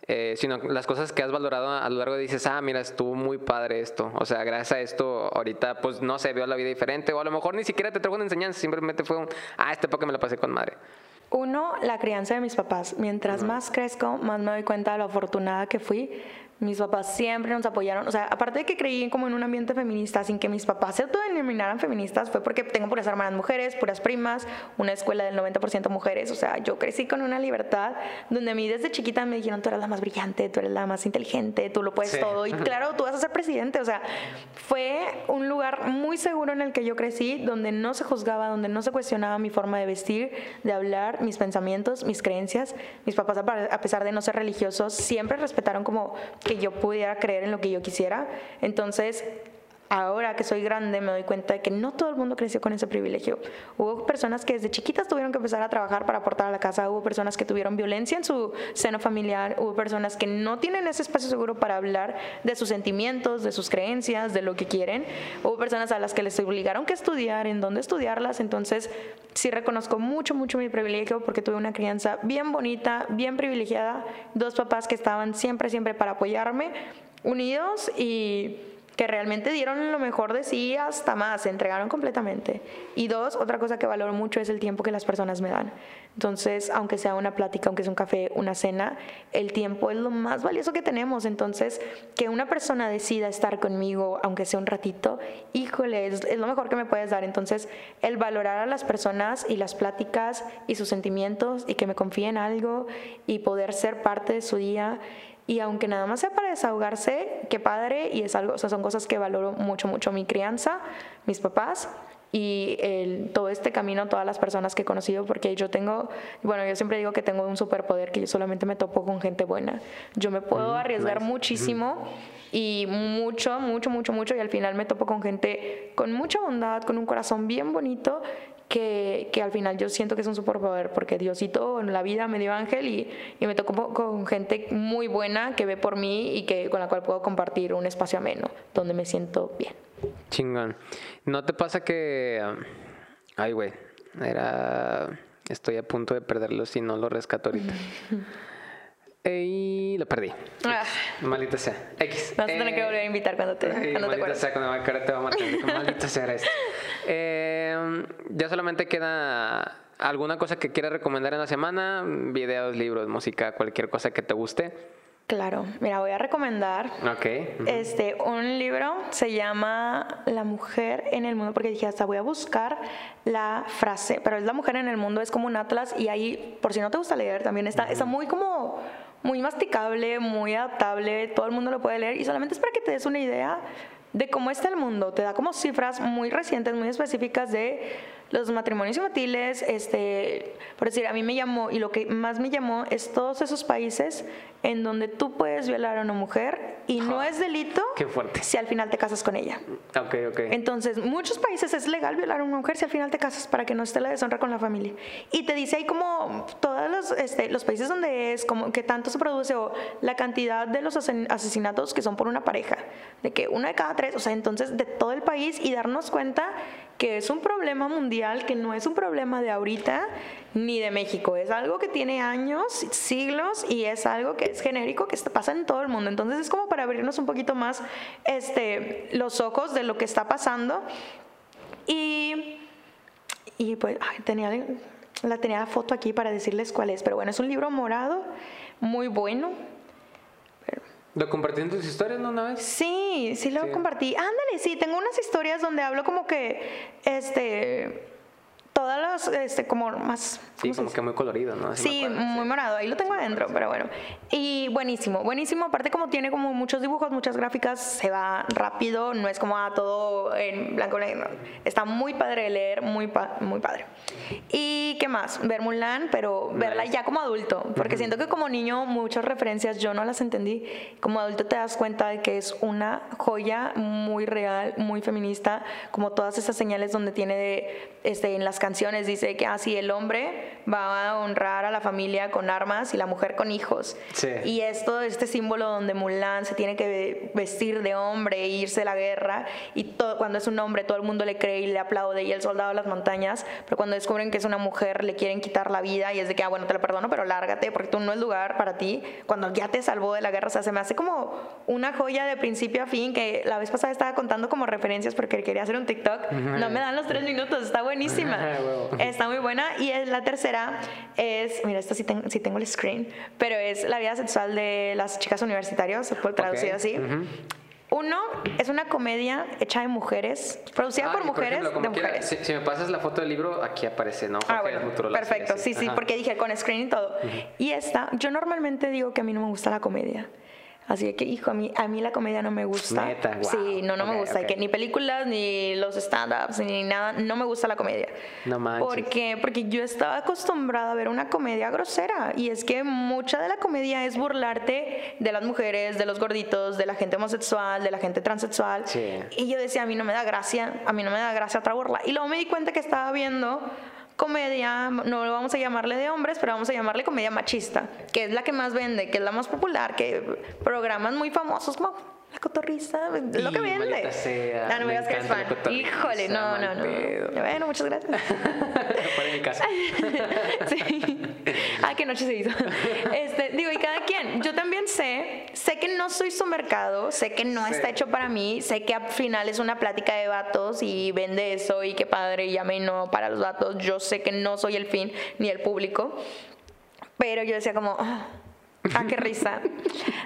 Speaker 1: eh, sino las cosas que has valorado a lo largo de dices, ah, mira, estuvo muy padre esto. O sea, gracias a esto ahorita pues no se vio la vida diferente. O a lo mejor ni siquiera te trajo una enseñanza, simplemente fue un, ah, este porque me la pasé con madre.
Speaker 2: Uno, la crianza de mis papás. Mientras más crezco, más me doy cuenta de lo afortunada que fui mis papás siempre nos apoyaron, o sea, aparte de que creí como en un ambiente feminista, sin que mis papás se autodenominaran feministas, fue porque tengo puras hermanas mujeres, puras primas, una escuela del 90% mujeres, o sea, yo crecí con una libertad donde a mí desde chiquita me dijeron, tú eres la más brillante, tú eres la más inteligente, tú lo puedes todo, y claro, tú vas a ser presidente, o sea, fue un lugar muy seguro en el que yo crecí, donde no se juzgaba, donde no se cuestionaba mi forma de vestir, de hablar, mis pensamientos, mis creencias, mis papás, a pesar de no ser religiosos, siempre respetaron como que yo pudiera creer en lo que yo quisiera. Entonces, ahora que soy grande me doy cuenta de que no todo el mundo creció con ese privilegio. Hubo personas que desde chiquitas tuvieron que empezar a trabajar para aportar a la casa, hubo personas que tuvieron violencia en su seno familiar, hubo personas que no tienen ese espacio seguro para hablar de sus sentimientos, de sus creencias, de lo que quieren, hubo personas a las que les obligaron que estudiar, en dónde estudiarlas, entonces sí reconozco mucho, mucho mi privilegio porque tuve una crianza bien bonita, bien privilegiada, dos papás que estaban siempre, siempre para apoyarme, unidos y que realmente dieron lo mejor de sí hasta más, se entregaron completamente. Y dos, otra cosa que valoro mucho es el tiempo que las personas me dan. Entonces, aunque sea una plática, aunque sea un café, una cena, el tiempo es lo más valioso que tenemos. Entonces, que una persona decida estar conmigo, aunque sea un ratito, híjole, es, es lo mejor que me puedes dar. Entonces, el valorar a las personas y las pláticas y sus sentimientos y que me confíen algo y poder ser parte de su día y aunque nada más sea para desahogarse, qué padre, y es algo, o sea, son cosas que valoro mucho, mucho mi crianza, mis papás y el, todo este camino, todas las personas que he conocido, porque yo tengo, bueno, yo siempre digo que tengo un superpoder, que yo solamente me topo con gente buena. Yo me puedo arriesgar muchísimo y mucho, mucho, mucho, mucho, y al final me topo con gente con mucha bondad, con un corazón bien bonito que, que, al final yo siento que es un superpoder porque Diosito en la vida me dio ángel y, y, me tocó con gente muy buena que ve por mí y que con la cual puedo compartir un espacio ameno donde me siento bien.
Speaker 1: Chingón. ¿No te pasa que... Ay, güey. Era... Estoy a punto de perderlo si no lo rescato ahorita. [LAUGHS] Y lo perdí. Ah. Maldita sea. X.
Speaker 2: Vas a tener que volver a invitar cuando te, cuando
Speaker 1: te acuerdes. sea, cuando me acuerde te va a matar. [LAUGHS] Maldita sea esto. Eh, ya solamente queda alguna cosa que quieras recomendar en la semana. Videos, libros, música, cualquier cosa que te guste.
Speaker 2: Claro, mira, voy a recomendar
Speaker 1: okay.
Speaker 2: este, un libro, se llama La mujer en el mundo, porque dije, hasta voy a buscar la frase, pero es La mujer en el mundo, es como un atlas y ahí, por si no te gusta leer, también está, está muy como, muy masticable, muy adaptable, todo el mundo lo puede leer y solamente es para que te des una idea de cómo está el mundo, te da como cifras muy recientes, muy específicas de los matrimonios infantiles, este, por decir, a mí me llamó, y lo que más me llamó es todos esos países en donde tú puedes violar a una mujer y no es delito
Speaker 1: Qué fuerte.
Speaker 2: si al final te casas con ella.
Speaker 1: Ok, ok.
Speaker 2: Entonces, muchos países es legal violar a una mujer si al final te casas para que no esté la deshonra con la familia. Y te dice ahí como todos los, este, los países donde es, como que tanto se produce o la cantidad de los asesinatos que son por una pareja, de que una de cada tres, o sea, entonces de todo el país y darnos cuenta que es un problema mundial, que no es un problema de ahorita ni de México, es algo que tiene años, siglos y es algo que es genérico, que pasa en todo el mundo. Entonces es como para abrirnos un poquito más este, los ojos de lo que está pasando. Y, y pues tenía, la tenía la foto aquí para decirles cuál es, pero bueno, es un libro morado, muy bueno
Speaker 1: ¿Lo compartí en tus historias, no, una vez?
Speaker 2: Sí, sí lo compartí. Ándale, sí, tengo unas historias donde hablo como que, este, todas las, este, como más...
Speaker 1: Sí, como que muy colorido, ¿no?
Speaker 2: sí, muy morado, ahí lo tengo adentro, pero bueno. Y buenísimo, buenísimo, aparte como tiene como muchos dibujos, muchas gráficas, se va rápido, no es como a ah, todo en blanco y negro. Está muy padre de leer, muy, muy padre. ¿Y qué más? Ver Mulan, pero verla ya como adulto, porque siento que como niño muchas referencias yo no las entendí. Como adulto te das cuenta de que es una joya muy real, muy feminista, como todas esas señales donde tiene de, este, en las canciones dice que así ah, el hombre va a honrar a la familia con armas y la mujer con hijos. Y es todo este símbolo donde Mulan se tiene que vestir de hombre e irse a la guerra y todo, cuando es un hombre todo el mundo le cree y le aplaude y el soldado de las montañas, pero cuando descubren que es una mujer le quieren quitar la vida y es de que, ah, bueno, te lo perdono, pero lárgate porque tú no es lugar para ti. Cuando ya te salvó de la guerra, o sea, se me hace como una joya de principio a fin que la vez pasada estaba contando como referencias porque quería hacer un TikTok. No me dan los tres minutos, está buenísima. Está muy buena. Y la tercera es, mira, esto sí, tengo el screen, pero es la vida sexual de las chicas universitarias, se puede traducir así. Uno es una comedia hecha de mujeres, producida por mujeres de mujeres.
Speaker 1: si, me pasas la foto del libro, aquí aparece, ¿no?
Speaker 2: ah, bueno, perfecto, sí, sí, porque dije con screen y todo. Y esta, yo normalmente digo que a mí no me gusta la comedia. Así que, hijo, a mí, a mí la comedia no me gusta.
Speaker 1: Neta,
Speaker 2: Sí, no, no me gusta. Que ni películas, ni los stand-ups, ni nada, no me gusta la comedia.
Speaker 1: No manches.
Speaker 2: Porque, porque yo estaba acostumbrada a ver una comedia grosera. Y es que mucha de la comedia es burlarte de las mujeres, de los gorditos, de la gente homosexual, de la gente transexual.
Speaker 1: Sí.
Speaker 2: Y yo decía, a mí no me da gracia, a mí no me da gracia otra burla. Y luego me di cuenta que estaba viendo comedia, no lo vamos a llamarle de hombres, pero vamos a llamarle comedia machista, que es la que más vende, que es la más popular, que programas muy famosos como La Cotorriza, lo que vende.
Speaker 1: Sea, no, me digas que es fan.
Speaker 2: Híjole, no, no, no. Bueno, muchas gracias. [LAUGHS]
Speaker 1: Por mi casa. [LAUGHS]
Speaker 2: sí. Ah, qué noche se hizo. [LAUGHS] Este, digo, y cada quien, yo también sé, sé que no soy su mercado, sé que no está hecho para mí, sé que al final es una plática de vatos y vende eso y qué padre, y llame y no para los vatos. Yo sé que no soy el fin ni el público, pero yo decía como... "Ah, [LAUGHS] Ah, qué risa.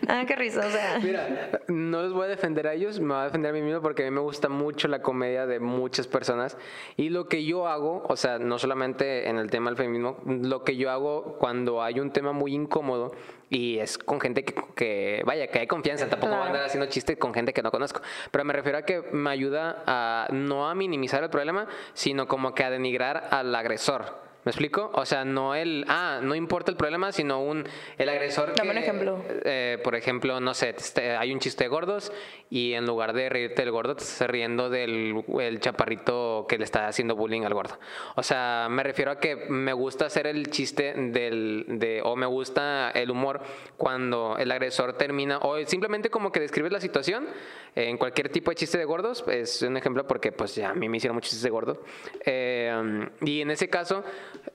Speaker 2: Ah, qué risa. O sea,
Speaker 1: Mira, no los voy a defender a ellos, me voy a defender a mí mismo porque a mí me gusta mucho la comedia de muchas personas. Y lo que yo hago, o sea, no solamente en el tema del feminismo, lo que yo hago cuando hay un tema muy incómodo y es con gente que, que, vaya, que hay confianza, tampoco voy a andar haciendo chistes con gente que no conozco. Pero me refiero a que me ayuda a no a minimizar el problema, sino como que a denigrar al agresor. ¿Me explico? O sea, no el, ah, no importa el problema, sino un, el agresor
Speaker 2: Dame un
Speaker 1: que,
Speaker 2: ejemplo.
Speaker 1: eh, por ejemplo, no sé, hay un chiste de gordos y en lugar de reírte del gordo, te estás riendo del el chaparrito que le está haciendo bullying al gordo. O sea, me refiero a que me gusta hacer el chiste del, de, o me gusta el humor cuando el agresor termina, o simplemente como que describes la situación eh, en cualquier tipo de chiste de gordos, es un ejemplo porque pues ya a mí me hicieron muchos chistes de gordos. Eh, y en ese caso,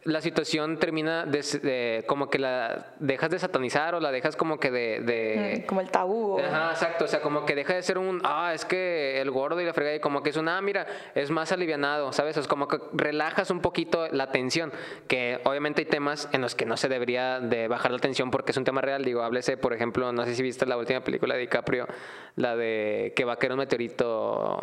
Speaker 1: la situación termina de, de- como que la dejas de satanizar o la dejas como que de... de-
Speaker 2: como el tabú. o-
Speaker 1: Ajá, exacto, o sea, como que deja de ser un, ah, es que el gordo y la fregada, y como que es un, ah, mira, es más alivianado, ¿sabes? Es como que relajas un poquito la tensión, que obviamente hay temas en los que no se debería de bajar la tensión porque es un tema real, digo, háblese, por ejemplo, no sé si viste la última película de DiCaprio, la de que va a caer un meteorito,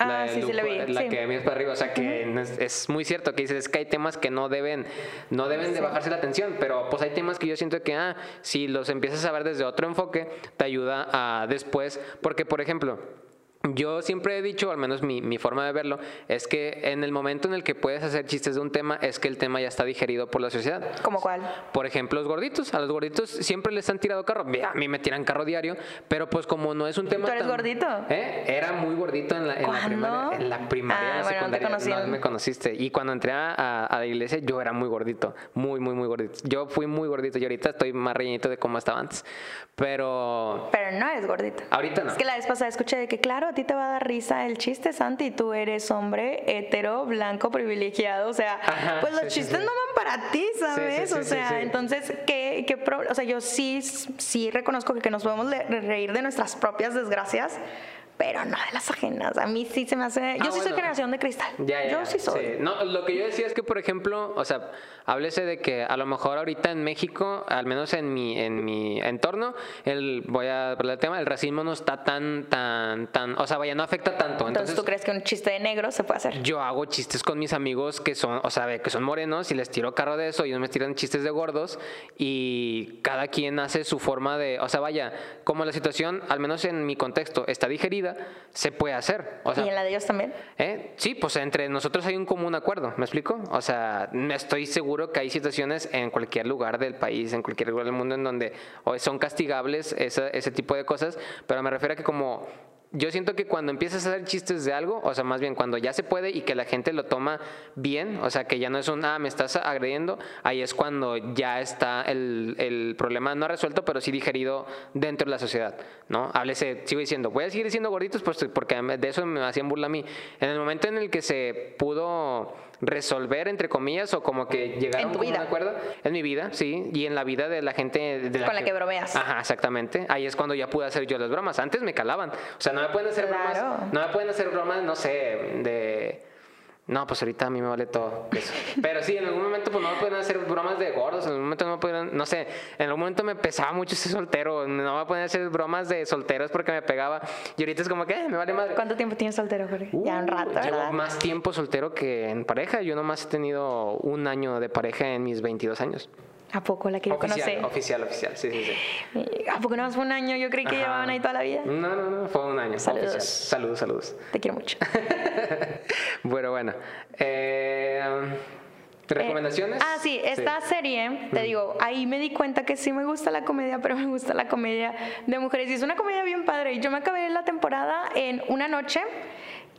Speaker 2: Ah,
Speaker 1: la de
Speaker 2: sí, sí,
Speaker 1: Luke,
Speaker 2: la vi,
Speaker 1: la
Speaker 2: sí.
Speaker 1: que miras para arriba, o sea, que es, es muy cierto que dices, es que hay temas que no deben, no deben de bajarse la tensión, pero pues hay temas que yo siento que, ah, si los empiezas a ver desde otro enfoque, te ayuda a después, porque por ejemplo, yo siempre he dicho, al menos mi, mi forma de verlo, es que en el momento en el que puedes hacer chistes de un tema, es que el tema ya está digerido por la sociedad.
Speaker 2: ¿Como cuál?
Speaker 1: Por ejemplo, los gorditos. A los gorditos siempre les han tirado carro. A mí me tiran carro diario, pero pues como no es un tema
Speaker 2: ¿Tú eres
Speaker 1: tan-
Speaker 2: gordito?
Speaker 1: ¿Eh? Era muy gordito en la, en primaria. En la primaria,
Speaker 2: Ah, bueno, no te conocí.
Speaker 1: me conociste. Y cuando entré a, a- a la iglesia, yo era muy gordito. Muy, muy, muy gordito. Yo fui muy gordito y ahorita estoy más rellenito de cómo estaba antes. Pero
Speaker 2: Pero no eres gordito.
Speaker 1: ahorita no.
Speaker 2: Es que la vez pasada escuché de que, claro, a ti te va a dar risa el chiste, Santi, tú eres hombre hetero, blanco, privilegiado. O sea,
Speaker 1: Ajá,
Speaker 2: pues los
Speaker 1: sí,
Speaker 2: chistes
Speaker 1: sí.
Speaker 2: no van para ti, ¿sabes? o sea, entonces, ¿qué, qué pro- O sea, yo sí, sí reconozco que, que nos podemos reír de nuestras propias desgracias, pero no de las ajenas. A mí sí se me hace. Yo
Speaker 1: Ah,
Speaker 2: sí soy generación de cristal.
Speaker 1: Ya, ya,
Speaker 2: yo sí soy.
Speaker 1: No, lo que yo decía es que, por ejemplo, o sea, háblese de que a lo mejor ahorita en México, al menos en mi, en mi entorno, el, voy a hablar del tema, el racismo no está tan, tan, tan, o sea, vaya, no afecta tanto.
Speaker 2: Entonces, ¿tú crees que un chiste de negro se puede hacer?
Speaker 1: yo hago chistes con mis amigos que son, o sea, que son morenos y les tiro carro de eso y ellos me tiran chistes de gordos y cada quien hace su forma de, o sea, vaya, como la situación, al menos en mi contexto, está digerida, se puede hacer. O sea,
Speaker 2: y en la de ellos también.
Speaker 1: ¿Eh? Sí, pues entre nosotros hay un común acuerdo, ¿me explico? O sea, estoy seguro que hay situaciones en cualquier lugar del país, en cualquier lugar del mundo en donde son castigables esa- ese tipo de cosas, pero me refiero a que como yo siento que cuando empiezas a hacer chistes de algo, o sea, más bien cuando ya se puede y que la gente lo toma bien, o sea, que ya no es un, ah, me estás agrediendo, ahí es cuando ya está el, el problema no resuelto, pero sí digerido dentro de la sociedad, ¿no? Háblese, sigo diciendo, voy a seguir diciendo gorditos pues, porque de eso me hacían burla a mí. En el momento en el que se pudo resolver, entre comillas, o como que llegar
Speaker 2: En
Speaker 1: a un acuerdo, en mi vida, sí, y en la vida de la gente de
Speaker 2: Con la que bromeas.
Speaker 1: Ajá, exactamente. Ahí es cuando ya pude hacer yo las bromas. Antes me calaban. O sea, no me pueden hacer
Speaker 2: Claro.
Speaker 1: bromas. No me pueden hacer bromas, no sé, de. No, pues ahorita a mí me vale todo eso. Pero sí, en algún momento pues no me pueden hacer bromas de gordos, en algún momento no me pueden, no sé, en algún momento me pesaba mucho ser soltero, no me pueden hacer bromas de solteros porque me pegaba. Y ahorita es como que, eh, me vale madre.
Speaker 2: ¿Cuánto tiempo tienes soltero, Jorge? ya un
Speaker 1: Uh,
Speaker 2: rato,
Speaker 1: Llevo
Speaker 2: ¿verdad?
Speaker 1: más tiempo soltero que en pareja. Yo nomás he tenido un año de pareja en mis 22 años.
Speaker 2: ¿A poco la que yo
Speaker 1: Oficial,
Speaker 2: conocí?
Speaker 1: oficial, oficial, sí, sí, sí.
Speaker 2: ¿A poco no más fue un año? Yo creí que
Speaker 1: Ajá.
Speaker 2: llevaban ahí toda la vida.
Speaker 1: No, no, no, fue un año.
Speaker 2: Saludos.
Speaker 1: Oficial. Saludos, saludos.
Speaker 2: Te quiero mucho. [LAUGHS]
Speaker 1: Bueno, bueno. Eh, ¿Recomendaciones?
Speaker 2: Eh, ah, sí, esta serie, te digo, ahí me di cuenta que sí me gusta la comedia, pero me gusta la comedia de mujeres. Y es una comedia bien padre. Yo me acabé la temporada en una noche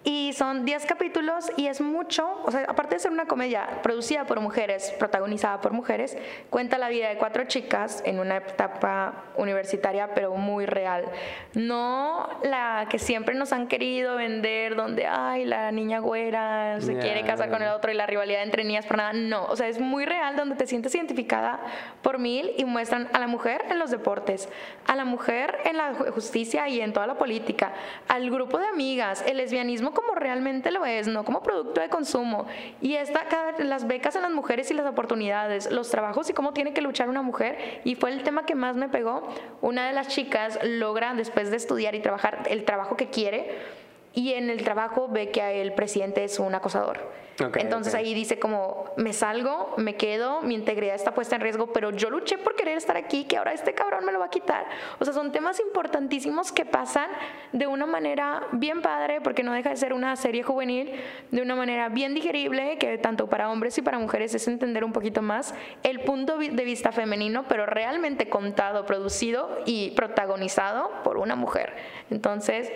Speaker 2: Y son 10 capítulos y es mucho, o sea, aparte de ser una comedia producida por mujeres, protagonizada por mujeres, cuenta la vida de cuatro chicas en una etapa universitaria, pero muy real. No la que siempre nos han querido vender, donde, ay, la niña güera se quiere casar con el otro y la rivalidad entre niñas por nada. No, o sea, es muy real, donde te sientes identificada por mil y muestran a la mujer en los deportes, a la mujer en la justicia y en toda la política, al grupo de amigas, el lesbianismo como realmente lo es, no como producto de consumo. Y esta, las becas en las mujeres y las oportunidades, los trabajos y cómo tiene que luchar una mujer. Y fue el tema que más me pegó. Una de las chicas logra, después de estudiar y trabajar, el trabajo que quiere. Y en el trabajo ve que el presidente es un acosador. Entonces ahí dice como, me salgo, me quedo, mi integridad está puesta en riesgo, pero yo luché por querer estar aquí, que ahora este cabrón me lo va a quitar. O sea, son temas importantísimos que pasan de una manera bien padre, porque no deja de ser una serie juvenil, de una manera bien digerible, que tanto para hombres y para mujeres es entender un poquito más el punto de vista femenino, pero realmente contado, producido y protagonizado por una mujer. Entonces,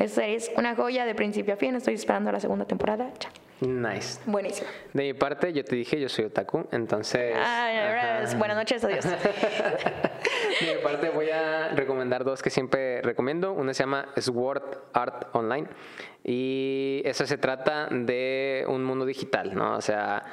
Speaker 2: esa es una joya de principio a fin. Estoy esperando la segunda temporada. Chao.
Speaker 1: Nice.
Speaker 2: Buenísimo.
Speaker 1: De mi parte, yo te dije, yo soy otaku, entonces...
Speaker 2: buenas noches, adiós. [LAUGHS] de
Speaker 1: mi parte voy a recomendar dos que siempre recomiendo. Una se llama Sword Art Online y eso se trata de un mundo digital, ¿no? O sea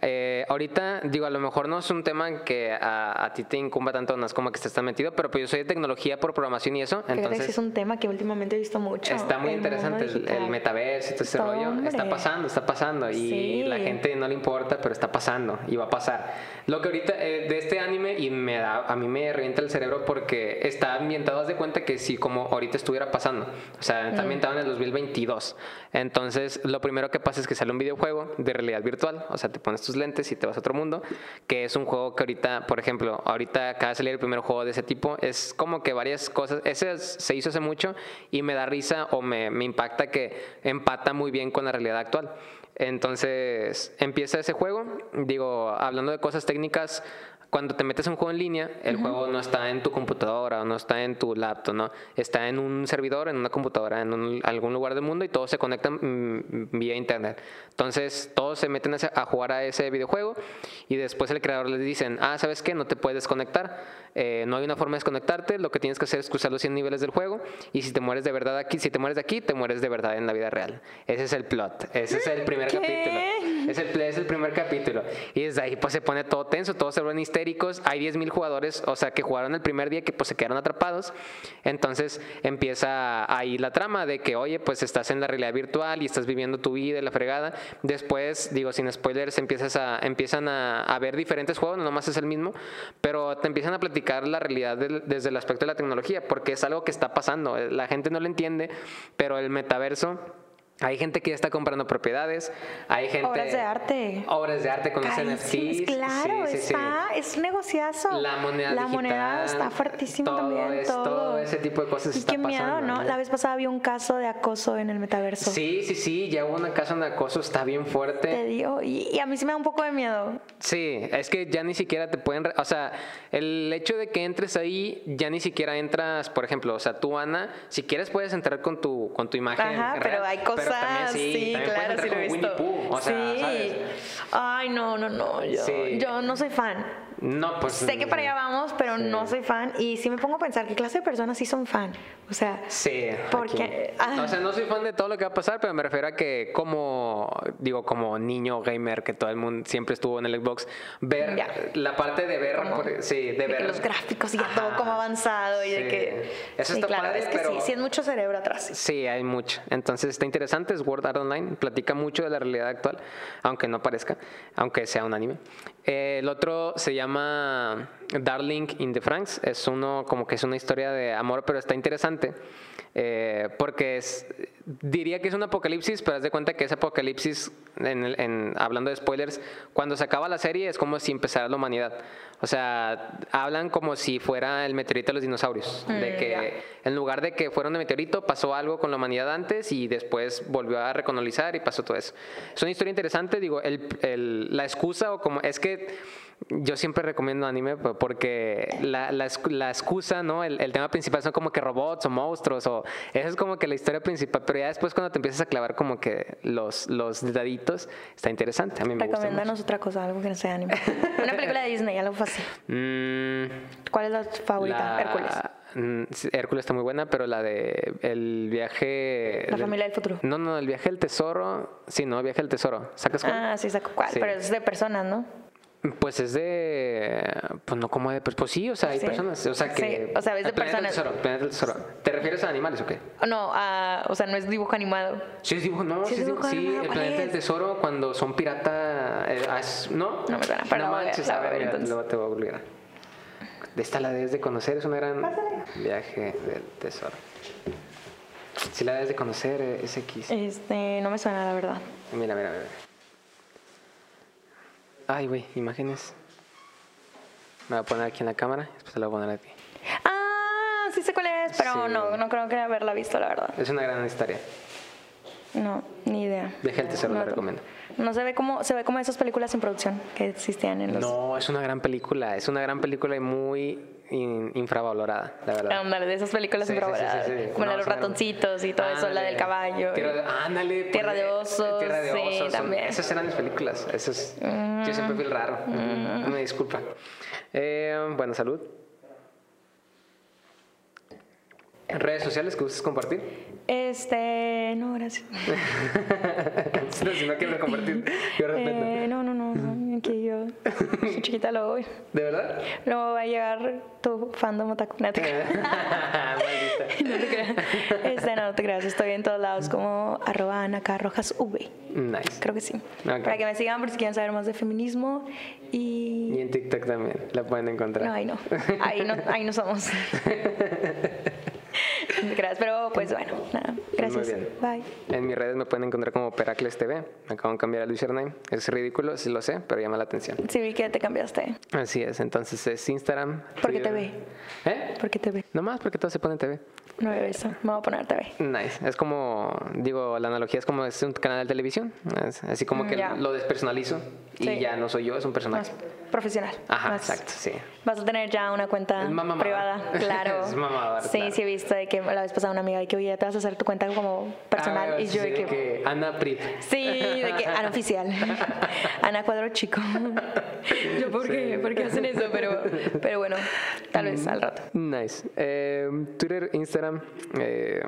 Speaker 1: eh, ahorita, digo, a lo mejor no es un tema que a, ti te incumba tanto, no es como que estés metido, pero pues yo soy de tecnología por programación y eso. Entonces,
Speaker 2: es un tema que últimamente he visto mucho.
Speaker 1: Está muy interesante el, metaverso y todo ese rollo. Está pasando, está pasando. Y la gente no le importa, pero está pasando y va a pasar. Lo que ahorita eh, de este anime, y me da, a mí me revienta el cerebro porque está ambientado, haz de cuenta que sí, como ahorita estuviera pasando. O sea, está mm. ambientado en el 2022. Entonces, lo primero que pasa es que sale un videojuego de realidad virtual. O sea, te pones tus lentes y te vas a otro mundo, que es un juego que ahorita, por ejemplo, ahorita acaba de salir el primer juego de ese tipo, es como que varias cosas, ese se hizo hace mucho y me da risa o me, me impacta que empata muy bien con la realidad actual. Entonces empieza ese juego, digo, hablando de cosas técnicas, cuando te metes en un juego en línea, el juego no está en tu computadora o no está en tu laptop, ¿no? Está en un servidor, en una computadora, en algún lugar del mundo y todos se conectan mm, vía internet. Entonces, todos se meten a, jugar a ese videojuego y después el creador les dicen, ah, ¿sabes qué? No te puedes conectar. Eh, no hay una forma de desconectarte, lo que tienes que hacer es cruzar los 100 niveles del juego y si te mueres de verdad aquí, si te mueres de aquí, te mueres de verdad en la vida real. Ese es el plot, ese es el primer capítulo. Es el, es el primer capítulo. Y desde ahí pues se pone todo tenso, todos se vuelven histéricos. Hay 10.000 jugadores, o sea, que jugaron el primer día que pues se quedaron atrapados. Entonces empieza ahí la trama de que, oye, pues estás en la realidad virtual y estás viviendo tu vida y la fregada. Después, digo, sin spoilers, empiezas a, empiezan a, a ver diferentes juegos, no nomás es el mismo, pero te empiezan a platicar la realidad desde el aspecto de la tecnología, porque es algo que está pasando. La gente no lo entiende, pero el metaverso hay gente que ya está comprando propiedades, hay gente...
Speaker 2: Obras de arte.
Speaker 1: Obras de arte con los
Speaker 2: NFTs. Claro, está, es un negociazo.
Speaker 1: La moneda La moneda
Speaker 2: está fuertísima también.
Speaker 1: todo. ese tipo de cosas
Speaker 2: y
Speaker 1: está
Speaker 2: qué miedo, ¿no? La vez pasada había un caso de acoso en el metaverso.
Speaker 1: Sí, sí, sí, ya hubo un caso de acoso, está bien fuerte.
Speaker 2: Te digo, y, a mí sí me da un poco de miedo.
Speaker 1: Sí, es que ya ni siquiera te pueden... O sea, el hecho de que entres ahí, ya ni siquiera entras, por ejemplo, o sea, tú, Ana, si quieres puedes entrar con tu, con tu imagen.
Speaker 2: Ajá, pero hay cosas sí, claro, sí lo he visto. sí. Ay, no, no, no. Yo, yo no soy fan.
Speaker 1: No, pues.
Speaker 2: Sé que para allá vamos, pero no soy fan. Y sí me pongo a pensar qué clase de personas sí son fan. O sea.
Speaker 1: Sí.
Speaker 2: Porque.
Speaker 1: Ah. O sea, no soy fan de todo lo que va a pasar, pero me refiero a que, como. Digo, como niño gamer que todo el mundo siempre estuvo en el Xbox, ver la parte de ver. sí, de, ver.
Speaker 2: los gráficos y ya todo como avanzado y de que.
Speaker 1: Eso está
Speaker 2: claro,
Speaker 1: padre,
Speaker 2: es que sí, sí es mucho cerebro atrás.
Speaker 1: Sí, hay mucho. Entonces está interesante. Es World Art Online. Platica mucho de la realidad actual, aunque no parezca, aunque sea un anime. el otro se llama Darling in the Franks. Es uno como que es una historia de amor, pero está interesante. Eh, porque es, diría que es un apocalipsis, pero haz de cuenta que ese apocalipsis, en, hablando de spoilers, cuando se acaba la serie es como si empezara la humanidad. O sea, hablan como si fuera el meteorito de los dinosaurios. de mm, que en lugar de que fuera un meteorito, pasó algo con la humanidad antes y después volvió a recolonizar y pasó todo eso. Es una historia interesante, digo, el, la excusa o como es que yo siempre recomiendo anime porque la, la, excusa, ¿no? El, tema principal son como que robots o monstruos o esa es como que la historia principal, pero ya después cuando te empiezas a clavar como que los, los daditos, está interesante. A mí me.
Speaker 2: Recomiéndanos otra cosa, algo que no sea anime. Una película de Disney, algo fácil. [LAUGHS]
Speaker 1: Mm,
Speaker 2: ¿Cuál es la favorita?
Speaker 1: la-
Speaker 2: Hércules.
Speaker 1: mm, Hércules está muy buena, pero la de el viaje...
Speaker 2: La familia del futuro.
Speaker 1: No, no, el viaje del tesoro. Sí, no, el viaje del tesoro. ¿Sacas cuál?
Speaker 2: Ah, sí, saco cuál.
Speaker 1: Sí.
Speaker 2: Pero es de personas, ¿no?
Speaker 1: Pues es de. Pues no como de. Pues, pues sí, o sea, hay
Speaker 2: Sí.
Speaker 1: personas. O sea, que.
Speaker 2: Sí, o sea, es de
Speaker 1: planeta del
Speaker 2: personas.
Speaker 1: tesoro, planeta del tesoro. ¿Te refieres a animales o qué?
Speaker 2: No, ah, o sea, no es dibujo animado.
Speaker 1: Sí, es dibujo, no,
Speaker 2: Sí,
Speaker 1: sí,
Speaker 2: es
Speaker 1: dibujo, sí,
Speaker 2: animado,
Speaker 1: el
Speaker 2: ¿cuál
Speaker 1: planeta del
Speaker 2: es?
Speaker 1: tesoro cuando son pirata. eh, es- ¿No?
Speaker 2: No me suena, pero a ver,
Speaker 1: manches, a
Speaker 2: a
Speaker 1: ver,
Speaker 2: entonces.
Speaker 1: luego te voy a obligar. Esta la debes de conocer, es una gran viaje del tesoro. Si la debes de conocer, eh, es X.
Speaker 2: Este, no me suena, la verdad.
Speaker 1: Mira, mira, mira. Ay, güey, imágenes. Me voy a poner aquí en la cámara, después te la voy a poner a ti.
Speaker 2: Ah, sí sé cuál es, pero
Speaker 1: Sí.
Speaker 2: no, no creo que haberla visto, la verdad.
Speaker 1: Es una gran historia.
Speaker 2: No, ni idea.
Speaker 1: Viaje al tesoro,
Speaker 2: no,
Speaker 1: la recomiendo.
Speaker 2: No se ve como, se ve como esas películas en producción que existían en los.
Speaker 1: No, es una gran película. Es una gran película y muy in- infravalorada, la verdad.
Speaker 2: Ándale, de esas películas
Speaker 1: Sí,
Speaker 2: infravaloradas,
Speaker 1: sí, sí.
Speaker 2: Como la de los ratoncitos y todo eso, la del caballo.
Speaker 1: Tierra de, ándale.
Speaker 2: Tierra
Speaker 1: pues,
Speaker 2: de osos,
Speaker 1: Tierra de
Speaker 2: sí,
Speaker 1: osos. son-
Speaker 2: también.
Speaker 1: esas eran mis películas. Esas, Yo siempre fui el raro. Me disculpa. Eh, bueno, salud. ¿Redes sociales que gustes compartir?
Speaker 2: Este, no, gracias. [LAUGHS]
Speaker 1: No, si no quieres compartir, yo respeto.
Speaker 2: Eh, no, no, no, no, que yo soy chiquita, luego, voy-
Speaker 1: ¿De verdad?
Speaker 2: luego va a llegar tu fandom otaku. No te creas. [LAUGHS] No te creas. Este, no, no te creas. Estoy en todos lados como arroba. Rojas V.
Speaker 1: Nice.
Speaker 2: Creo que sí.
Speaker 1: Ok.
Speaker 2: Para que me sigan por si quieren saber más de feminismo. Y.
Speaker 1: Y en TikTok también la pueden encontrar.
Speaker 2: No, ahí no. Ahí no, ahí no somos. [LAUGHS] [LAUGHS] Creas, pero pues bueno, nada. Gracias.
Speaker 1: bien.
Speaker 2: Bye.
Speaker 1: En mis redes me pueden encontrar como Peracles TV. Me acaban de cambiar el username. Es ridículo, sí lo sé, pero llama la atención.
Speaker 2: Sí, vi que te cambiaste.
Speaker 1: Así es, entonces es Instagram.
Speaker 2: ¿Por qué. TV?
Speaker 1: ¿Eh?
Speaker 2: ¿Por qué te ve?
Speaker 1: Nomás porque todo se pone en TV.
Speaker 2: No veo eso. Me voy a poner TV.
Speaker 1: Nice. Es como, digo, la analogía es como es un canal de televisión. Es así como
Speaker 2: Mm,
Speaker 1: que
Speaker 2: ya.
Speaker 1: lo despersonalizo y
Speaker 2: Sí.
Speaker 1: ya no soy yo, es un personaje.
Speaker 2: Más profesional.
Speaker 1: Ajá,
Speaker 2: Más-
Speaker 1: exacto, sí.
Speaker 2: Vas a tener ya una cuenta privada, [LAUGHS] claro.
Speaker 1: Es mamador,
Speaker 2: Sí,
Speaker 1: claro.
Speaker 2: sí he visto de que la vez pasada una amiga de que oye, te vas a hacer tu cuenta como personal
Speaker 1: Ah,
Speaker 2: y
Speaker 1: sí,
Speaker 2: yo de
Speaker 1: de
Speaker 2: que,
Speaker 1: que Ana Prit.
Speaker 2: sí, de que Ana oficial. [LAUGHS] Ana Cuadro Chico. [LAUGHS] yo por qué, ¿por qué hacen eso? Pero pero bueno, tal vez al rato.
Speaker 1: Nice. Eh, Twitter, Instagram, eh,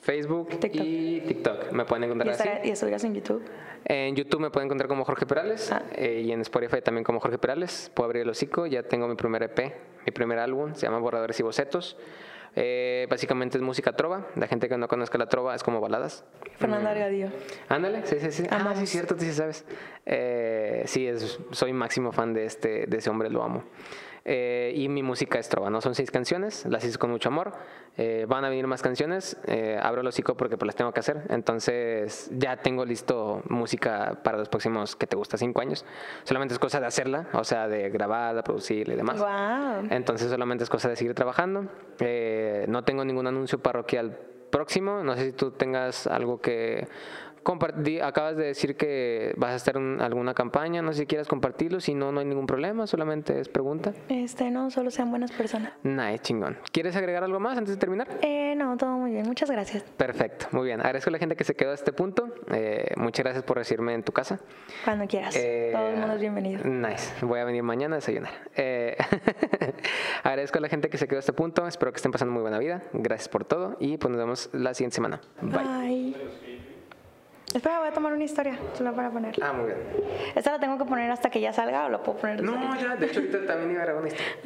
Speaker 1: Facebook
Speaker 2: TikTok.
Speaker 1: y TikTok. Me pueden
Speaker 2: Y,
Speaker 1: encontrar así.
Speaker 2: estará- y estuvieras en YouTube.
Speaker 1: En YouTube me pueden encontrar como Jorge Perales
Speaker 2: Ah.
Speaker 1: eh, y en Spotify también como Jorge Perales. Puedo abrir el hocico, ya tengo mi primer EP, mi primer álbum, se llama Borradores y Bocetos. Eh, básicamente es música trova. La gente que no conozca la trova es como baladas.
Speaker 2: Fernanda Argadillo.
Speaker 1: Ándale, sí, sí, sí. Ah,
Speaker 2: Amamos.
Speaker 1: sí, es cierto, tú sí sabes. Eh, sí, es, soy máximo fan de, este, de ese hombre, lo amo. Eh, y mi música es trova, ¿no? Son seis canciones, las hice con mucho amor. Eh, van a venir más canciones, eh, abro el hocico porque pues las tengo que hacer. Entonces ya tengo listo música para los próximos, que te gusta? Cinco años. Solamente es cosa de hacerla, o sea, de grabarla, producirla y demás.
Speaker 2: Wow.
Speaker 1: Entonces solamente es cosa de seguir trabajando. Eh, no tengo ningún anuncio parroquial próximo. No sé si tú tengas algo que. Acabas de decir que vas a estar en alguna campaña. No sé si quieras compartirlo. Si no, no hay ningún problema. Solamente es pregunta.
Speaker 2: Este, no, solo sean buenas personas.
Speaker 1: Nah, es chingón. ¿Quieres agregar algo más antes de terminar?
Speaker 2: Eh, no, todo muy bien. Muchas gracias.
Speaker 1: Perfecto, muy bien. Agradezco a la gente que se quedó a este punto. Eh, muchas gracias por recibirme en tu casa.
Speaker 2: Cuando quieras.
Speaker 1: Eh,
Speaker 2: todo el mundo es bienvenido.
Speaker 1: Nice. Voy a venir mañana a desayunar. Eh, [LAUGHS] agradezco a la gente que se quedó a este punto. Espero que estén pasando muy buena vida. Gracias por todo y pues nos vemos la siguiente semana. Bye.
Speaker 2: Bye. Espera, voy a tomar una historia solo para poner.
Speaker 1: Ah, muy bien.
Speaker 2: ¿Esta la tengo que poner hasta que ya salga o la puedo poner?
Speaker 1: No, ya, de hecho ahorita también iba a grabar una historia. [LAUGHS]